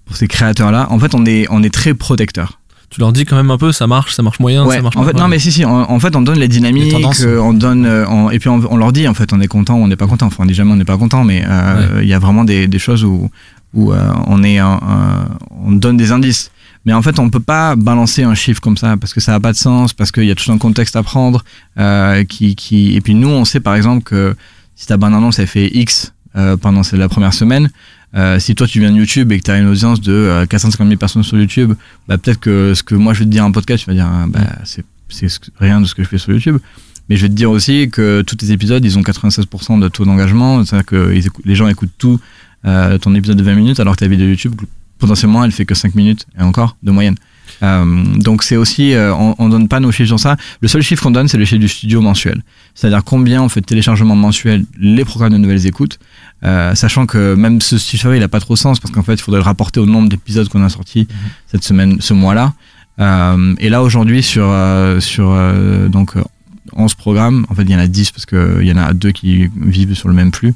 pour ces créateurs-là. En fait, on est, on est très protecteur. Tu leur dis quand même un peu, ça marche, ça marche moyen, Ouais, ça marche en pas. fait, non, mais si, si, en, en fait, on donne les dynamiques, Les euh, on donne, euh, on- et puis on, on leur dit, en fait, on est content, on n'est pas content. Enfin, on dit jamais on n'est pas content, mais euh, il y a vraiment des, des choses où, où euh, on est, un- un- on donne des indices. Mais en fait, on peut pas balancer un chiffre comme ça parce que ça n'a pas de sens, parce qu'il y a tout un contexte à prendre. Euh, qui, qui, et puis nous, on sait par exemple que si ta bande annonce elle fait X euh, pendant la première semaine, Euh, si toi tu viens de YouTube et que tu as une audience de euh, 450 000 personnes sur YouTube, bah, peut-être que ce que moi je vais te dire en podcast, tu vas dire, ah, bah, c'est, c'est rien de ce que je fais sur YouTube. Mais je vais te dire aussi que tous tes épisodes, ils ont 96% de taux d'engagement. C'est-à-dire que ils écoutent- les gens écoutent tout euh, ton épisode de 20 minutes, alors que ta vidéo YouTube, potentiellement, elle fait que 5 minutes et encore de moyenne. Euh, donc c'est aussi, euh, on, on donne pas nos chiffres sur ça. Le seul chiffre qu'on donne, c'est le chiffre du studio mensuel. C'est-à-dire combien on fait de téléchargements mensuels les programmes de nouvelles écoutes. Euh, sachant que même ce chiffre il a pas trop sens parce qu'en fait il faudrait le rapporter au nombre d'épisodes qu'on a sortis cette semaine ce mois-là. Euh, et là aujourd'hui sur euh, sur donc euh, 11 programmes en fait il y en a 10 parce que il y en a deux qui vivent sur le même flux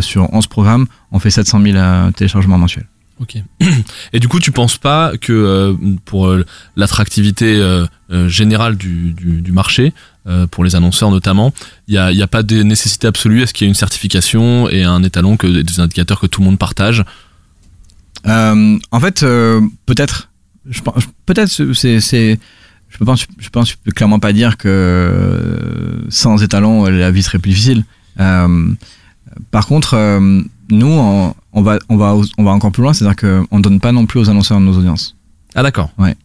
sur 11 programmes on fait 700 000 euh, téléchargements mensuels. Ok. (clears throat) Et du coup, tu penses pas que euh, pour euh, l'attractivité euh, générale du, du, du marché, euh, pour les annonceurs notamment, il n'y a, y a pas de nécessité absolue à ce qu'il y ait une certification et un étalon, que des indicateurs que tout le monde partage Euh, en fait, euh, peut-être. Je pense- Peut-être, c'est, c'est. Je pense, je pense, je peux clairement pas dire que euh, sans étalon, euh, la vie serait plus difficile. Euh, par contre, euh, nous, on, on va, on va, on va encore plus loin, c'est-à-dire qu'on donne pas non plus aux annonceurs de nos audiences. Ah d'accord. Ouais.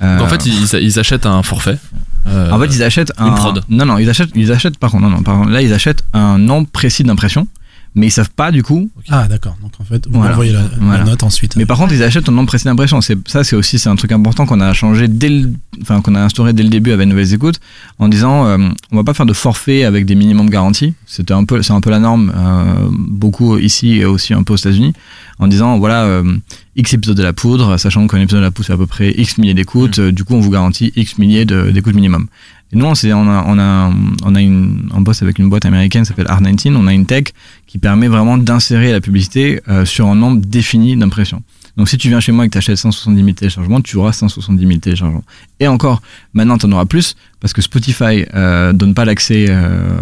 Donc, en Euh, fait, ils, ils achètent un forfait. euh, en fait, ils achètent un une prod. Non, non, ils achètent, ils achètent par contre, non, non, par contre, là, ils achètent un nom précis d'impression, mais ils savent pas du coup. Ah, d'accord. Donc en fait, vous Voilà. envoyez la, note ensuite. Mais par contre, ils achètent un nom précis d'impression. C'est ça, c'est aussi c'est un truc important qu'on a changé dès, le- enfin qu'on a instauré dès le début avec Nouvelles Écoutes, en disant euh, on va pas faire de forfait avec des minimums garantis. C'était un peu, c'est un peu la norme, euh, beaucoup ici et aussi un peu aux États-Unis, en disant voilà euh, x épisodes de la poudre, sachant qu'un épisode de la poudre c'est à peu près x milliers d'écoutes, euh, du coup on vous garantit x milliers de- d'écoutes minimum. Et nous, on, on a, on a, on a une, on bosse avec une boîte américaine qui s'appelle R19. On a une tech qui permet vraiment d'insérer la publicité euh, sur un nombre défini d'impressions. Donc, si tu viens chez moi et que tu achètes 170 000 téléchargements, tu auras 170 000 téléchargements. Et encore, maintenant, tu en auras plus parce que Spotify euh, donne pas l'accès euh,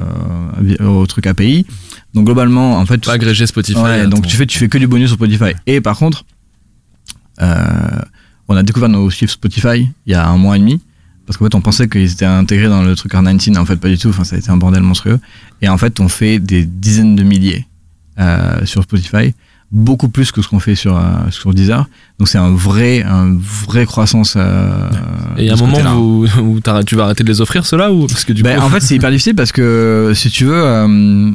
au truc API. Donc, globalement, en fait, Pas agrégé Spotify. Ouais, donc tu fais, tu fais que du bonus sur Spotify. Et par contre, euh, on a découvert nos chiffres Spotify il y a un mois et demi. Parce qu'en fait, on pensait qu'ils étaient intégrés dans le truc R19. En fait, pas du tout. Enfin, ça a été un bordel monstrueux. Et en fait, on fait des dizaines de milliers euh, sur Spotify. Beaucoup plus que ce qu'on fait sur, euh, sur Deezer. Donc, c'est un vrai, un vrai croissance. Euh, Et il y a de un moment où, tu vas arrêter de les offrir ceux-là ou parce que du Ben, coup en fait, c'est hyper difficile parce que si tu veux,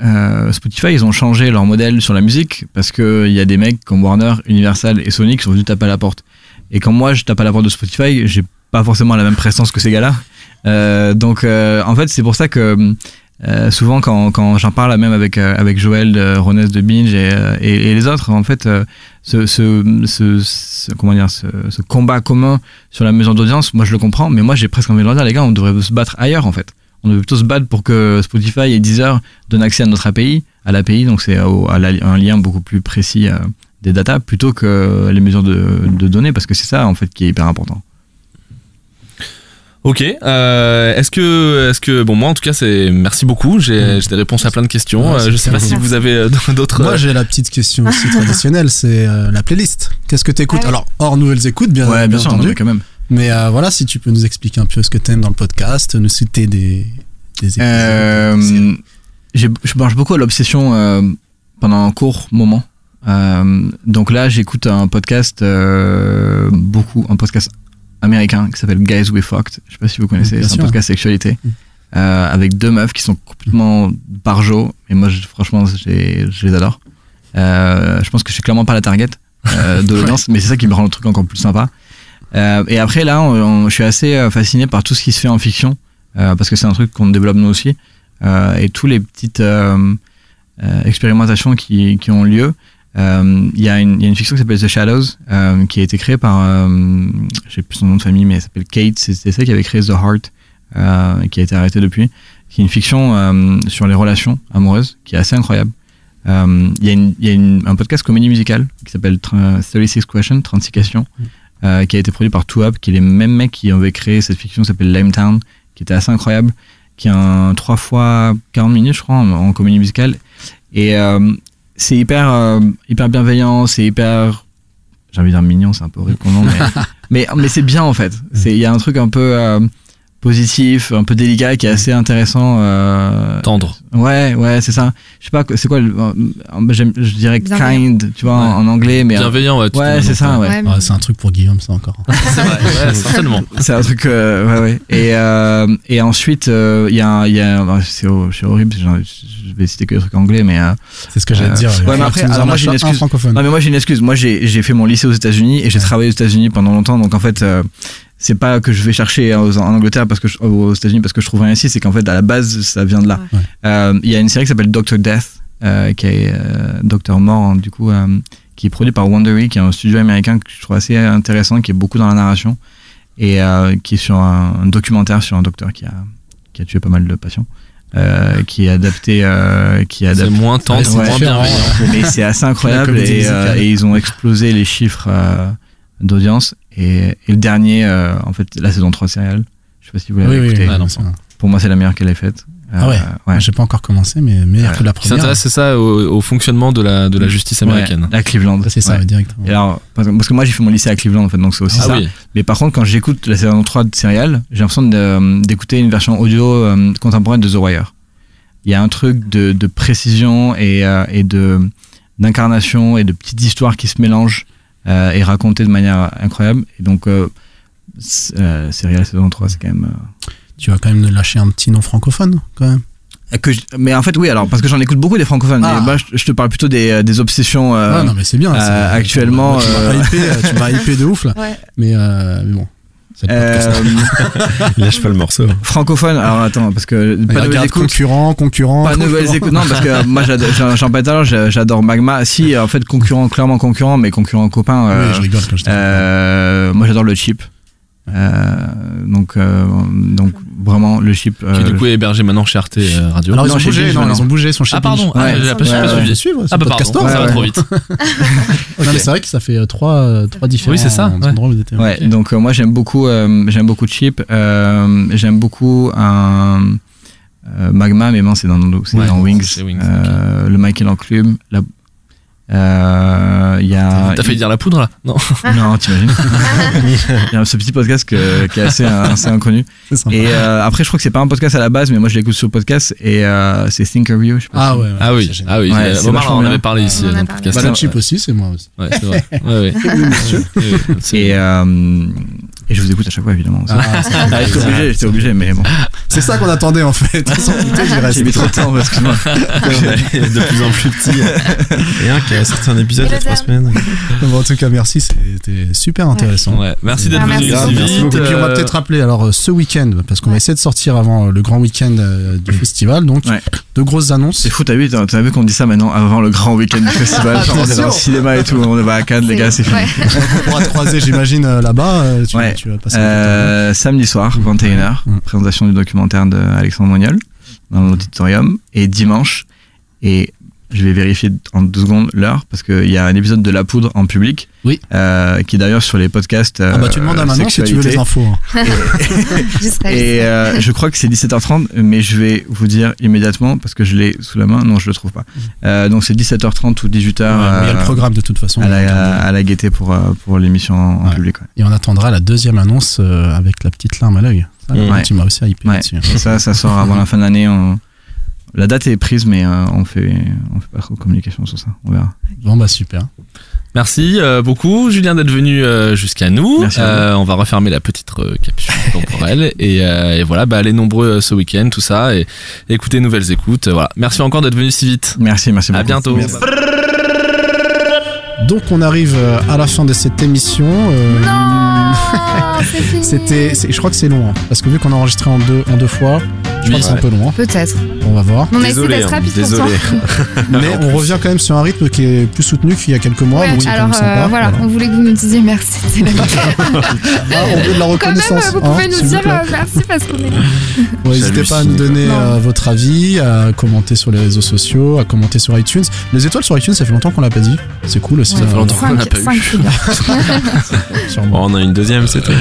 euh, euh, Spotify, ils ont changé leur modèle sur la musique parce que il y a des mecs comme Warner, Universal et Sony qui sont venus taper à la porte. Et quand moi je tape à la porte de Spotify, j'ai pas forcément la même prestance que ces gars-là. Euh, donc, euh, en fait, c'est pour ça que euh, souvent quand, quand j'en parle même avec euh, avec Joël de Ronès de Binge et, euh, et, les autres, en fait, euh, ce, ce, ce, ce- comment dire, ce, ce combat commun sur la mesure d'audience, moi je le comprends, mais moi j'ai presque envie de leur dire, les gars, on devrait se battre ailleurs en fait. On devrait plutôt se battre pour que Spotify et Deezer donnent accès à notre API, à l'API, donc c'est au- à la- un lien beaucoup plus précis euh, des datas, plutôt que les mesures de, de données, parce que c'est ça en fait qui est hyper important. Ok. Euh, est-ce que, est-ce que, bon, moi en tout cas, c'est merci beaucoup. J'ai, j'ai des réponses à plein de questions. Ouais, Euh, je sais pas si vous avez euh, (laughs) d'autres. Moi, j'ai la petite question aussi (laughs) traditionnelle, c'est euh, la playlist. Qu'est-ce que t'écoutes? Alors, hors nouvelles écoutes, bien, Ouais, bien bien sûr, entendu. non, quand même. Mais euh, voilà, si tu peux nous expliquer un peu ce que t'aimes dans le podcast, nous citer des, des épisodes. Euh, je marche beaucoup à l'obsession euh, pendant un court moment. Donc là, j'écoute un podcast beaucoup, un podcast américain qui s'appelle Guys We Fucked. Je sais pas si vous connaissez, c'est un podcast sexualité euh, avec deux meufs qui sont complètement barjots. Et moi, je- franchement, je les adore. Euh, je pense que je suis clairement pas la target euh, de (laughs) l'audience, mais c'est ça qui me rend le truc encore plus sympa. Euh, et après, là, je suis assez euh, fasciné par tout ce qui se fait en fiction, euh, parce que c'est un truc qu'on développe nous aussi, et tous les petites expérimentations qui, ont lieu. Il y, a une- fiction qui s'appelle The Shadows, qui a été créée par, j'ai plus son nom de famille, mais elle s'appelle Kate, c'est celle qui avait créé The Heart, qui a été arrêtée depuis, qui est une fiction sur les relations amoureuses, qui est assez incroyable. Il y a, un podcast comédie musicale qui s'appelle Tr- 36 Questions, 36 questions, euh, qui a été produit par Two Up, qui est les mêmes mecs qui avaient créé cette fiction qui s'appelle Lametown, qui était assez incroyable, qui a un 3 fois 40 minutes, je crois, en, en comédie musicale. Et euh, c'est hyper, euh, hyper bienveillant, c'est hyper. J'ai envie de dire mignon, c'est un peu horrible mais, (laughs) mais, mais c'est bien en fait. C'est- Il y a un truc un peu. Positif, un peu délicat, qui est assez intéressant. Euh... Tendre. Ouais, ouais, c'est ça. Je sais pas, c'est quoi, le... je dirais kind, tu vois, en, en anglais, mais Bienveillant, ouais. Ouais, est c'est ça, ouais. Ouais, Ah, c'est un truc pour Guillaume, ça encore. (laughs) C'est vrai, ouais, certainement. C'est un truc, euh, ouais, ouais. Et, euh, et ensuite, euh, il y a, un- il y a, un- c'est ho- c'est horrible, je vais citer que des trucs anglais, mais. euh, C'est ce que j'allais te dire. Ouais, mais après, alors moi j'ai une un excuse. Non, mais moi j'ai une excuse. Moi j'ai j'ai fait mon lycée aux États-Unis et j'ai travaillé aux États-Unis pendant longtemps. Donc en fait, euh, c'est pas que je vais chercher aux- en Angleterre parce que je- aux États-Unis parce que je trouve rien ici. C'est qu'en fait à la base ça vient de là. Ouais. Euh, Il y a une série qui s'appelle Doctor Death, euh, qui est euh, Docteur Mort hein, du coup, euh, qui est produit par Wondery, qui est un studio américain que je trouve assez intéressant, qui est beaucoup dans la narration et euh, qui est sur un, un documentaire sur un docteur qui a qui a tué pas mal de patients. Euh, qui est adapté euh, qui est moins tendre, c'est moins bienveillant. mais c'est assez (laughs) incroyable et, euh, ils ont explosé les chiffres euh, d'audience et, et le dernier euh, en fait la saison 3 serial je sais pas si vous l'avez Oui, oui, écouté oui, c'est- pour moi c'est la meilleure qu'elle ait faite Ah ouais. ouais. J'ai pas encore commencé, mais meilleur Ouais. que la première. s'intéresse, c'est ça, au, au fonctionnement de la, de la justice américaine. Ouais, à Cleveland C'est ça, directement. Et alors, parce que moi j'ai fait mon lycée à Cleveland en fait, donc c'est aussi Ah ça. oui. Mais par contre, quand j'écoute la saison 3 de Serial, j'ai l'impression de- d'écouter une version audio euh, contemporaine de The Wire. Il y a un truc de, de précision et, euh, et de d'incarnation et de petites histoires qui se mélangent euh, et racontées de manière incroyable. Et donc, euh, euh, Serial saison 3, c'est quand même. euh, Tu vas quand même lâcher un petit nom francophone, quand même. que je- mais en fait, oui, alors, parce que j'en écoute beaucoup des francophones. Ah. Je, je te parle plutôt des, euh, des obsessions. euh, Ah, non, mais c'est bien. euh, actuellement, Tu m'as euh, hypé, euh, de ouf, là. (laughs) Ouais. Mais, euh, mais bon. Euh, (laughs) Lâche pas le morceau. francophone, alors attends, parce que Mais pas de nouvelles regarde, écoutes. concurrent, concurrent. Pas de nouvelles écoutes, non, parce que moi j'adore- j'en parlais tout à l'heure, j'adore Magma. Si, en fait, concurrent, clairement concurrent, mais concurrent copain. euh, Oui, je rigole quand je euh, moi j'adore le chip. Euh, donc, euh, donc vraiment le chip. Qui euh, du coup est hébergé maintenant chez Arte euh, Radio. Alors, ils Non, ont chez bougé, non, ils ont bougé, ils sont chez Ah pardon, ah, Ouais. j'ai pas Ouais, suivi. ouais, suivre, Ah bah pardon, podcastor. ça va trop vite. (laughs) Non, mais c'est vrai que ça fait euh, trois, trois différents Oui, c'est ça, ouais. endroits où ils étaient. Ouais, Ok. donc euh, moi j'aime beaucoup, euh, j'aime beaucoup Chip, euh, j'aime beaucoup un euh, Magma, mais bon c'est dans, dans Wings, c'est Wings, euh, le Michael Enclume, la, euh, il y a, T'as failli dire la poudre là Non. (laughs) non t'imagines, (laughs) il y a ce petit podcast que- qui est assez, assez inconnu. C'est sympa. Et euh, après je crois que c'est pas un podcast à la base, mais moi je l'écoute sur le podcast et euh, c'est Think of You, je sais pas. Ah si- ouais, ouais, Ah oui, ah oui. Ouais, euh, vachement en avait parlé ici On dans le podcast. Bah, chip aussi, c'est moi aussi. Ouais, c'est vrai. Ouais, ouais. (laughs) Oui, Et, euh, et je vous écoute à chaque fois évidemment. Ah, c'est- Ah, j'étais obligé, j'étais obligé, mais bon. C'est ça qu'on attendait en fait. (laughs) Sans douter, j'y reste. J'ai mis trop de temps, excuse-moi. (laughs) de plus en plus petit. Et un qui a sorti un épisode il y a trois semaines. Bon, en tout cas, merci, c'était super intéressant. Ouais, merci d'être Ah, venu merci. Merci beaucoup. Et puis on va euh, peut-être rappeler alors euh, ce week-end, parce qu'on va essayer de sortir avant le grand week-end euh, du festival, donc Ouais. de grosses annonces. C'est fou, t'as vu, t'as vu qu'on dit ça maintenant avant le grand week-end du festival. Genre, on est dans le cinéma et tout, on va à Cannes, les gars, c'est fini. On pourra te croiser, j'imagine, là-bas. Ouais. Tu vas passer. Euh, samedi soir, 21h, Mm. présentation du documentaire de Alexandre Mognol dans l'auditorium. Et dimanche, et je vais vérifier en deux secondes l'heure, parce qu'il y a un épisode de La Poudre en public. Oui. euh, qui est d'ailleurs sur les podcasts. Ah bah tu demandes à euh, Manon si tu veux les infos. hein. Serai- (laughs) Et euh, je crois que c'est 17h30, mais je vais vous dire immédiatement parce que je l'ai sous la main. Non, je le trouve pas. Euh, donc c'est 17h30 ou 18h. Ouais, il y a le programme de toute façon. à la, à la gaieté pour, euh, pour l'émission en, Ouais. public. ouais. Et on attendra la deuxième annonce euh, avec la petite larme à l'œil. Ça, Ouais. Tu m'as aussi hypé Ouais. là-dessus. Et ça, ça sort avant la fin de l'année. on- La date est prise, mais euh, on fait on fait pas trop de communication sur ça. On verra. Bon bah super. Merci euh, beaucoup, Julien, d'être venu euh, jusqu'à nous. Merci à vous. On va refermer la petite euh, capsule (laughs) temporelle. Et, euh, et voilà, bah, allez nombreux euh, ce week-end, tout ça. Et, et écoutez Nouvelles Écoutes. Voilà. Merci encore d'être venu si vite. Merci, merci beaucoup. À bientôt. Merci. Donc on arrive à la fin de cette émission. euh, Non, (laughs) c'est fini. C'était, c'est- je crois que c'est long, hein, parce que vu qu'on a enregistré en deux, en deux fois, je crois que c'est un peu long. hein. Peut-être. On va voir. On a essayé Désolé, d'être hein, rapide désolé. (laughs) Mais on revient quand même sur un rythme qui est plus soutenu qu'il y a quelques mois. Ouais, donc alors sympa. euh, voilà, on voulait que vous nous disiez merci. (laughs) C'est la- Ah, on veut de la Quand même, reconnaissance. vous hein, pouvez nous s'il vous dire euh, merci parce qu'on est là. Ouais, N'hésitez pas à nous donner euh, votre avis, à commenter sur les réseaux sociaux, à commenter sur iTunes. Les étoiles sur iTunes, ça fait longtemps qu'on l'a pas dit. C'est cool aussi. Ça fait longtemps qu'on l'a pas eu. (laughs) on a une deuxième, c'est tout.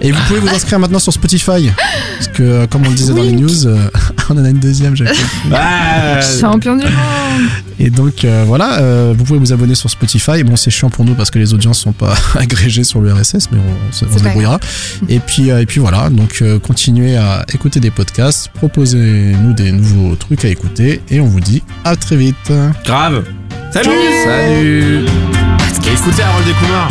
Et vous pouvez vous inscrire maintenant sur Spotify. Parce que, euh, comme on le disait dans les news, euh, (laughs) on en a une deuxième. compris. Ah, (laughs) Champion du monde Et donc euh, voilà, euh, vous pouvez vous abonner sur Spotify. Bon, c'est chiant pour nous parce que les audiences sont pas (laughs) agrégées sur le RSS, mais on, se- on débrouillera. Et puis et puis voilà, donc euh, continuez à écouter des podcasts, proposez-nous des nouveaux trucs à écouter, et on vous dit à très vite. Grave. Salut Salut Et écoutez Harold Descoumar